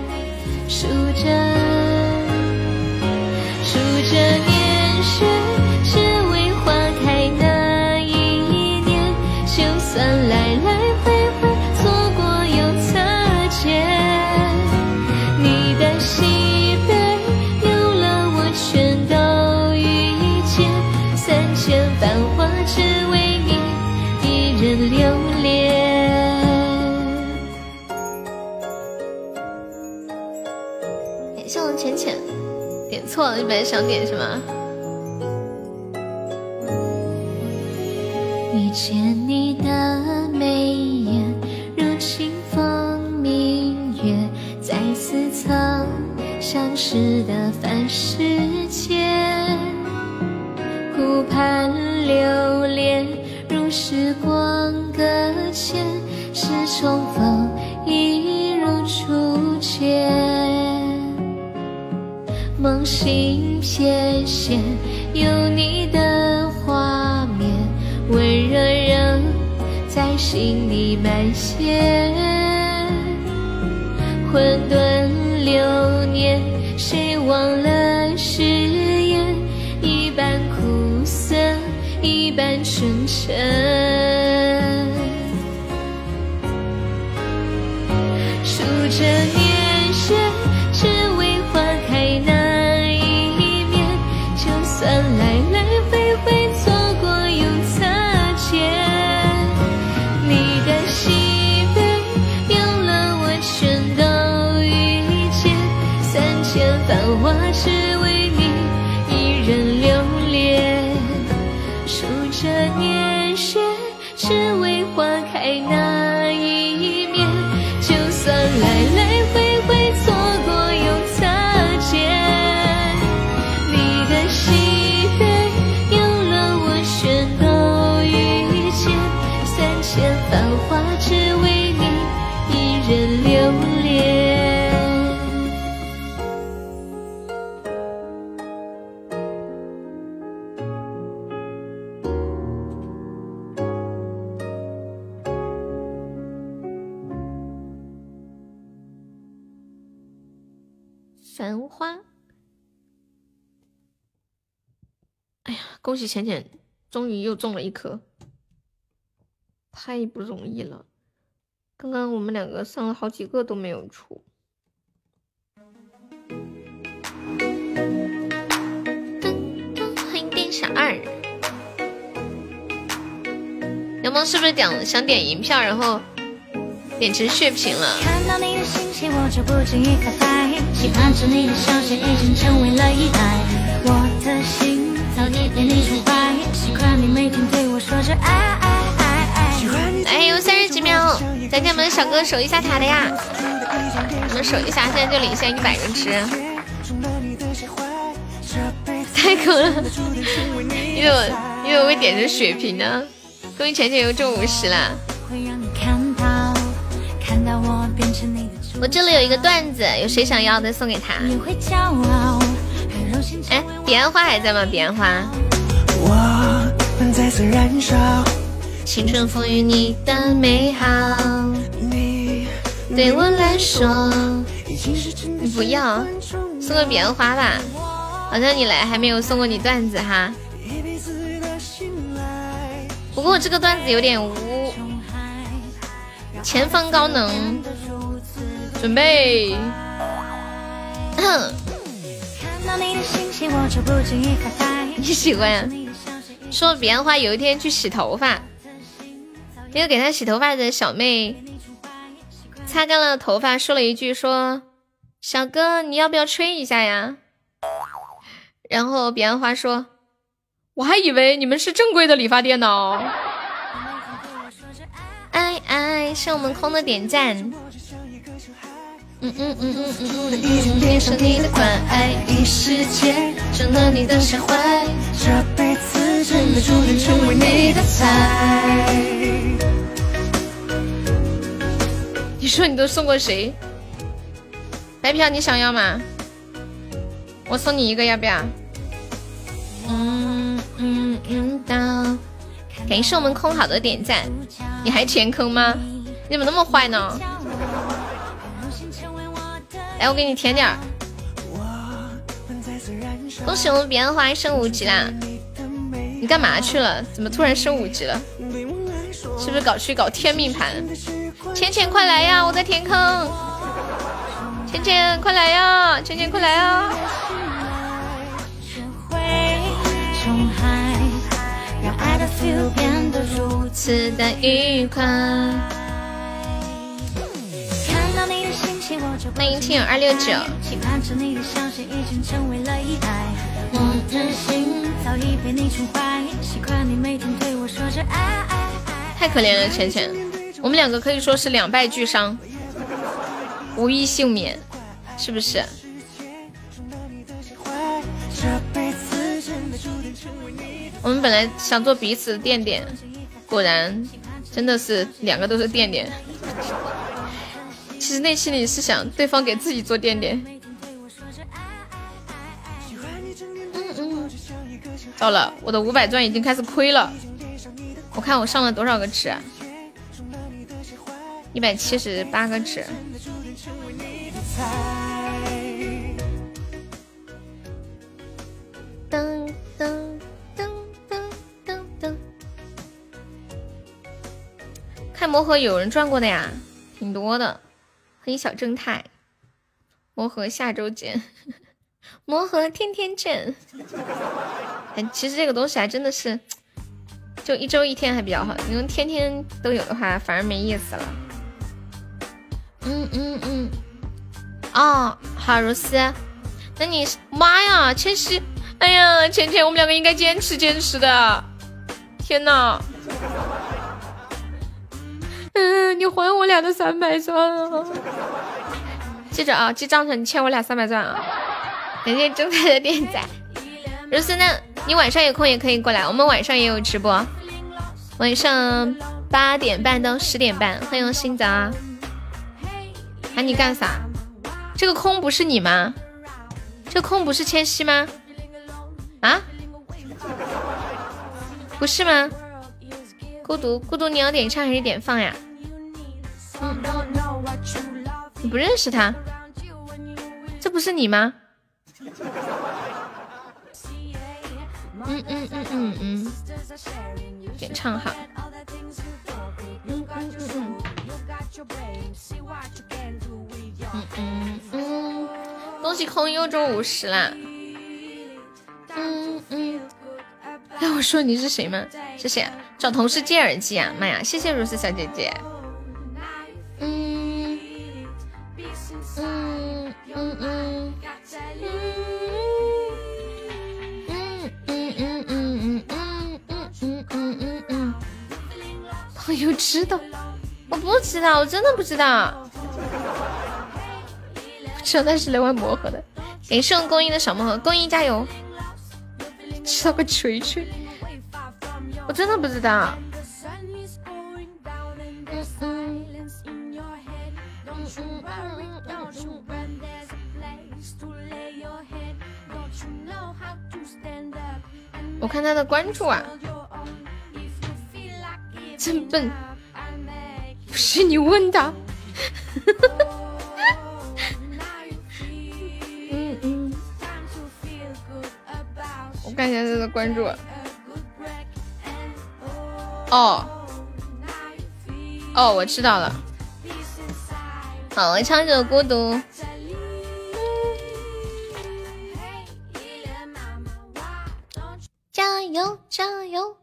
本想点什么？遇见你的眉眼，如清风明月，在似曾相识的凡世间。湖畔流连，如时光搁浅，是重逢，一如初见。梦醒偏鲜有你的画面温热仍在心底蔓延混沌流年谁忘了誓言？一半苦涩一半纯真。恭喜浅浅，终于又中了一颗，太不容易了。刚刚我们两个上了好几个都没有出。欢迎店小二，杨萌是不是点想点银票，然后点成血瓶了？看到你的信息，我就不经意发呆，喜欢着你的消息，已经成为了依赖。我的心早已被你宠坏，习惯你每天对我说着爱爱爱爱。还有三十几秒，再给我们小哥守一下塔的呀！我们守一下，现在就领先一百人吃，太可了！因为我因为我会点成血瓶呢。恭喜浅浅又中五十啦！我这里有一个段子，有谁想要的送给他？你会骄傲，哎，彼岸花还在吗？彼岸花，我们再次燃烧，青春赋予你的美好，你对我来说，已经是真的你不要送个彼岸花吧。好像你来还没有送过你段子哈。不过我这个段子有点污，前方高能，准备。看到你的信息，我就不经意发呆。你喜欢？说彼岸花有一天去洗头发，那个给她洗头发的小妹擦干了头发，说了一句说：“小哥，你要不要吹一下呀？”然后彼岸花说：“我还以为你们是正规的理发店呢。”爱爱是我们空的点赞。你，说你都送过谁？白嫖你想要吗？我送你一个，要不要？嗯嗯嗯到，感谢我们空好的点赞，你还填坑吗？你怎么那么坏呢？来，我给你填点儿。恭喜我们彼岸花升五级啦！你干嘛去了？怎么突然升五级了？是不是搞去搞天命盘？浅浅快来呀！我在填坑。浅浅快来呀！浅浅快来呀！如此的愉快。欢迎听友二六九。太可怜了，浅浅，我们两个可以说是两败俱伤，无一幸免，是不是？我们本来想做彼此的垫垫，果然真的是两个都是垫垫。其实内心里是想对方给自己做垫垫。嗯嗯，到了，我的五百钻已经开始亏了。我看我上了多少个纸啊？一百七十八个纸。噔噔噔噔噔噔。魔盒有人转过的呀，挺多的。欢迎小正太，魔盒下周见，魔盒天天见。哎，其实这个东西还真的是，就一周一天还比较好，因为天天都有的话反而没意思了。嗯嗯嗯。哦，好，如斯，那你妈呀，千玺，哎呀，芊芊，我们两个应该坚持坚持的。天呐！嗯，你还我俩的三百钻啊！记着啊，记账上，你欠我俩三百钻啊！感谢正太的点赞。如斯，那你晚上有空也可以过来，我们晚上也有直播，晚上八点半到十点半。欢迎新泽啊，喊你干啥？这个空不是你吗？这空不是千玺吗？啊？不是吗？孤独孤独，你要点唱还是点放呀？嗯，你不认识他？这不是你吗？嗯嗯嗯嗯嗯，点唱好。嗯嗯嗯嗯。嗯嗯嗯，东西空又中五十啦。嗯嗯。让我说你是谁吗？谢谢，找同事借耳机啊！妈呀，谢谢如斯小姐姐。朋友知道？我不知道，我真的不知道。知道他是来玩魔盒的。感谢我公益的小魔盒，公益加油！知道个锤锤，我真的不知道。我看他的关注啊，真笨，不是你问的。看一下他的关注。哦，哦，我知道了。好，我唱首《孤独》。加油，加油！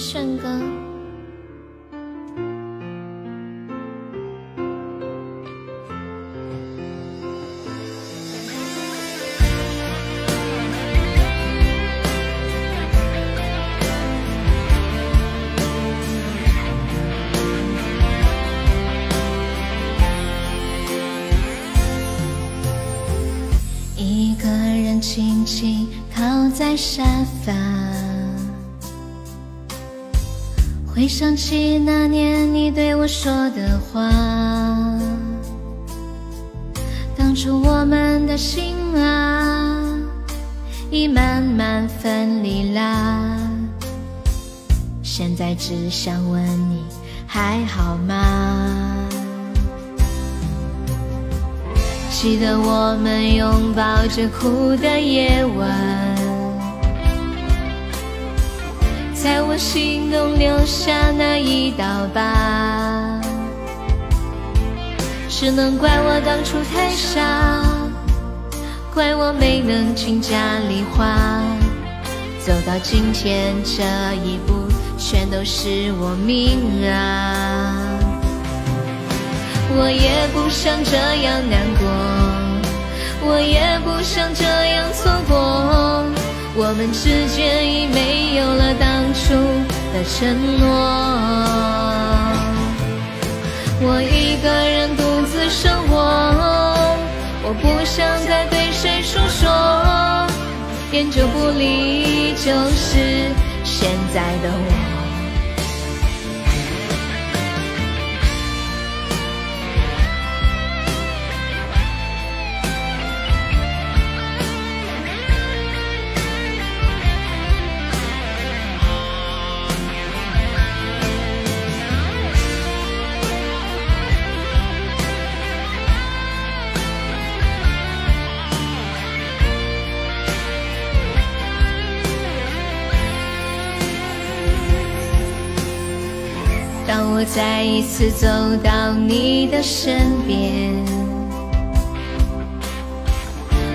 顺哥，一个人轻轻靠在沙发。想起那年你对我说的话，当初我们的心啊，已慢慢分离啦。现在只想问你还好吗？记得我们拥抱着哭的夜晚，在我心中留下那一道疤。只能怪我当初太傻，怪我没能进家里花。走到今天这一步，全都是我命啊！我也不想这样难过，我也不想这样错过，我们之间已没有了当初的承诺。我一个人独自生活，我不想再对谁诉说，烟酒不离就是现在的我。我再一次走到你的身边，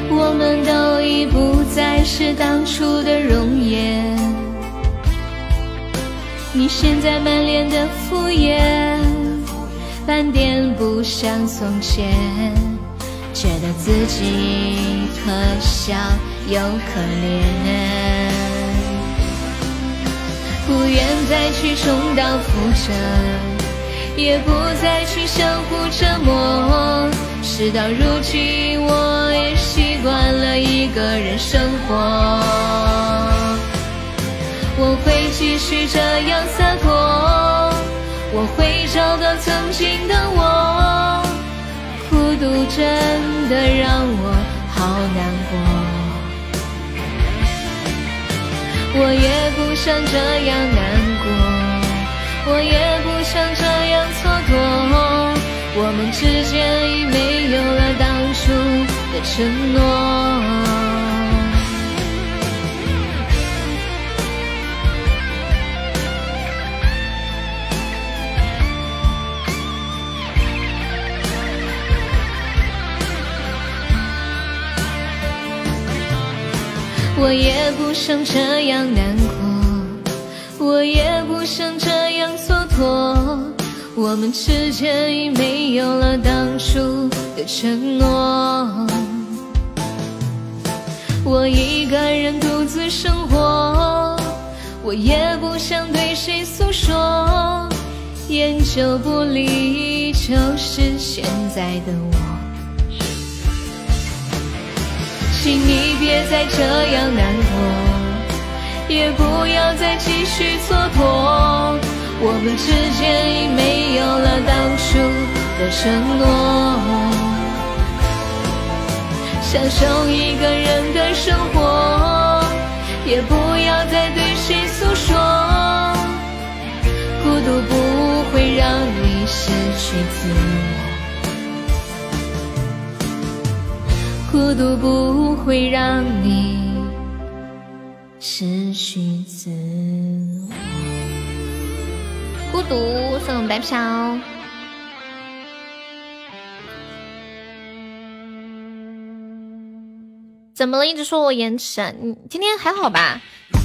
我们都已不再是当初的容颜。你现在满脸的敷衍，半点不像从前，觉得自己可笑又可怜。不愿再去重蹈覆辙，也不再去相互折磨。事到如今，我也习惯了一个人生活。我会继续这样洒脱，我会找到曾经的我。孤独真的让我好难我也不想这样难过，我也不想这样蹉跎。我们之间已没有了当初的承诺。我也不想这样难过，我也不想这样蹉跎。我们之间已没有了当初的承诺。我一个人独自生活，我也不想对谁诉说。烟酒不离，就是现在的我。请你别再这样难过，也不要再继续蹉跎。我们之间已没有了当初的承诺。享受一个人的生活，也不要再对谁诉说。孤独不会让你失去自我。孤独不会让你失去自我。孤独送白嫖。怎么了？一直说我延迟啊？你今天还好吧？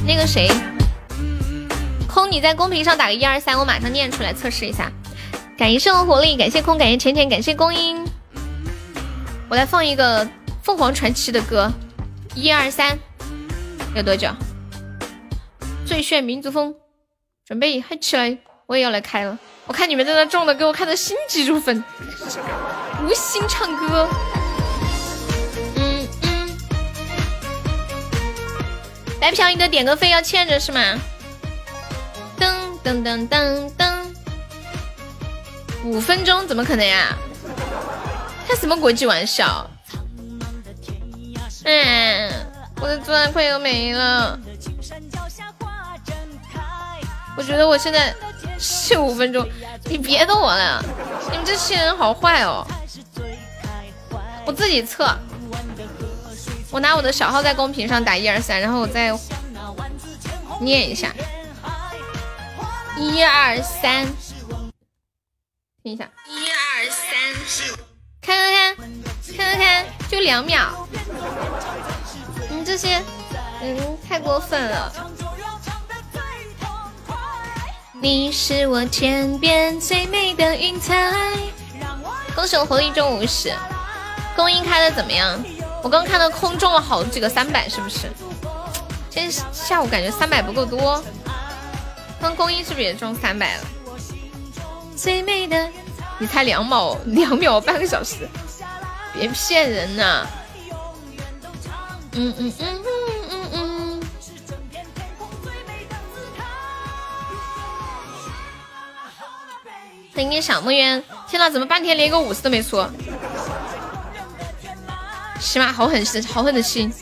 那个谁，空，你在公屏上打个一二三，我马上念出来测试一下。感谢生活活力，感谢空，感谢浅浅，感谢光阴。我来放一个。凤凰传奇的歌，一二三，要多久？最炫民族风，准备嗨起来！我也要来开了。我看你们在那种的，给我看的心急如焚，无心唱歌。嗯嗯，白嫖，你的点歌费要欠着是吗？噔噔噔噔噔，五分钟怎么可能呀？开什么国际玩笑？嗯，我的钻快要没了。我觉得我现在十五分钟，你别逗我了，你们这些人好坏哦。我自己测，我拿我的小号在公屏上打一二三，然后我再念一下，一二三，听一下，一二三，看看看，看看看，就两秒。你这些嗯太过分了！你是我天边最美的云彩。恭喜我活力中五十，公英开的怎么样？我刚看到空中了好几个三百，是不是？今天下午感觉三百不够多。刚公英是不是也中三百了？最美的，你才两秒，两秒半个小时，别骗人呐！嗯嗯嗯嗯嗯嗯。欢迎小木鸢，天呐，怎么半天连个五十都没出？起码好狠心，好狠的心。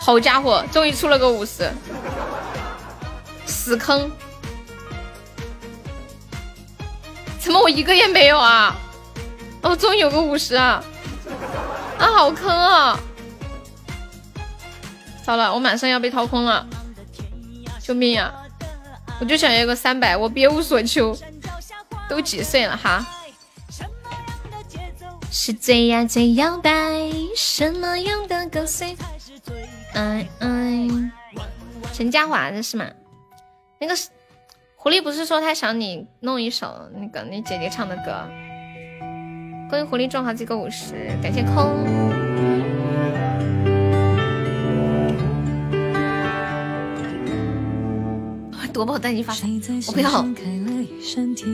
好家伙，终于出了个五十，死坑！怎么我一个也没有啊？哦，终于有个五十啊！啊，好坑啊！糟了，我马上要被掏空了！救命呀！我就想要个三百，我别无所求。都几岁了哈？是最呀最摇摆，什么样的歌随？哎哎，陈嘉华的是吗？那个狐狸不是说他想你弄一首那个你姐姐唱的歌？恭喜狐狸中好几个五十，感谢空。夺宝带你发财，我不要。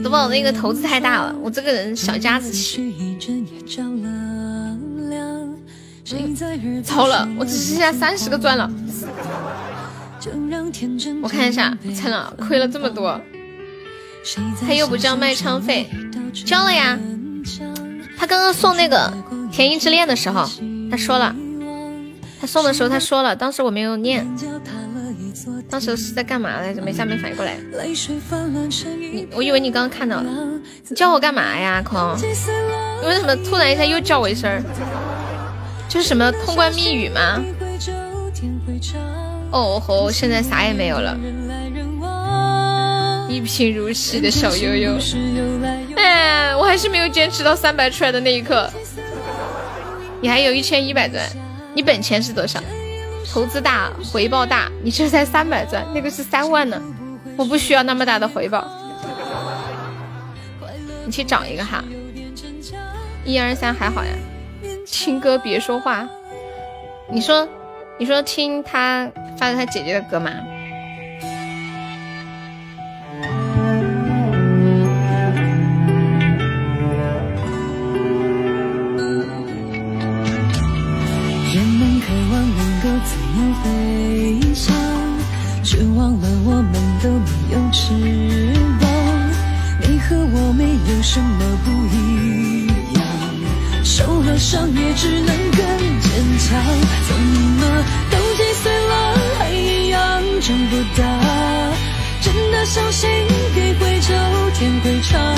夺宝那个投资太大了，我这个人小家子气。糟了，我只剩下三十个钻了。我看一下，惨了，亏了这么多。他又不交卖唱费，交了呀。他刚刚送那个《甜音之恋》的时候，他说了，他送的时候他说了，当时我没有念，当时是在干嘛来着？没下没反应过来。你，我以为你刚刚看到了，你叫我干嘛呀，空？你为什么突然一下又叫我一声？就是什么通关密语吗？哦吼，现在啥也没有了。一贫如洗的小悠悠，还是没有坚持到三百出来的那一刻。你还有一千一百钻，你本钱是多少？投资大，回报大，你这才三百钻，那个是三万呢。我不需要那么大的回报，你去找一个哈。一二三，还好呀。听歌别说话，你说，你说听他发的他姐姐的歌吗？飞翔却忘了我们都没有翅膀，你和我没有什么不一样，受了伤也只能更坚强。怎么都几岁了还一样长不大？真的相信给会就天会长，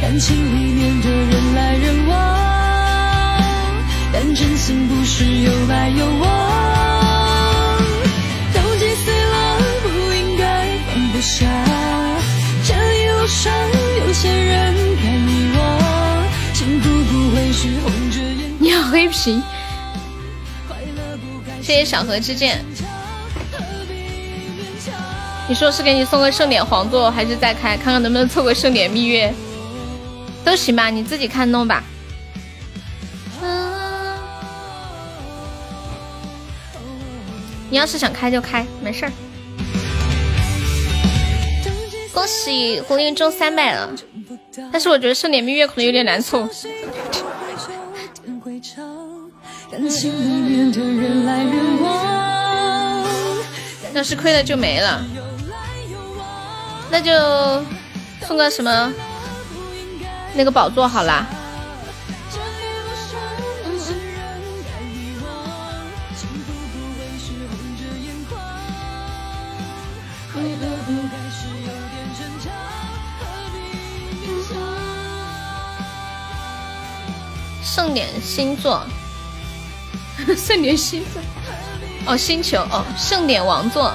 感情里面的人来人往，但真心不是有来有往。你好黑皮，谢谢小河之剑。你说是给你送个盛典皇座，还是再开看看能不能凑个盛典蜜月？都行吧，你自己看弄吧。你要是想开就开，没事儿。恭喜胡林中三百了，但是我觉得盛典蜜月可能有点难凑。要是亏了就没了，那就送个什么那个宝座好啦。盛典星座，盛典星座，哦，星球，哦，盛典王座，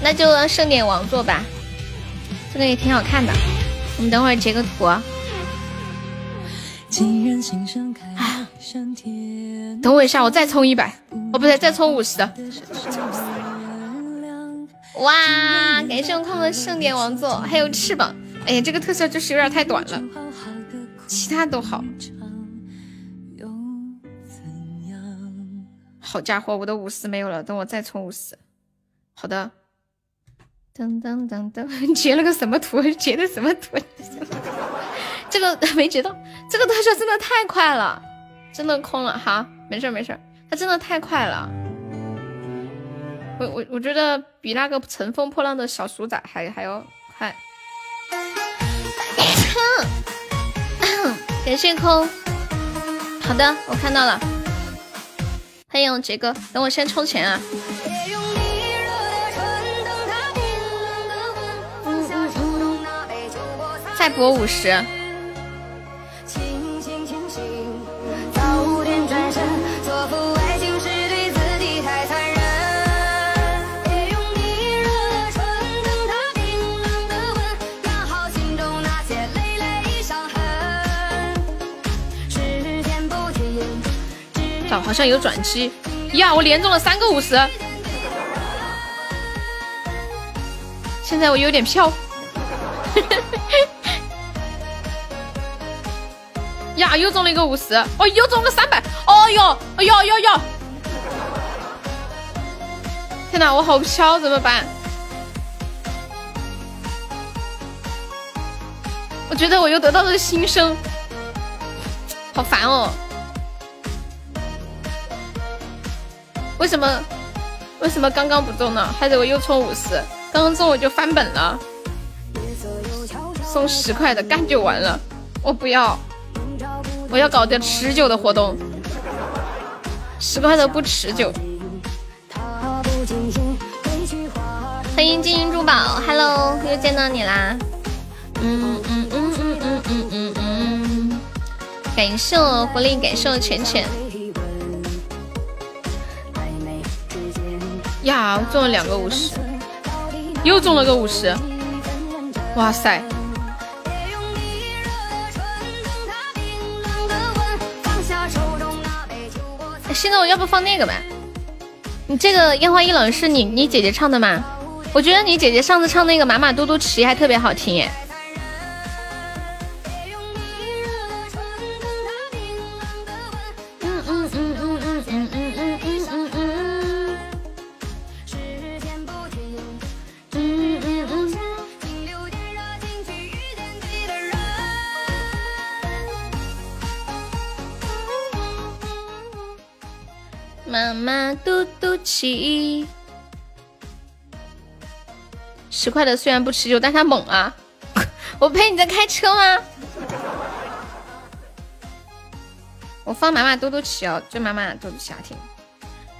那就盛典王座吧，这个也挺好看的。我们等会儿截个图。等我一下，我再充一百，哦，不对，再充五十的。哇，感谢我空的盛典王座，还有翅膀。哎呀，这个特效就是有点太短了。其他都好，好家伙，我的五十没有了，等我再充五十。好的，噔噔噔噔，截了个什么图？截的什么图？这个 没截到，这个特效真的太快了，真的空了。哈，没事没事，它真的太快了。我我我觉得比那个乘风破浪的小鼠仔还还要快。感谢空，好的，我看到了。欢迎杰哥，等我先充钱啊。再博五十。好像有转机呀！我连中了三个五十，现在我有点飘。呀，又中了一个五十，哦，又中了三百，哦哟，哎呦呦呦！天哪，我好飘，怎么办？我觉得我又得到了新生，好烦哦！为什么？为什么刚刚不中呢？害得我又充五十，刚刚中我就翻本了。送十块的干就完了，我不要。我要搞点持久的活动，十块的不持久。欢迎金银珠宝，Hello，又见到你啦。嗯嗯嗯嗯嗯嗯嗯嗯，感谢我狐狸，感谢我浅浅。呀，中了两个五十，又中了个五十，哇塞！现在我要不放那个吧？你这个烟花易冷是你你姐姐唱的吗？我觉得你姐姐上次唱那个马马嘟嘟骑还特别好听耶。十块的虽然不持久，但它猛啊！我陪你在开车吗？我放妈妈嘟嘟骑哦，就妈妈嘟嘟骑好听。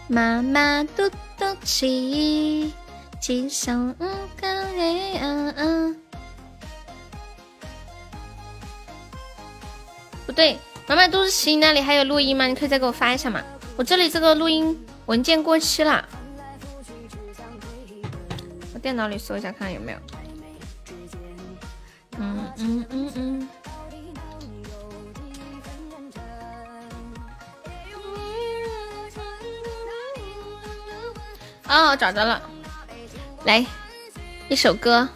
妈妈嘟嘟骑，骑上高原。不对，妈妈嘟嘟骑那里还有录音吗？你可以再给我发一下吗？我这里这个录音文件过期了，我电脑里搜一下看有没有。嗯嗯嗯嗯。哦，找着了，来一首歌，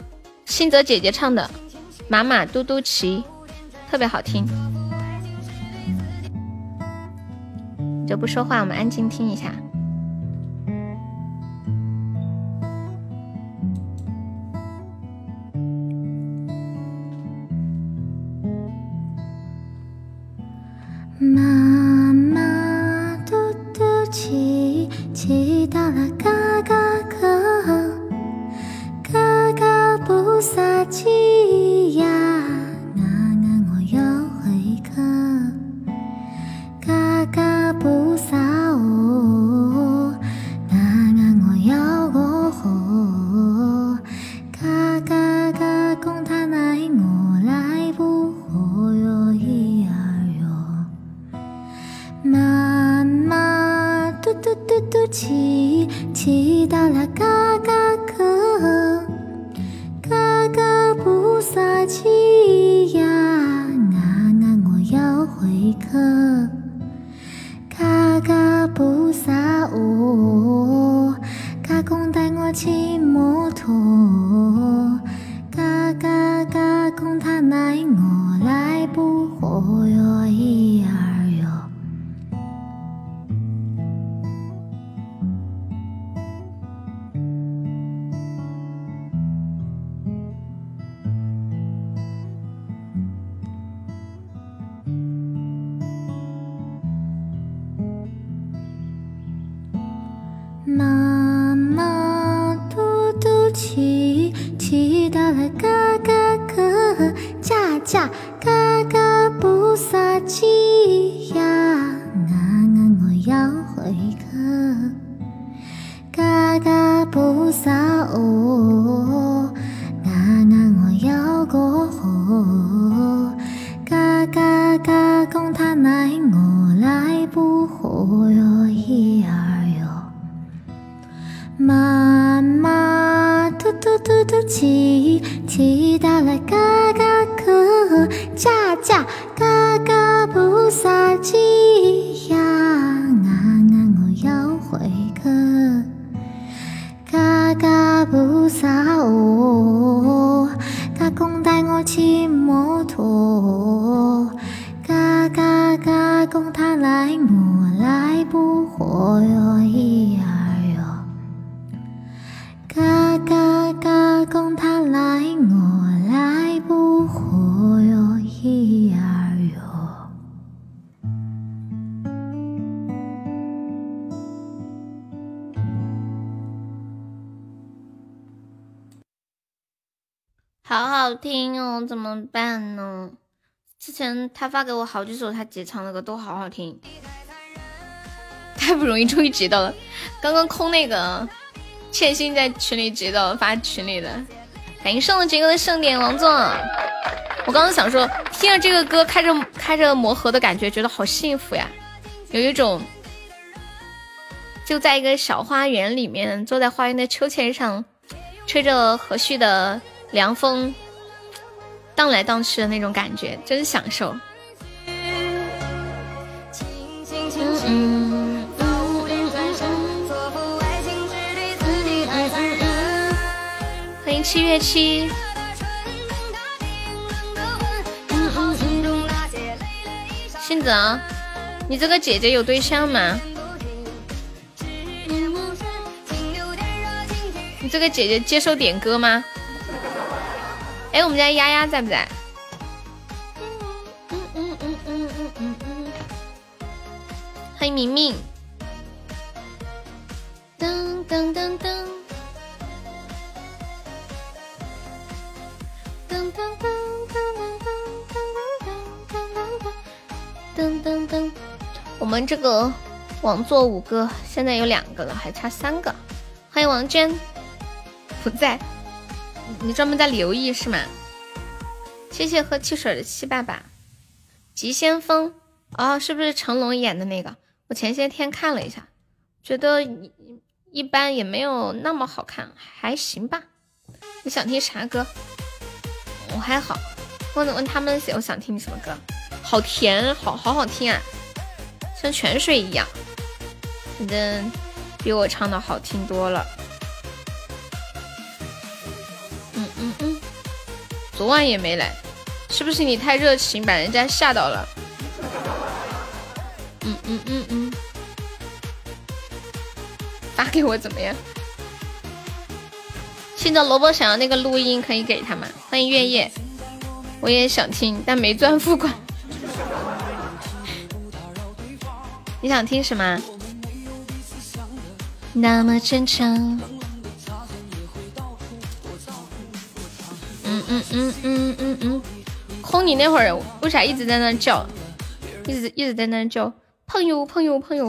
新泽姐姐唱的《马马嘟嘟骑》，特别好听。就不说话，我们安静听一下。起好听哦，怎么办呢？之前他发给我好几首他姐唱的歌，都好好听，太不容易，终于截到了。刚刚空那个欠薪在群里截到，发群里的。感谢送了杰哥的盛典王座。我刚刚想说，听着这个歌，开着开着魔盒的感觉，觉得好幸福呀，有一种就在一个小花园里面，坐在花园的秋千上，吹着和煦的。凉风荡来荡去的那种感觉，真享受。欢迎七月七。星子，你这个姐姐有对象吗？你这个姐姐接受点歌吗？哎，我们家丫丫在不在？嗯嗯嗯嗯嗯嗯嗯。欢迎明明。噔噔噔噔。噔噔噔噔噔噔噔噔噔噔噔噔。我们这个王座五个，现在有两个了，还差三个。欢迎王娟，不在。你专门在留意是吗？谢谢喝汽水的七爸爸。急先锋哦，是不是成龙演的那个？我前些天看了一下，觉得一般，也没有那么好看，还行吧。你想听啥歌？我还好。问问他们我想听什么歌？好甜，好好好听啊，像泉水一样。反正比我唱的好听多了。昨晚也没来，是不是你太热情把人家吓到了？嗯嗯嗯嗯，发给我怎么样？现在萝卜想要那个录音，可以给他吗？欢迎月夜，我也想听，但没钻付款。你想听什么？那么坚强。嗯嗯嗯嗯嗯，空你那会儿为啥一直在那叫，一直一直在那叫朋友朋友朋友，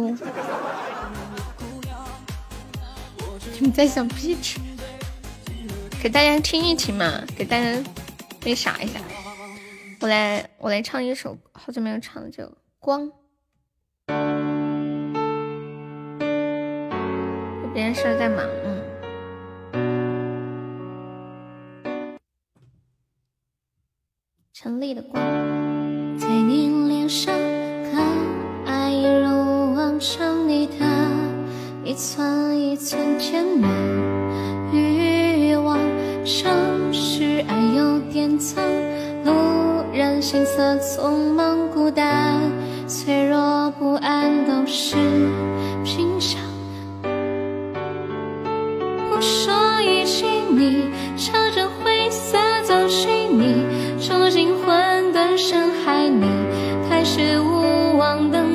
你们在想屁吃？给大家听一听嘛，给大家那啥一下。我来我来唱一首好久没有唱的这个光。有别人事在忙，嗯。城里的光，在你脸上，可爱一如往常，你的一寸一寸填满欲望。城市爱有点脏，路人行色匆忙，孤单脆弱不安都是平常。不说一句，你朝着灰色走去，你。冲进混沌深海里，开始无望等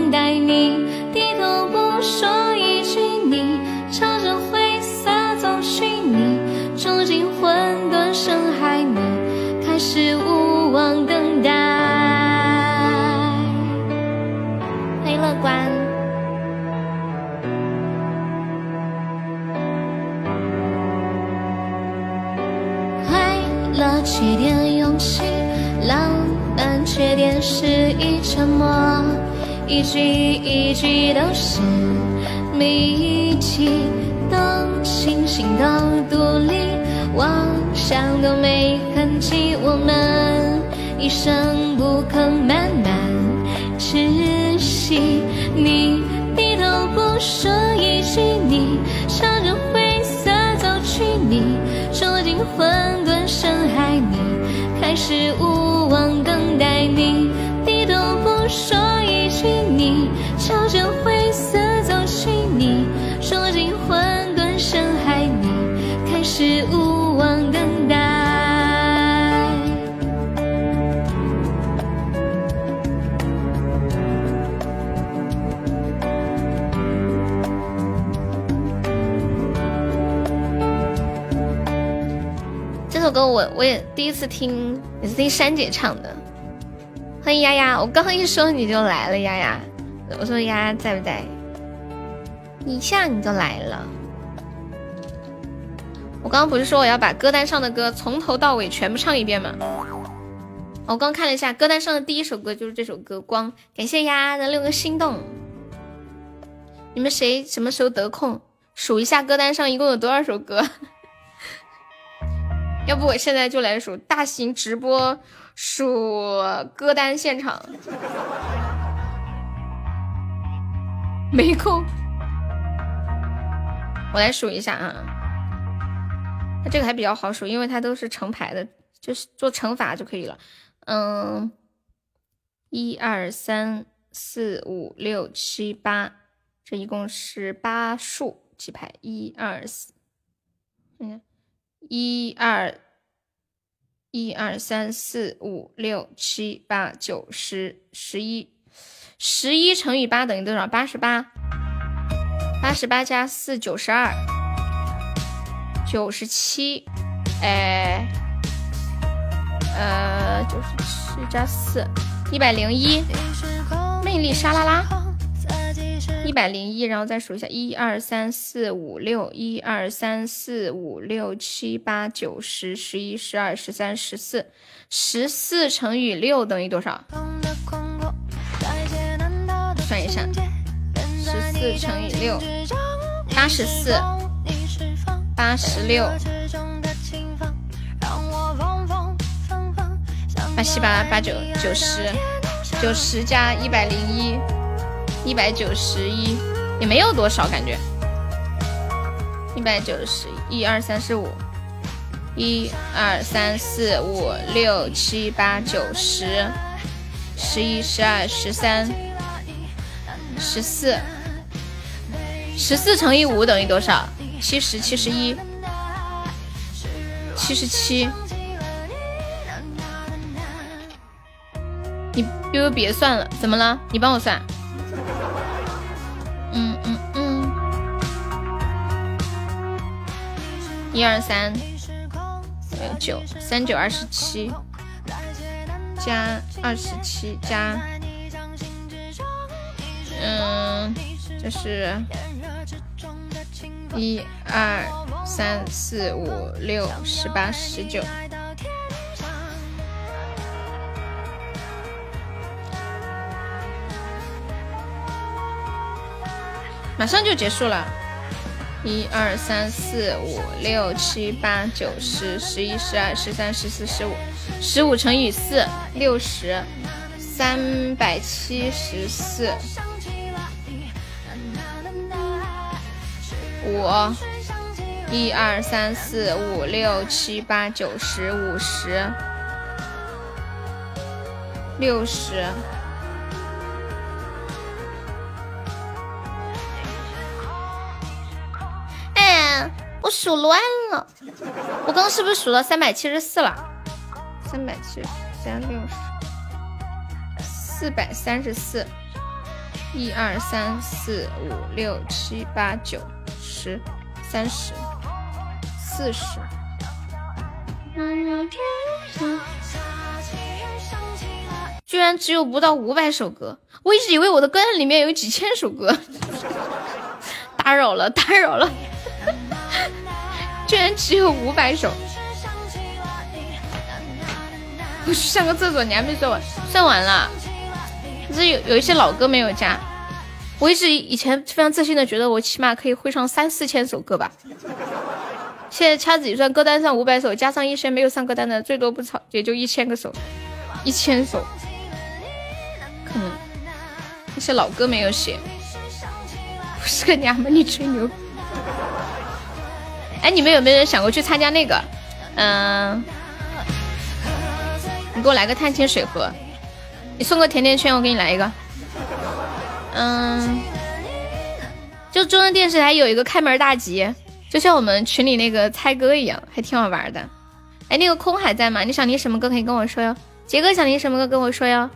缺点是一沉默，一句一句都是谜题。当清醒都独立，妄想都没痕迹，我们一生不肯慢慢窒息。你低头不说一句，你朝着灰色走去，你走进混沌深海你。开始无望等待你，低头不说一句，你朝着灰色走去，你说进混沌深海里，开始无望等待。这首歌我我也第一次听，也是听珊姐唱的。欢迎丫丫，我刚一说你就来了，丫丫。我说丫丫在不在？一下你就来了。我刚刚不是说我要把歌单上的歌从头到尾全部唱一遍吗？我刚看了一下歌单上的第一首歌就是这首歌《光》，感谢丫丫的六个心动。你们谁什么时候得空数一下歌单上一共有多少首歌？要不我现在就来数大型直播数歌单现场。没空，我来数一下啊。它这个还比较好数，因为它都是成排的，就是做乘法就可以了。嗯，一二三四五六七八，这一共是八数几排？一二四，嗯，一二一二三四五六七八九十十一，十一乘以八等于多少？八十八，八十八加四九十二，九十七，哎。呃，九十七加四，一百零一。魅力沙拉拉，一百零一，然后再数一下，一二三四五六，一二三四五六七八九十十一十二十三十四，十四乘以六等于多少？算一下，十四乘以六，八十四，八十六。八七八八九九十九十加一百零一，一百九十一也没有多少感觉。一百九十一二三四五，一二三四五六七八九十，十一十二十三十四，十四乘以五等于多少？七十七十一，七十七。你悠悠别算了，怎么了？你帮我算。一二三，有九三九二十七，加二十七加，嗯，这是一二三四五六十八十九。马上就结束了，一二三四五六七八九十十一十二十三十四十五，十五乘以四六十，三百七十四，五，一二三四五六七八九十五十，六十。数乱了，我刚刚是不是数到三百七十四了？三百七十三六十，四百三十四，一二三四五六七八九十，三十，四十。居然只有不到五百首歌，我一直以为我的歌单里面有几千首歌。打扰了，打扰了。居然只有五百首，我去上个厕所，你还没算完，算完了。可是有有一些老歌没有加，我一直以前非常自信的觉得我起码可以会上三四千首歌吧。现在掐指一算，歌单上五百首，加上一些没有上歌单的，最多不超也就一千个首，一千首。可能那些老歌没有写，不是个娘们，你吹牛。哎，你们有没有人想过去参加那个？嗯，你给我来个探清水盒，你送个甜甜圈，我给你来一个。嗯，就中央电视台有一个开门大吉，就像我们群里那个猜歌一样，还挺好玩的。哎，那个空还在吗？你想听什么歌可以跟我说哟。杰哥想听什么歌跟我说哟。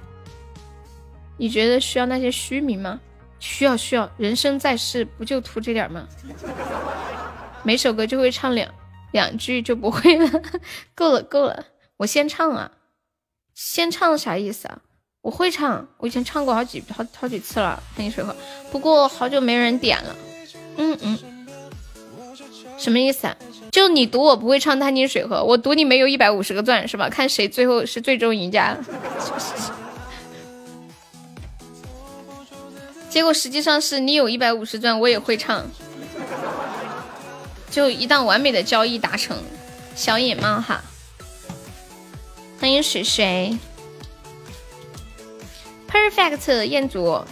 你觉得需要那些虚名吗？需要需要，人生在世不就图这点吗？每首歌就会唱两两句就不会了。够了够了，我先唱啊！先唱啥意思啊？我会唱，我以前唱过好几好好几次了《探你水河》，不过好久没人点了。嗯嗯，什么意思啊？就你赌我不会唱《探你水河》，我赌你没有一百五十个钻是吧？看谁最后是最终赢家。结果实际上是你有一百五十钻，我也会唱，就一档完美的交易达成。小野猫哈，欢迎水水，perfect 彦祖，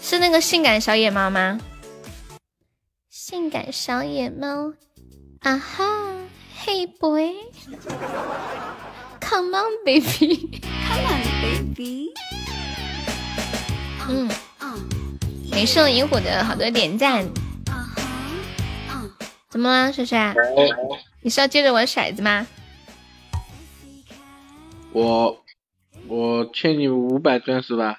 是那个性感小野猫吗？性感小野猫，啊哈，Hey boy，Come on baby，Come on baby。嗯，没事萤火的好多点赞。怎么了，帅帅？你是要接着玩骰子吗？我我欠你五百钻是吧？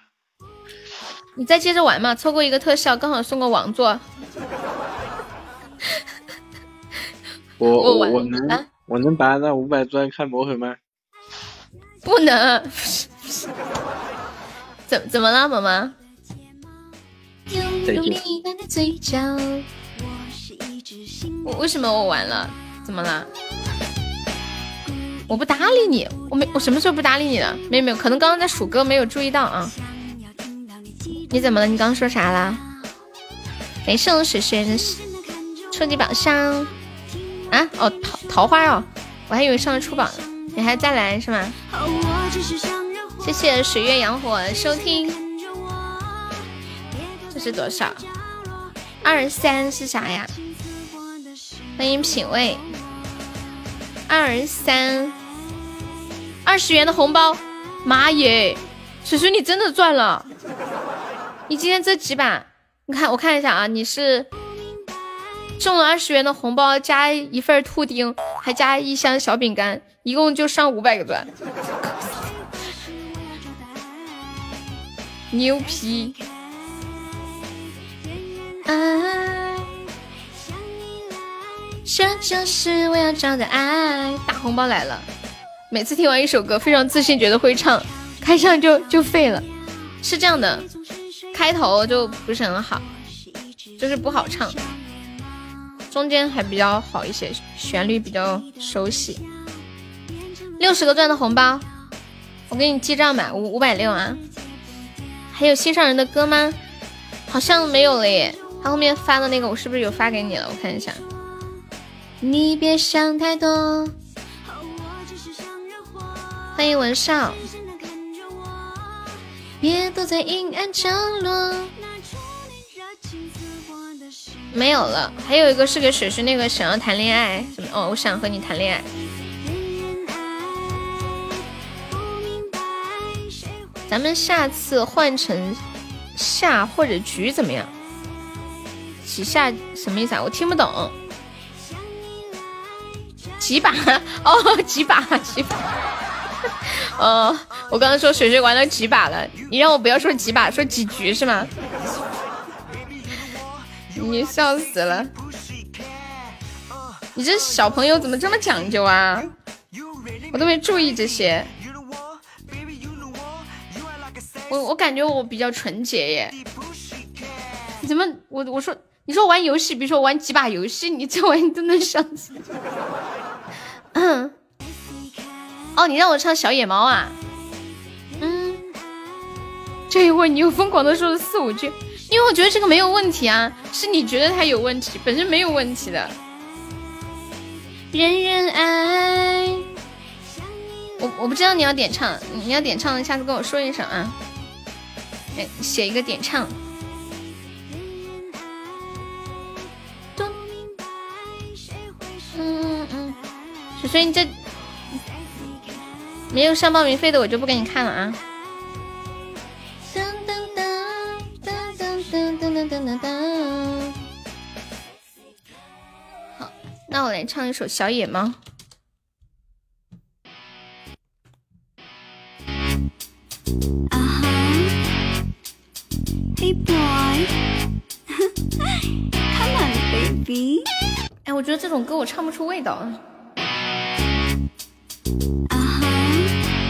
你再接着玩嘛，凑够一个特效，刚好送个王座。我我我能我能把那五百钻看魔盒吗？不能。怎怎么了，萌萌？我为什么我完了？怎么了？我不搭理你，我没我什么时候不搭理你了？没有没有，可能刚刚在数歌没有注意到啊。你怎么了？你刚刚说啥了？没事，水水的初级宝箱啊？哦，桃桃花哦，我还以为上了初榜呢。你还再来是吗？谢谢水月阳火收听。这是多少？二三是啥呀？欢迎品味。二三，二十元的红包，妈耶！水水你真的赚了！你今天这几把，你看我看一下啊，你是中了二十元的红包，加一份兔丁，还加一箱小饼干，一共就上五百个钻，牛批！爱，这就是我要找的爱。大红包来了！每次听完一首歌，非常自信，觉得会唱，开唱就就废了。是这样的，开头就不是很好，就是不好唱，中间还比较好一些，旋律比较熟悉。六十个钻的红包，我给你记账吧，五五百六啊。还有心上人的歌吗？好像没有了耶。他后面发的那个，我是不是有发给你了？我看一下。你别想太多。欢迎文少。别躲在阴暗角落。没有了，还有一个是给水水那个想要谈恋爱什么？哦，我想和你谈恋爱。咱们下次换成夏或者菊怎么样？几下什么意思啊？我听不懂。几把？哦，几把？几把？哦，我刚刚说水水玩了几把了？你让我不要说几把，说几局是吗？你笑死了！你这小朋友怎么这么讲究啊？我都没注意这些。我我感觉我比较纯洁耶。怎么？我我说。你说玩游戏，比如说玩几把游戏，你这玩意都能上。嗯，哦，你让我唱小野猫啊？嗯，这一会儿你又疯狂的说了四五句，因为我觉得这个没有问题啊，是你觉得它有问题，本身没有问题的。人人爱，我我不知道你要点唱，你要点唱，下次跟我说一声啊。哎，写一个点唱。所以你这没有上报名费的，我就不给你看了啊。噔噔噔噔噔噔噔噔噔噔。好，那我来唱一首《小野猫》。啊哈，Hey boy，Come on baby。哎，我觉得这种歌我唱不出味道。Uh-huh.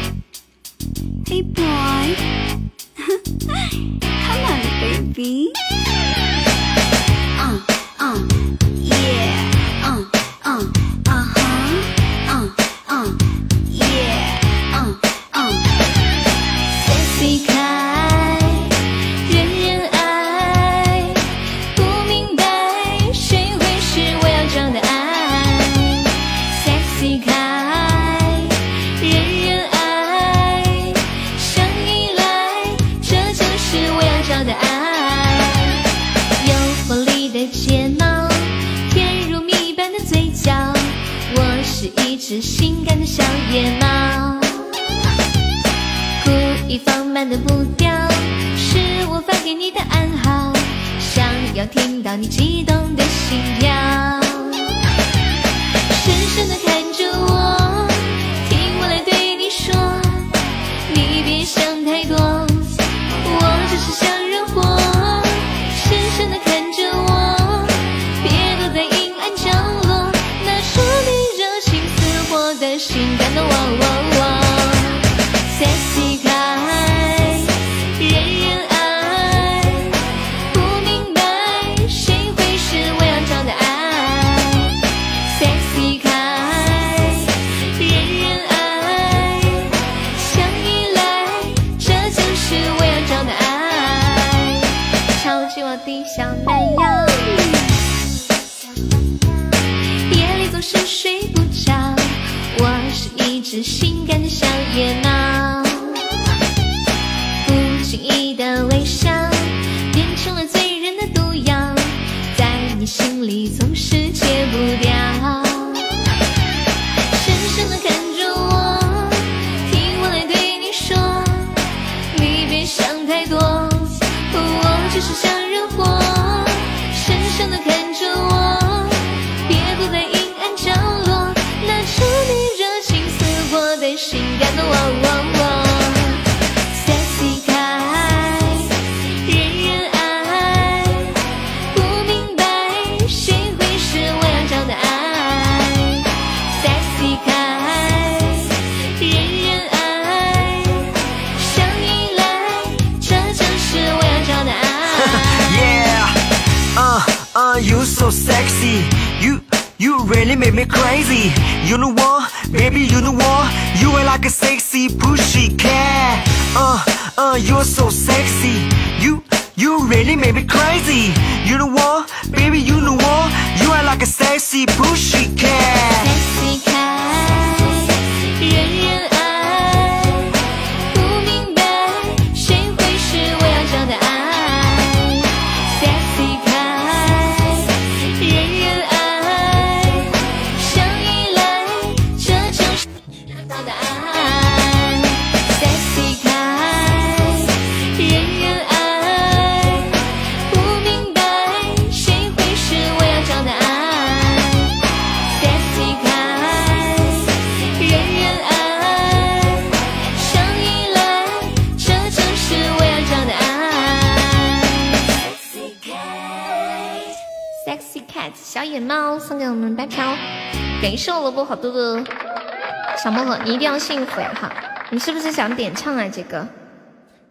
想点唱啊，这个，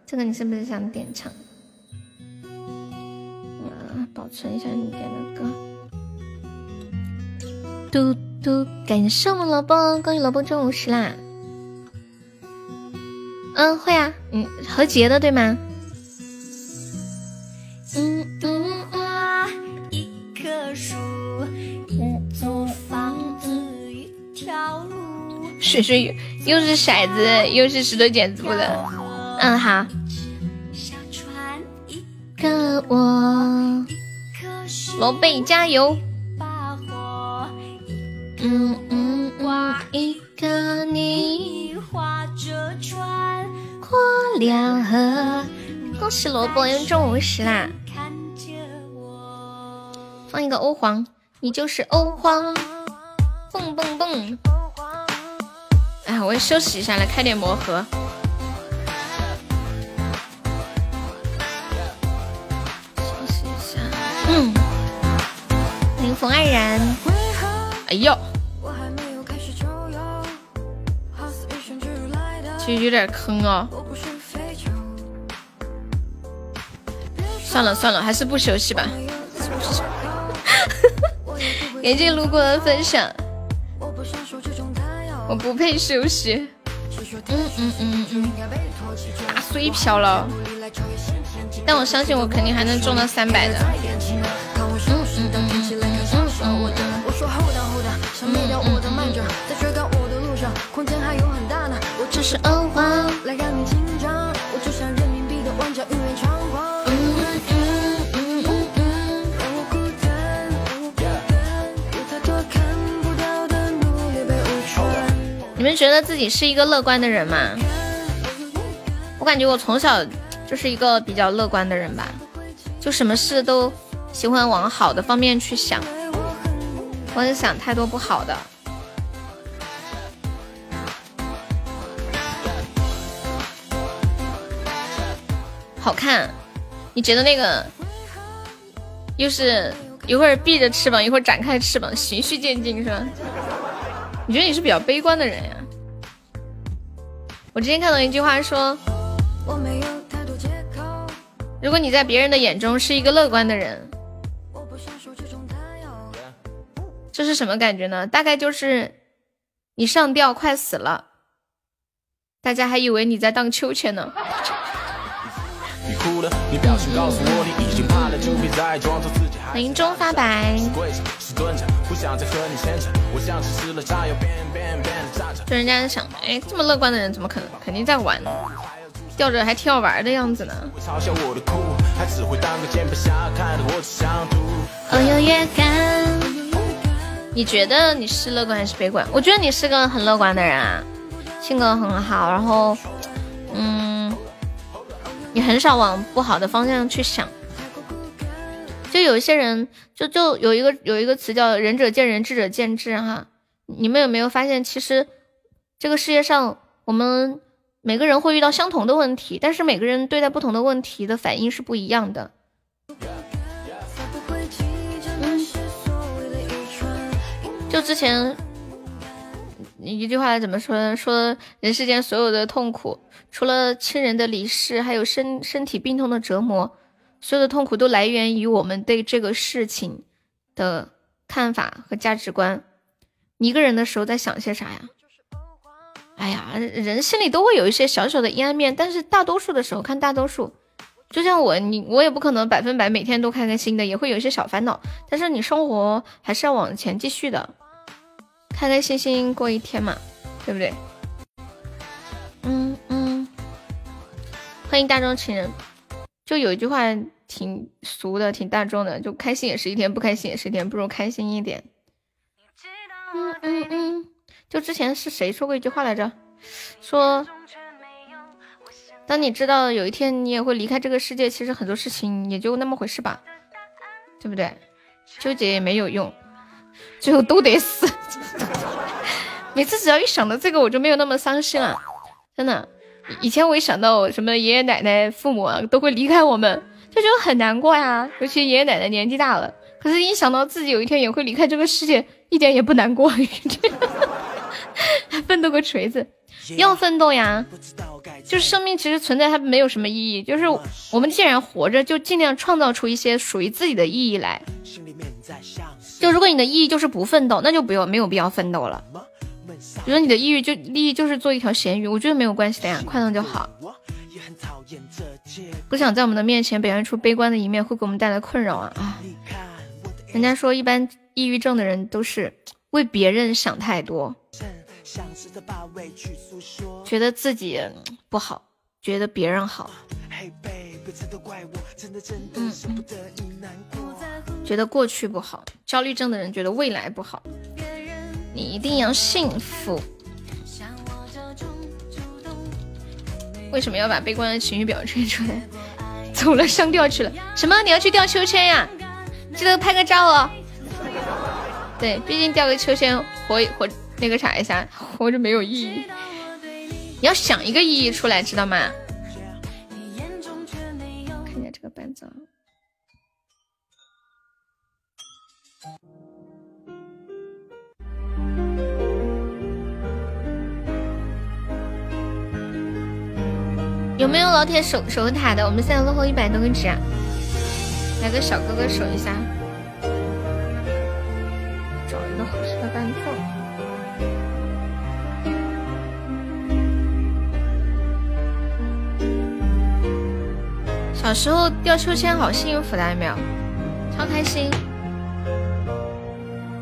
这个你是不是想点唱？啊，保存一下你点的歌。嘟嘟，感谢我们萝卜，恭喜萝卜中五十啦！嗯，会啊，嗯，何洁的对吗？是骰子，又是石头剪子布的。嗯，好，萝卜加油。嗯嗯，一个你，恭喜萝卜又中五十啦。放一个欧皇，你就是欧皇，蹦蹦蹦。我也休息一下，来开点魔盒。嗯。欢迎冯安然。哎呦。其实有点坑哦。算了算了，还是不休息吧。感谢路过的分享。我不配休息。嗯嗯嗯嗯，打碎飘了，但我相信我肯定还能中到三百的。嗯嗯嗯嗯你们觉得自己是一个乐观的人吗？我感觉我从小就是一个比较乐观的人吧，就什么事都喜欢往好的方面去想，不会想太多不好的。好看，你觉得那个又是一会儿闭着翅膀，一会儿展开翅膀，循序渐进是吧？你觉得你是比较悲观的人呀？我之前看到一句话说，如果你在别人的眼中是一个乐观的人，这是什么感觉呢？大概就是你上吊快死了，大家还以为你在荡秋千呢。林中发白。就人家想，哎，这么乐观的人怎么可能？肯定在玩，吊着还挺好玩的样子呢。哦哟月干，你觉得你是乐观还是悲观？我觉得你是个很乐观的人啊，性格很好，然后，嗯，你很少往不好的方向去想。就有一些人，就就有一个有一个词叫“仁者见仁，智者见智”哈。你们有没有发现，其实这个世界上，我们每个人会遇到相同的问题，但是每个人对待不同的问题的反应是不一样的。就之前一句话怎么说？说人世间所有的痛苦，除了亲人的离世，还有身身体病痛的折磨。所有的痛苦都来源于我们对这个事情的看法和价值观。一个人的时候在想些啥呀？哎呀，人心里都会有一些小小的阴暗面，但是大多数的时候看大多数，就像我，你我也不可能百分百每天都开开心的，也会有一些小烦恼。但是你生活还是要往前继续的，开开心心过一天嘛，对不对？嗯嗯，欢迎大众情人。就有一句话挺俗的，挺大众的，就开心也是一天，不开心也是一天，不如开心一点。嗯嗯嗯，就之前是谁说过一句话来着？说，当你知道有一天你也会离开这个世界，其实很多事情也就那么回事吧，对不对？纠结也没有用，最后都得死。每次只要一想到这个，我就没有那么伤心了，真的。以前我一想到什么爷爷奶奶、父母啊都会离开我们，就觉得很难过呀。尤其爷爷奶奶年纪大了，可是，一想到自己有一天也会离开这个世界，一点也不难过。奋斗个锤子，要奋斗呀！就是生命其实存在它没有什么意义，就是我们既然活着，就尽量创造出一些属于自己的意义来。就如果你的意义就是不奋斗，那就不用没有必要奋斗了。比如你的抑郁就利益就是做一条咸鱼，我觉得没有关系的呀，快乐就好。不想在我们的面前表现出悲观的一面，会给我们带来困扰啊啊！人家说一般抑郁症的人都是为别人想太多，觉得自己不好，觉得别人好，嗯，觉得过去不好。焦虑症的人觉得未来不好。你一定要幸福。为什么要把悲观的情绪表现出来？走了上吊去了？什么？你要去吊秋千呀？记得拍个照哦。对，毕竟吊个秋千活活那个啥一下，活着没有意义。你要想一个意义出来，知道吗？看一下这个伴奏。有没有老铁守守塔的？我们现在落后一百多个值，来个小哥哥守一下。找一个合适的伴奏。小时候掉秋千好幸福的，有没有？超开心。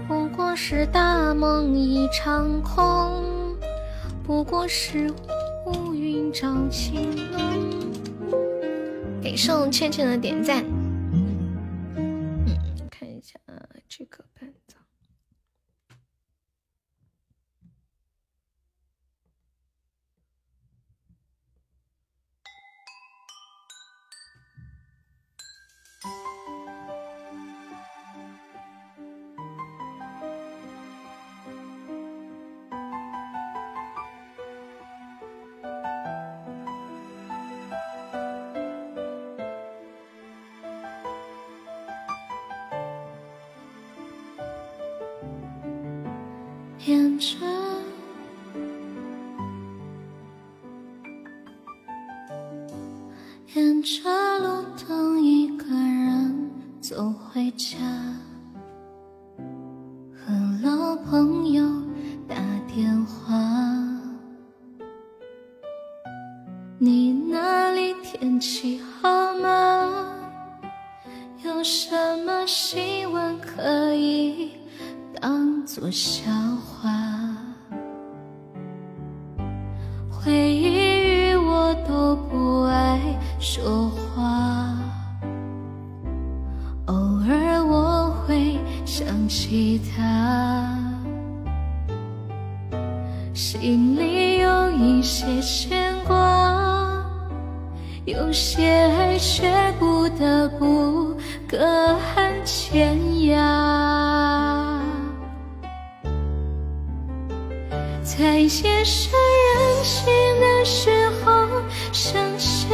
不过是大梦一场空，不过是乌云罩晴空。给送倩倩的点赞。嗯，看一下这个伴奏。沿着路灯，一个人走回家，和老朋友打电话。你那里天气好吗？有什么新闻可以当作笑话？回忆说话，偶尔我会想起他，心里有一些牵挂，有些爱却不得不隔岸天涯。在夜深人静的时候，想起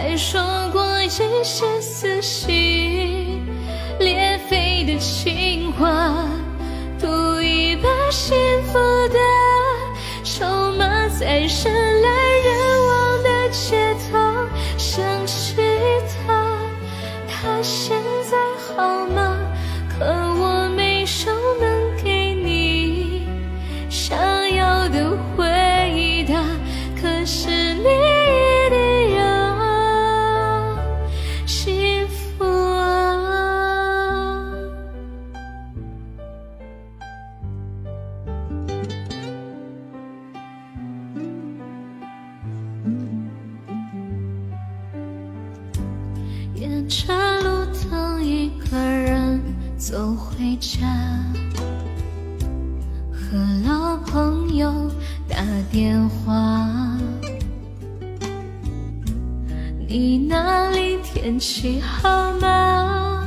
还说过一些撕心裂肺的情话，赌一把幸福的筹码，在深来那里天气好吗？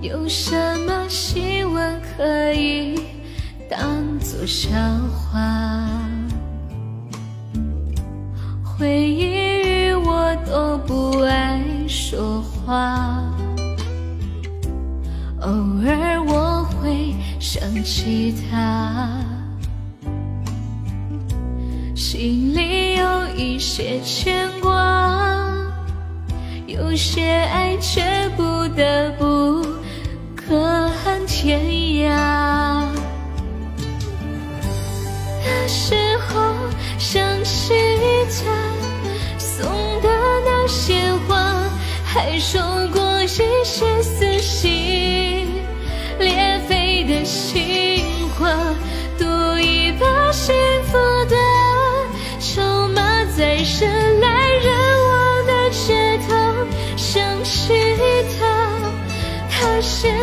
有什么新闻可以当作笑话？回忆与我都不爱说话，偶尔我会想起他，心里有一些牵挂，有些爱却不得不隔岸天涯。那时候想起他送的那些花，还说过一些撕心裂肺的情话，他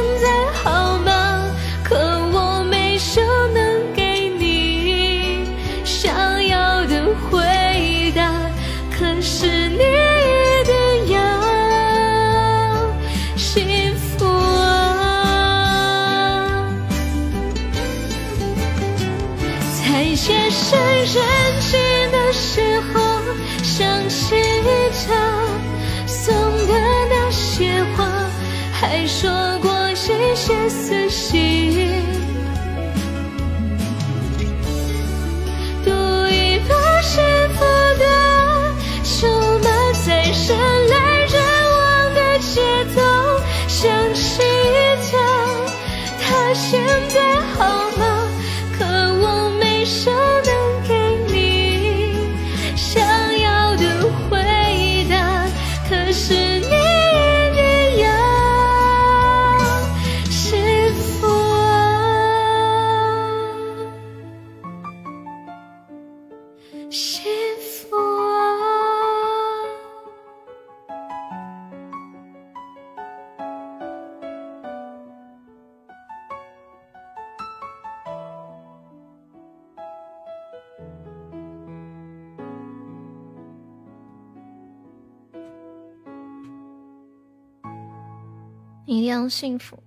一定要幸福。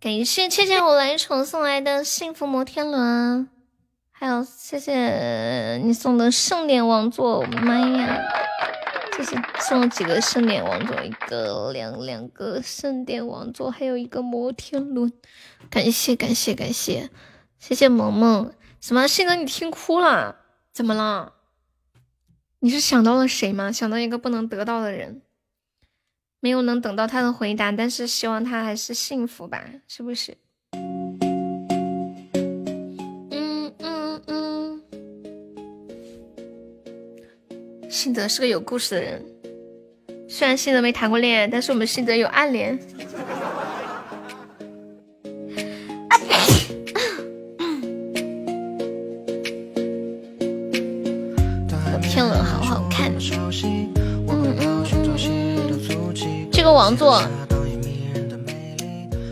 感谢谢谢我来宠送来的幸福摩天轮，还有谢谢你送的盛典王座，妈呀！这是送了几个盛典王座，一个、两两个盛典王座，还有一个摩天轮。感谢感谢感谢，谢谢萌萌。什么？现在你听哭了？怎么了？你是想到了谁吗？想到一个不能得到的人。没有能等到他的回答，但是希望他还是幸福吧，是不是？嗯嗯嗯。信德是个有故事的人，虽然信德没谈过恋爱，但是我们信德有暗恋。王座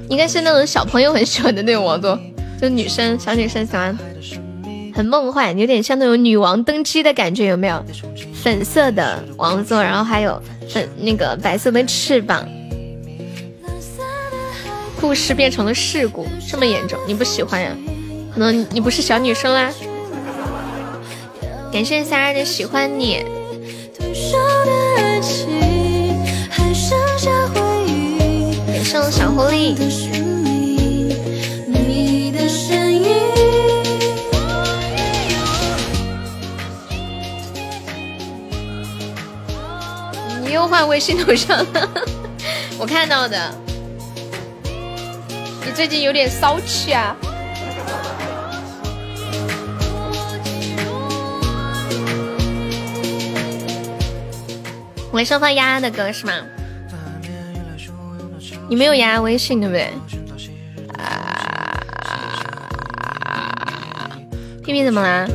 应该是那种小朋友很喜欢的那种王座，就女生小女生喜欢，很梦幻，有点像那种女王登基的感觉，有没有？粉色的王座，然后还有粉那个白色的翅膀。故事变成了事故，这么严重，你不喜欢呀？可能你不是小女生啦。感谢三二的喜欢你。感谢小狐狸。你又换微信头像了，我看到的。你最近有点骚气啊！我收放丫丫的歌是吗？你没有丫丫微信对不对？啊！屁屁怎么啦？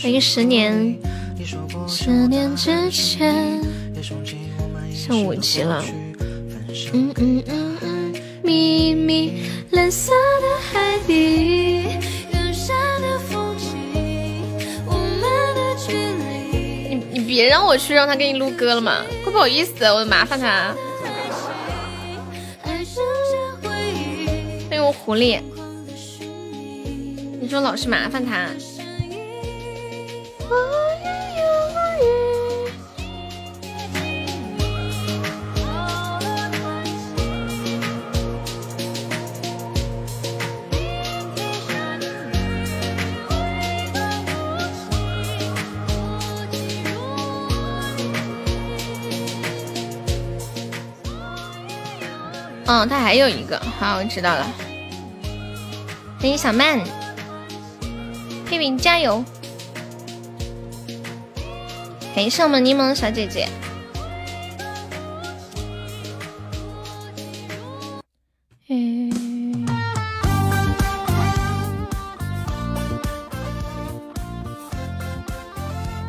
欢迎十年，十年之前，上五级了。嗯嗯嗯嗯，秘密，蓝色的海底，远山的风景，我们的距离。你你别让我去让他给你录歌了嘛，怪不好意思，我麻烦他。狐狸，你说老是麻烦他。嗯，他还有一个，好，我知道了。欢迎小曼，佩饼加油！感谢我们柠檬小姐姐。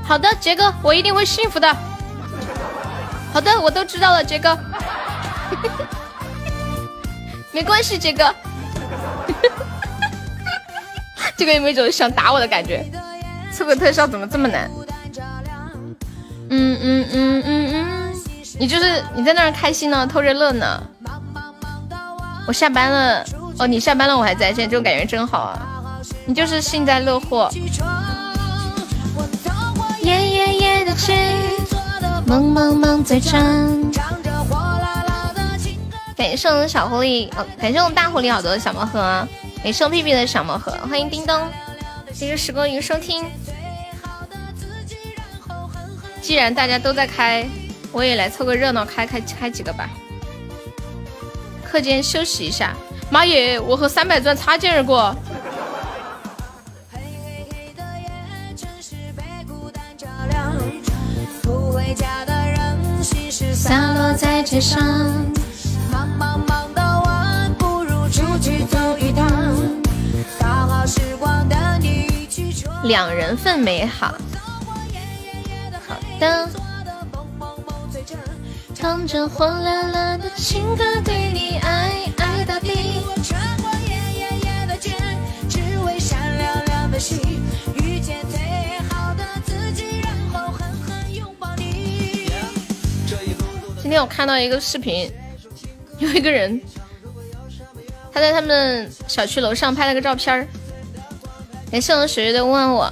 好的，杰哥，我一定会幸福的。好的，我都知道了，杰哥。没关系，杰哥。这个有没有一种想打我的感觉？凑个特效怎么这么难？嗯嗯嗯嗯嗯，你就是你在那儿开心呢，偷着乐呢。我下班了，哦，你下班了，我还在线，这种感觉真好啊。你就是幸灾乐祸。夜夜夜的情，梦梦梦在转。感谢我们小狐狸，哦，感谢我们大狐狸好多的小盲盒，感谢我屁屁的小魔盒，欢迎叮咚，谢谢时光鱼收听。既然大家都在开，我也来凑个热闹，开开开几个吧。课间休息一下，妈耶，我和三百钻擦肩而过。不回家的人，心事散落在街上。忙忙忙的我，不如出去走两人份美好。好的。唱着火辣辣的情歌，对你爱爱到底。我穿过夜夜夜的街，只为闪亮亮的心，遇见最好的自己，然后狠狠拥抱你。今天我看到一个视频，有一个人，他在他们小区楼上拍了个照片儿，连谢龙雪月都问我，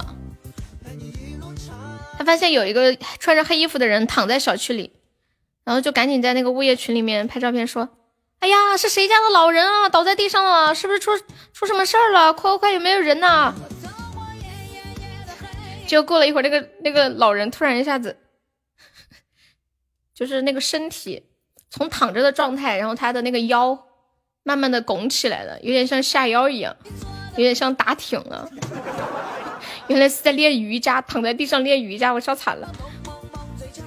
他发现有一个穿着黑衣服的人躺在小区里。然后就赶紧在那个物业群里面拍照片，说：“哎呀，是谁家的老人啊？倒在地上了，是不是出出什么事儿了？快快快，有没有人呐？”就过了一会儿，那个那个老人突然一下子，就是那个身体从躺着的状态，然后他的那个腰慢慢的拱起来了，有点像下腰一样，有点像打挺了。原来是在练瑜伽，躺在地上练瑜伽，我笑惨了。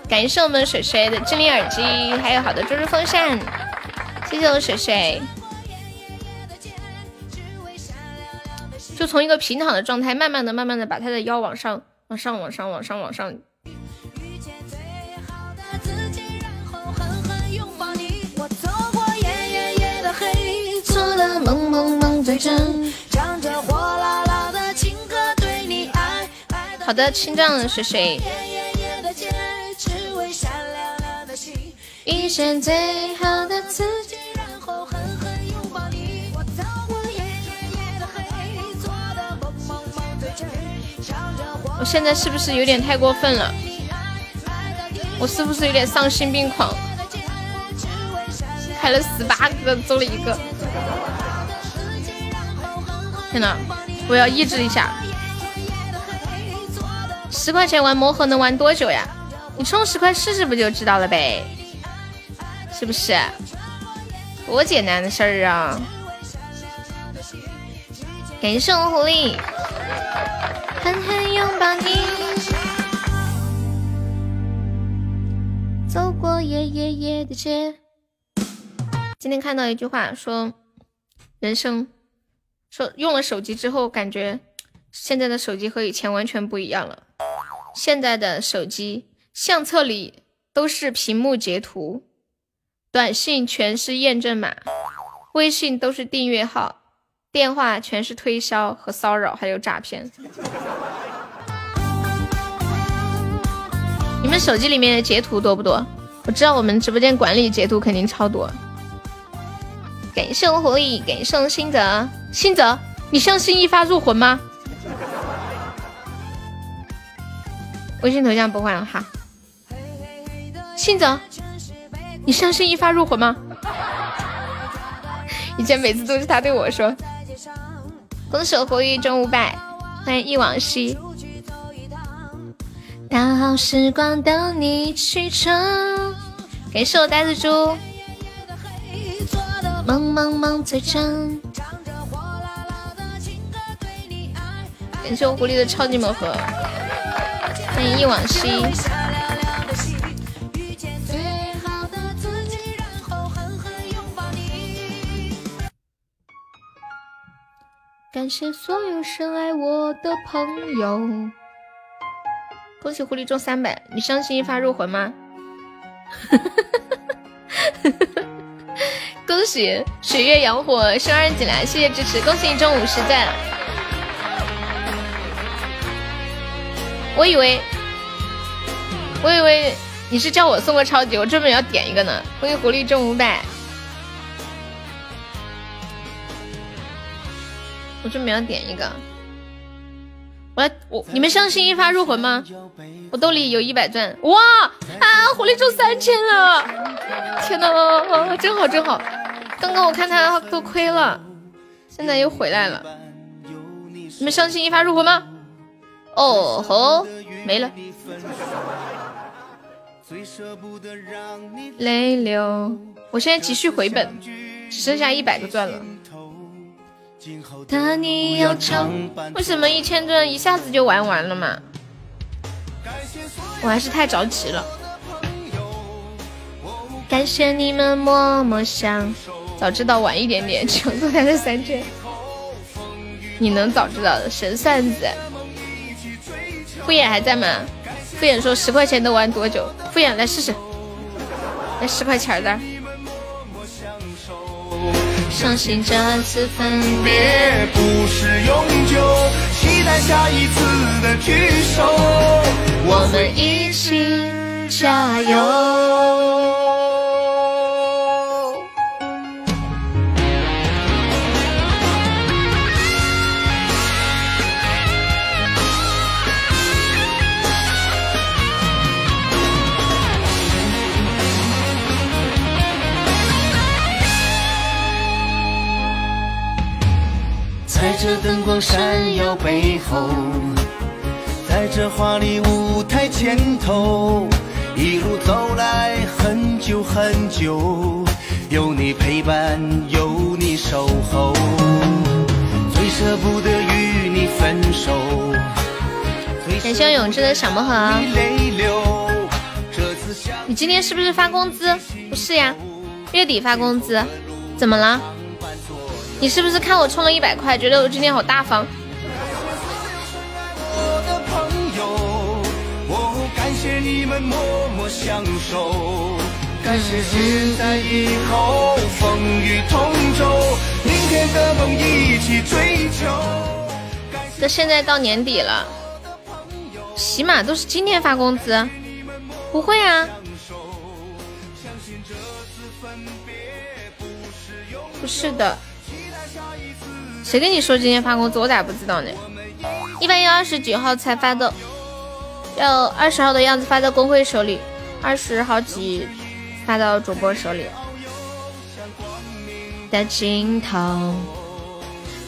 感谢我们水水的智能耳机，还有好的猪猪风扇，谢谢我水水。就从一个平躺的状态，慢慢的、慢慢的把他的腰往上、往上、往上、往上、往上。好的，青藏是谁。遇见最好的自己，然后狠狠拥抱你。我走过夜夜夜的黑，做的梦梦梦最真。我现在是不是有点太过分了？我是不是有点丧心病狂？开了十八个，中了一个。天呐，我要抑制一下。十块钱玩魔盒能玩多久呀？你充十块试试不就知道了呗。是不是多简单的事儿啊？感谢我狐狸，狠狠拥抱你。走过夜夜夜的街。今天看到一句话说，人生说用了手机之后，感觉现在的手机和以前完全不一样了。现在的手机相册里都是屏幕截图。短信全是验证码，微信都是订阅号，电话全是推销和骚扰，还有诈骗。你们手机里面的截图多不多？我知道我们直播间管理截图肯定超多。感谢我狐狸，感谢我新泽，新泽，你相信一发入魂吗？微信头像不换了哈，新泽。你相信一发入魂吗？以前每次都是他对我说：“恭喜我活跃中五百，欢迎忆往昔。”大好时光等你去闯。感谢我呆子猪。梦梦梦最真。感谢我狐狸的超级魔盒。欢迎忆往昔。感谢所有深爱我的朋友。恭喜狐狸中三百，你相信一发入魂吗？恭喜水月阳火生二进来，谢谢支持，恭喜你中五十赞。我以为，我以为你是叫我送个超级，我专门要点一个呢。恭喜狐狸中五百。我专门要点一个，我来我你们相信一发入魂吗？我兜里有一百钻，哇啊！狐狸中三千了，天呐，真好真好！刚刚我看他都亏了，现在又回来了。你们相信一发入魂吗？哦吼，没了，泪流。我现在急需回本，只剩下一百个钻了。的你有唱，为什么一千钻一下子就玩完了嘛？我还是太着急了。感谢你们默默想，早知道晚一点点，求多开个三圈。你能早知道的神算子。敷衍还在吗？敷衍说十块钱能玩多久？敷衍来试试，来十块钱的。相信这次分别不是永久，期待下一次的聚首，我们一起加油。在这灯光闪耀背后，在这华丽舞台前头，一路走来很久很久，有你陪伴，有你守候，最舍不得与你分手。感谢永志的小魔盒。你今天是不是发工资？不是呀，月底发工资，怎么了？你是不是看我充了一百块，觉得我今天好大方？这现在到年底了，起码都是今天发工资，不会啊？不是的。谁跟你说今天发工资？我咋不知道呢？一般要二十几号才发的，要二十号的样子发到工会手里，二十好几发到主播手里。的尽头，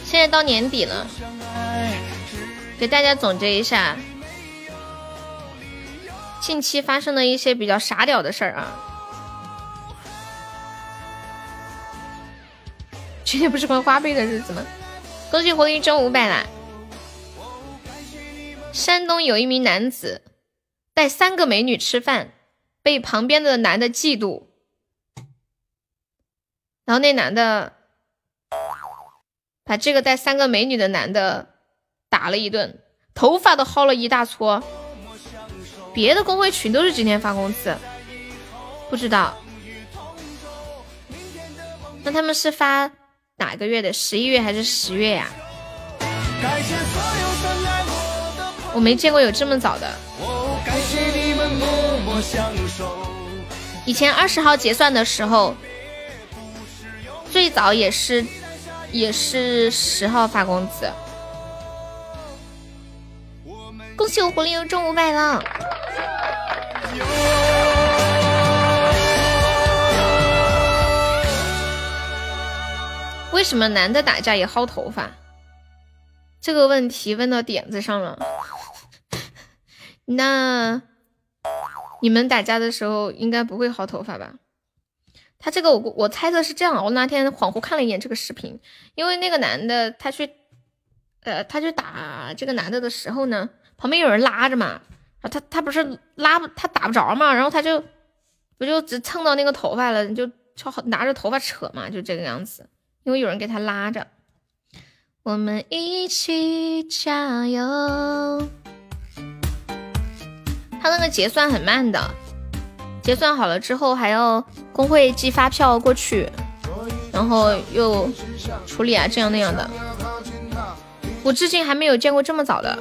现在到年底了，给大家总结一下近期发生的一些比较傻屌的事儿啊。今天不是关花呗的日子吗？恭喜活力中五百啦！山东有一名男子带三个美女吃饭，被旁边的男的嫉妒，然后那男的把这个带三个美女的男的打了一顿，头发都薅了一大撮。别的工会群都是今天发工资，不知道，那他们是发？哪个月的？十一月还是十月呀？我没见过有这么早的。以前二十号结算的时候，最早也是也是十号发工资。恭喜我狐狸又中五百了！为什么男的打架也薅头发？这个问题问到点子上了。那你们打架的时候应该不会薅头发吧？他这个我我猜测是这样。我那天恍惚看了一眼这个视频，因为那个男的他去，呃，他去打这个男的的时候呢，旁边有人拉着嘛，他他不是拉不他打不着嘛，然后他就不就只蹭到那个头发了，就就拿着头发扯嘛，就这个样子。因为有人给他拉着，我们一起加油。他那个结算很慢的，结算好了之后还要工会寄发票过去，然后又处理啊这样那样的。我至今还没有见过这么早的。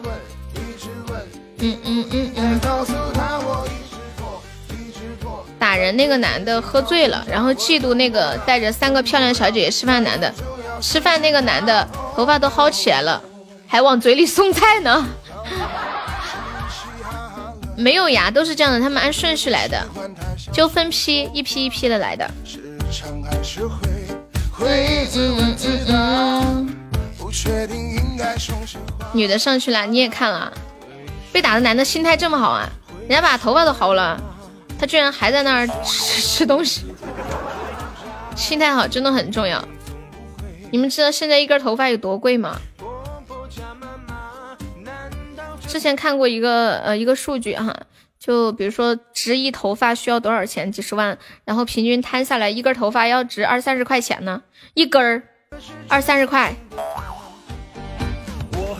嗯嗯嗯嗯。打人那个男的喝醉了，然后嫉妒那个带着三个漂亮小姐姐吃饭男的，吃饭那个男的头发都薅起来了，还往嘴里送菜呢。没有呀，都是这样的，他们按顺序来的，就分批一批一批的来的。女的上去了，你也看了，被打的男的心态这么好啊，人家把头发都薅了。他居然还在那儿吃 吃东西，心态好真的很重要。你们知道现在一根头发有多贵吗？之前看过一个呃一个数据哈，就比如说植一头发需要多少钱，几十万，然后平均摊下来一根头发要值二三十块钱呢，一根儿二三十块。我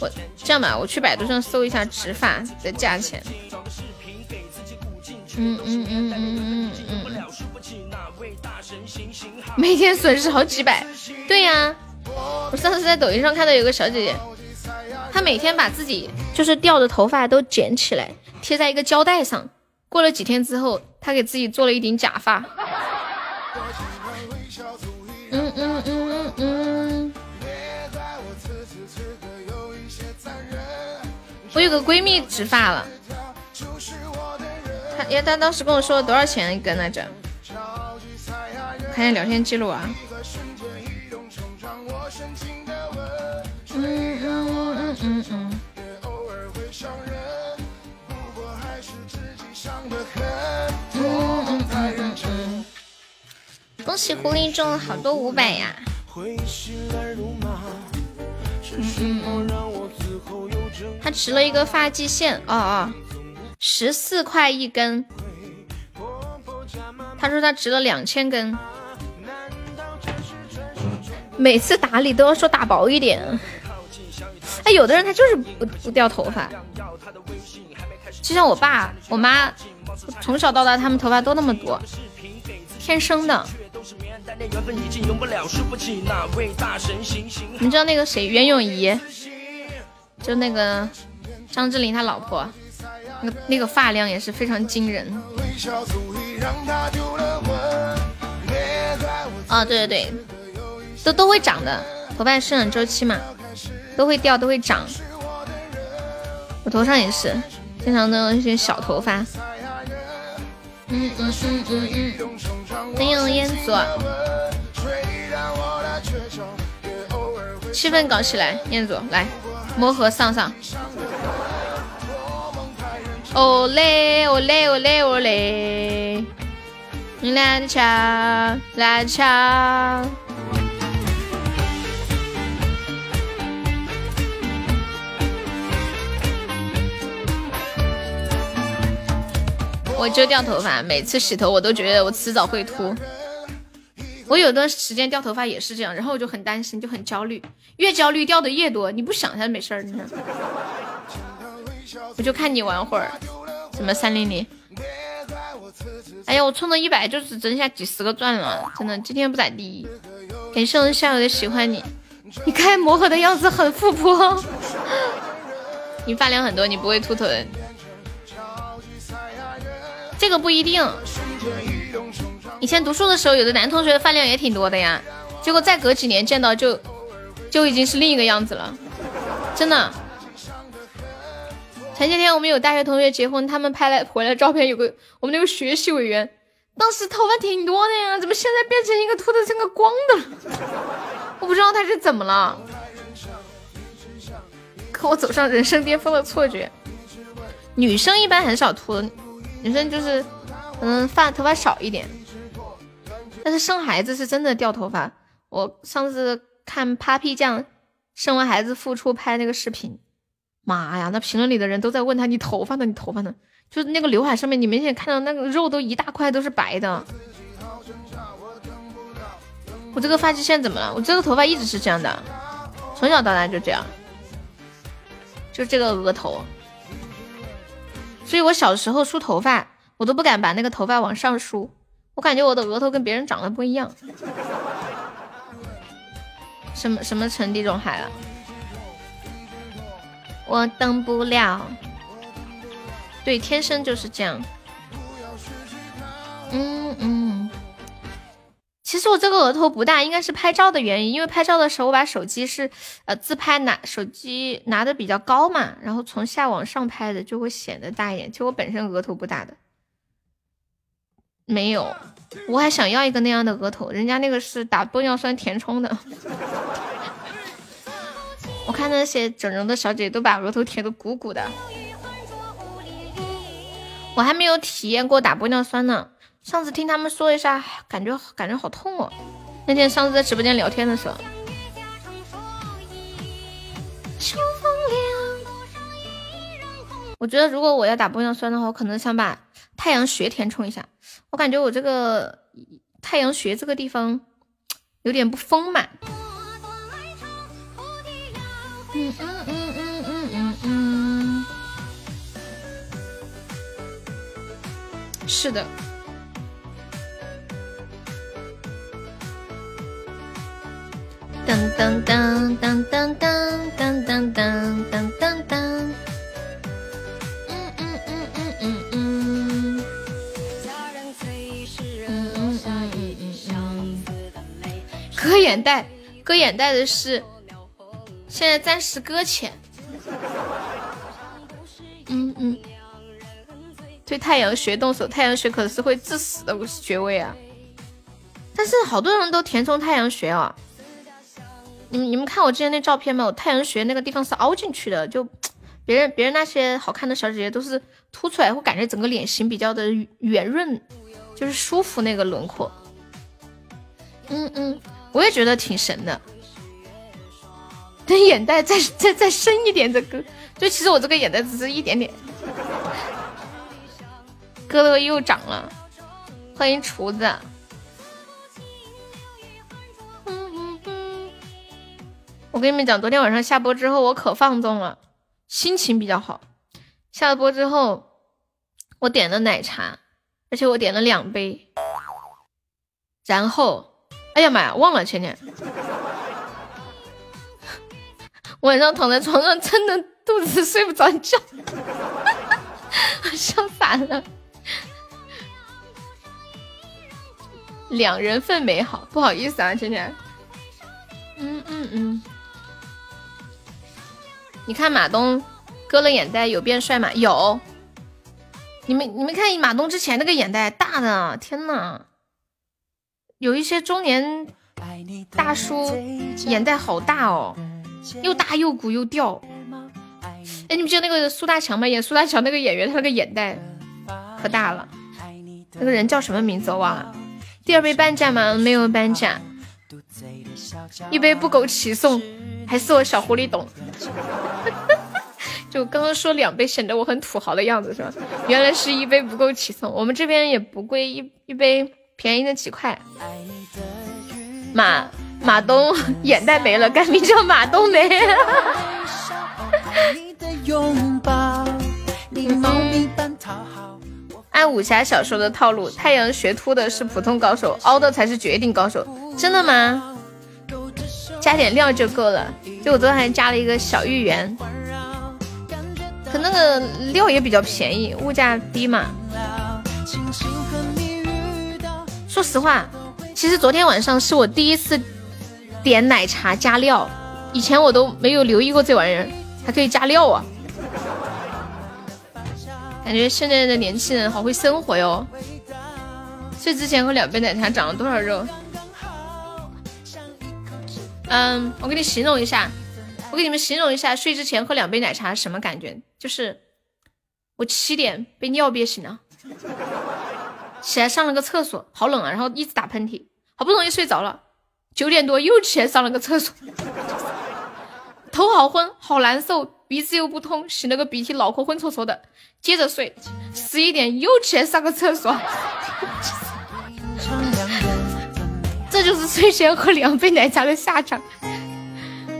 我这样吧，我去百度上搜一下植发的价钱。嗯嗯嗯嗯嗯嗯，每天损失好几百。对呀，我上次在抖音上看到有个小姐姐，她每天把自己就是掉的头发都捡起来，贴在一个胶带上。过了几天之后，她给自己做了一顶假发。我有个闺蜜植发了，她因为她当时跟我说多少钱一根来着？看一下聊天记录啊。嗯嗯嗯嗯嗯。恭喜狐狸中了好多五百呀！嗯嗯他植了一个发际线，哦哦，十四块一根。他说他植了两千根，每次打理都要说打薄一点。哎，有的人他就是不不掉头发，就像我爸我妈，从小到大他们头发都那么多，天生的。你知道那个谁袁咏仪，就那个张智霖他老婆，那个那个发量也是非常惊人。哦，对对对，都都会长的，头发生长周期嘛，都会掉，都会长。我头上也是，经常都有一些小头发。嗯嗯嗯嗯嗯，欢迎烟祖，气氛搞起来，彦祖来，魔盒上上，哦嘞哦嘞哦嘞哦嘞，你来敲来敲。我就掉头发，每次洗头我都觉得我迟早会秃。我有段时间掉头发也是这样，然后我就很担心，就很焦虑，越焦虑掉的越多。你不想它没事儿，你看。我就看你玩会儿，什么三零零。哎呀，我充了一百就只剩下几十个钻了，真的，今天不咋地。感谢我校友的喜欢你，你开魔盒的样子很富婆。你发量很多，你不会秃头。这个不一定。以前读书的时候，有的男同学发量也挺多的呀，结果再隔几年见到就就已经是另一个样子了，真的。前几天我们有大学同学结婚，他们拍来回来照片，有个我们那个学习委员，当时头发挺多的呀，怎么现在变成一个秃的像个光的？我不知道他是怎么了，可我走上人生巅峰的错觉。女生一般很少秃。女生就是，嗯，发头发少一点，但是生孩子是真的掉头发。我上次看 Papi 酱生完孩子复出拍那个视频，妈呀，那评论里的人都在问他：“你头发呢？你头发呢？”就是那个刘海上面，你明显看到那个肉都一大块都是白的。我这个发际线怎么了？我这个头发一直是这样的，从小到大就这样，就这个额头。所以我小时候梳头发，我都不敢把那个头发往上梳，我感觉我的额头跟别人长得不一样。什么什么成地中海了？我等不了。对，天生就是这样。嗯嗯。其实我这个额头不大，应该是拍照的原因，因为拍照的时候我把手机是呃自拍拿手机拿的比较高嘛，然后从下往上拍的就会显得大一点。其实我本身额头不大的，没有，我还想要一个那样的额头，人家那个是打玻尿酸填充的。我看那些整容的小姐姐都把额头填的鼓鼓的，我还没有体验过打玻尿酸呢。上次听他们说一下，感觉感觉好痛哦。那天上次在直播间聊天的时候，我觉得如果我要打玻尿酸的话，我可能想把太阳穴填充一下。我感觉我这个太阳穴这个地方有点不丰满。嗯嗯嗯嗯嗯嗯嗯，是的。噔噔噔噔噔噔噔噔噔噔噔。割眼袋，割眼袋的是现在暂时搁浅。嗯嗯。对太阳穴动手，太阳穴可是会致死的穴位啊！但是好多人都填充太阳穴啊。你们你们看我之前那照片没有？太阳穴那个地方是凹进去的，就别人别人那些好看的小姐姐都是凸出来，会感觉整个脸型比较的圆润，就是舒服那个轮廓。嗯嗯，我也觉得挺神的。等眼袋再再再深一点再割，就其实我这个眼袋只是一点点，割了又长了。欢迎厨子。我跟你们讲，昨天晚上下播之后，我可放纵了，心情比较好。下了播之后，我点了奶茶，而且我点了两杯。然后，哎呀妈呀，忘了前天晚上躺在床上撑的肚子睡不着觉，笑惨了。两人份美好，不好意思啊，芊芊。嗯嗯嗯。你看马东割了眼袋有变帅吗？有。你们你们看马东之前那个眼袋大的，天呐，有一些中年大叔眼袋好大哦，又大又鼓又掉。哎，你们记得那个苏大强吗？演苏大强那个演员，他那个眼袋可大了。那个人叫什么名字？我忘了。第二杯半价吗？没有半价。一杯不枸杞送。还是我小狐狸懂，就刚刚说两杯显得我很土豪的样子是吧？原来是一杯不够起送，我们这边也不贵，一一杯便宜的几块。马马东眼袋没了，改名叫马冬梅。按武侠小说的套路，太阳穴凸的是普通高手，凹的才是绝顶高手，真的吗？加点料就够了，就我昨天还加了一个小芋圆，可那个料也比较便宜，物价低嘛。说实话，其实昨天晚上是我第一次点奶茶加料，以前我都没有留意过这玩意儿，还可以加料啊！感觉现在的年轻人好会生活哟。睡之前喝两杯奶茶长了多少肉？嗯，我给你形容一下，我给你们形容一下睡之前喝两杯奶茶什么感觉？就是我七点被尿憋醒了，起来上了个厕所，好冷啊，然后一直打喷嚏，好不容易睡着了，九点多又起来上了个厕所，头好昏，好难受，鼻子又不通，擤了个鼻涕，脑壳昏戳戳的，接着睡，十一点又起来上个厕所。这就是睡前喝两杯奶茶的下场。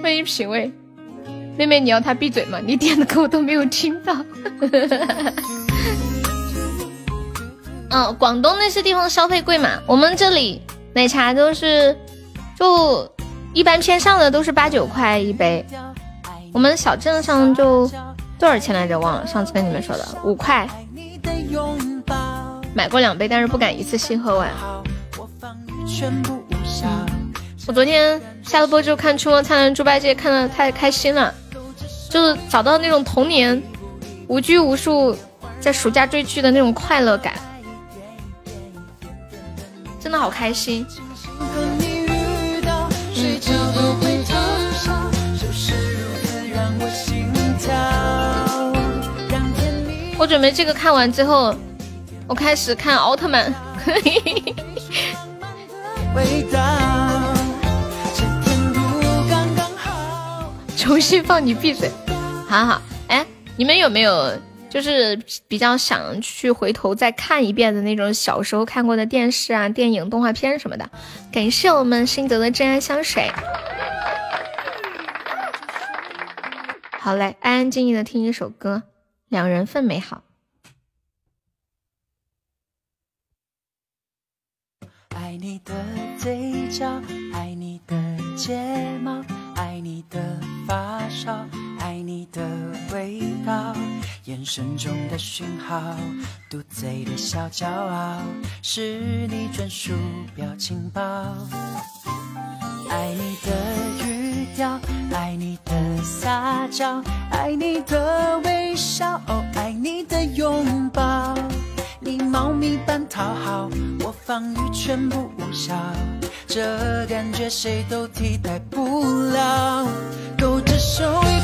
欢迎品味，妹妹，你要他闭嘴吗？你点的歌我都没有听到。嗯，广东那些地方消费贵嘛，我们这里奶茶都是就一般偏上的都是八九块一杯，我们小镇上就多少钱来着？忘了，上次跟你们说的五块。买过两杯，但是不敢一次性喝完。我昨天下了播就看《春光灿烂猪八戒》，看的太开心了，就找到那种童年无拘无束在暑假追剧的那种快乐感，真的好开心。我准备这个看完之后，我开始看奥特曼。重新放你闭嘴，好好。哎，你们有没有就是比较想去回头再看一遍的那种小时候看过的电视啊、电影、动画片什么的？感谢我们心泽的真爱香水。好嘞，安安静静的听一首歌，《两人份美好》。爱你的嘴角，爱你的睫毛，爱你的发梢，爱你的味道，眼神中的讯号，嘟嘴的小骄傲，是你专属表情包。爱你的语调，爱你的撒娇，爱你的微笑，哦，爱你的拥抱。你猫咪般讨好，我防御全部无效，这感觉谁都替代不了。勾着手，一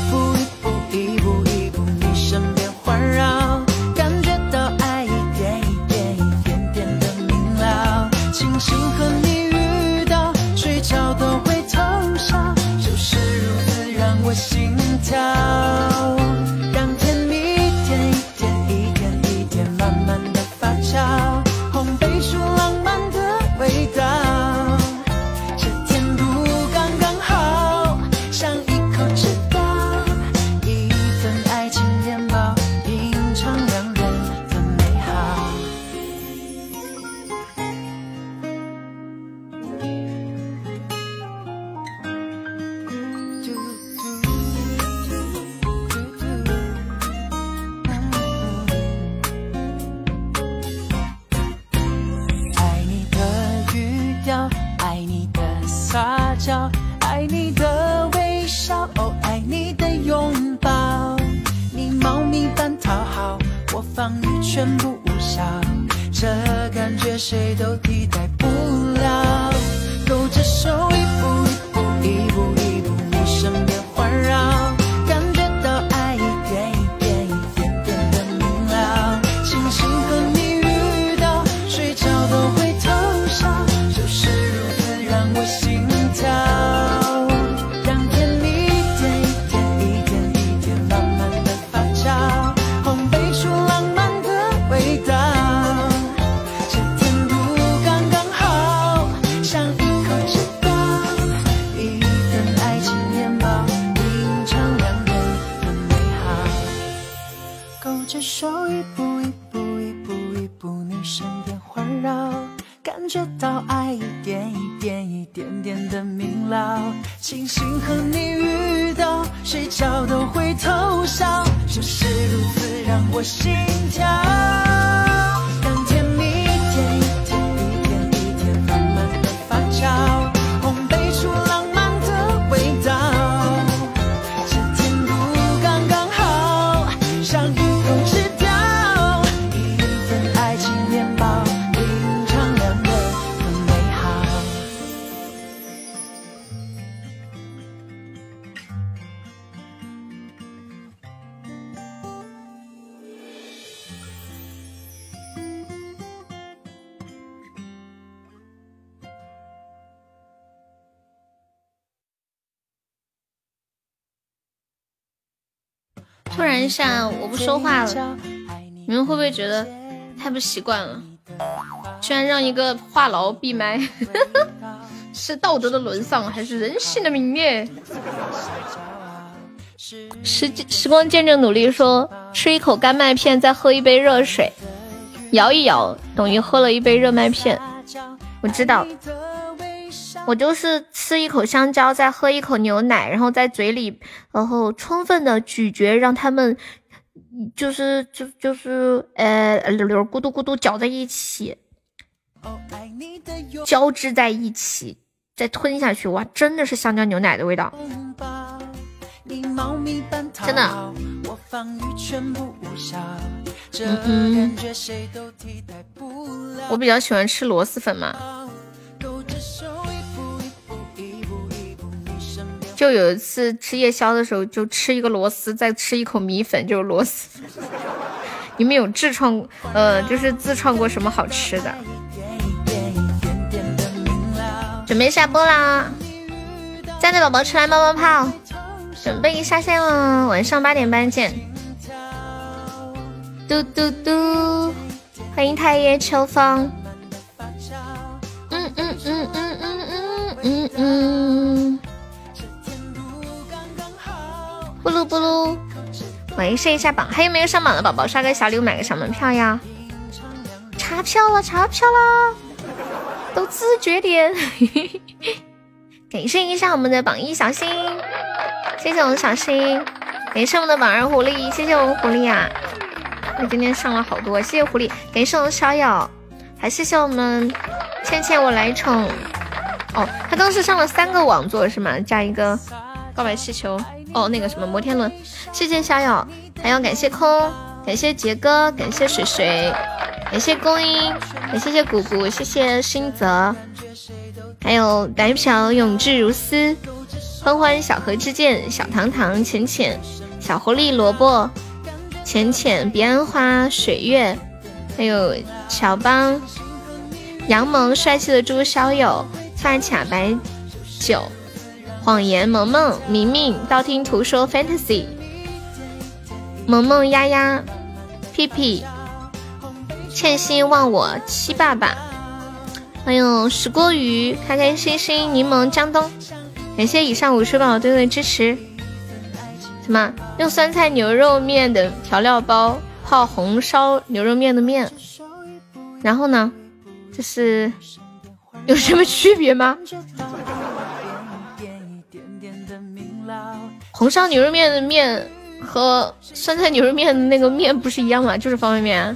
下我不说话了，你们会不会觉得太不习惯了？居然让一个话痨闭麦，是道德的沦丧还是人性的泯灭？时时光见证努力说，吃一口干麦片，再喝一杯热水，摇一摇，等于喝了一杯热麦片。我知道，我就是吃一口香蕉，再喝一口牛奶，然后在嘴里，然后充分的咀嚼，让它们就是就就是呃溜溜咕嘟咕嘟搅在一起，交织在一起，再吞下去，哇，真的是香蕉牛奶的味道。真的，嗯嗯，我比较喜欢吃螺蛳粉嘛。就有一次吃夜宵的时候，就吃一个螺丝，再吃一口米粉，就是螺丝。你们有自创呃，就是自创过什么好吃的？准备下播啦！在的宝宝出来冒冒泡，准备下线了，晚上八点半见。嘟嘟嘟，欢迎太爷秋风。嗯嗯嗯嗯嗯嗯嗯嗯。布噜布噜，喂，试一下榜，还有没有上榜的宝宝？刷个小礼物，买个小门票呀！查票了，查票了，都自觉点。感谢一下我们的榜一小新，谢谢我们小新，感谢我们的榜二狐狸，谢谢我们狐狸啊！我今天上了好多，谢谢狐狸，感谢我们小友，还谢谢我们倩倩我来宠。哦，他当时上了三个网座是吗？加一个告白气球。哦，那个什么摩天轮，谢谢小友，还要感谢空，感谢杰哥，感谢水水，感谢公英，感谢谢谷谷，谢谢新泽，还有白嫖永志如斯，欢欢小河之剑，小糖糖浅浅，小狐狸萝卜，浅浅彼岸花水月，还有乔邦，杨萌帅气的猪小友，发卡白酒。谎言，萌萌，明明，道听途说，fantasy，萌萌，丫丫，屁屁，欠薪忘我，七爸爸，还有石锅鱼，开开心心，柠檬，江东，感谢以上五十宝对的支持。什么？用酸菜牛肉面的调料包泡红烧牛肉面的面？然后呢？这是有什么区别吗？红烧牛肉面的面和酸菜牛肉面的那个面不是一样吗？就是方便面。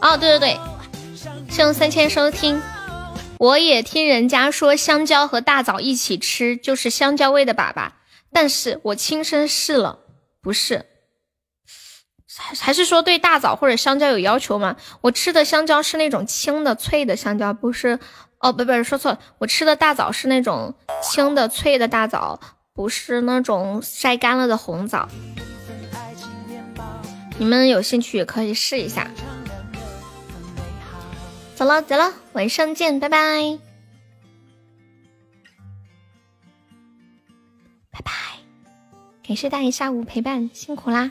哦，对对对，谢谢三千收听。我也听人家说香蕉和大枣一起吃就是香蕉味的粑粑，但是我亲身试了，不是。还还是说对大枣或者香蕉有要求吗？我吃的香蕉是那种青的脆的香蕉，不是哦，不不是，说错了，我吃的大枣是那种青的脆的大枣，不是那种晒干了的红枣。你们有兴趣也可以试一下。走了走了，晚上见，拜拜，拜拜，感谢大爷下午陪伴，辛苦啦。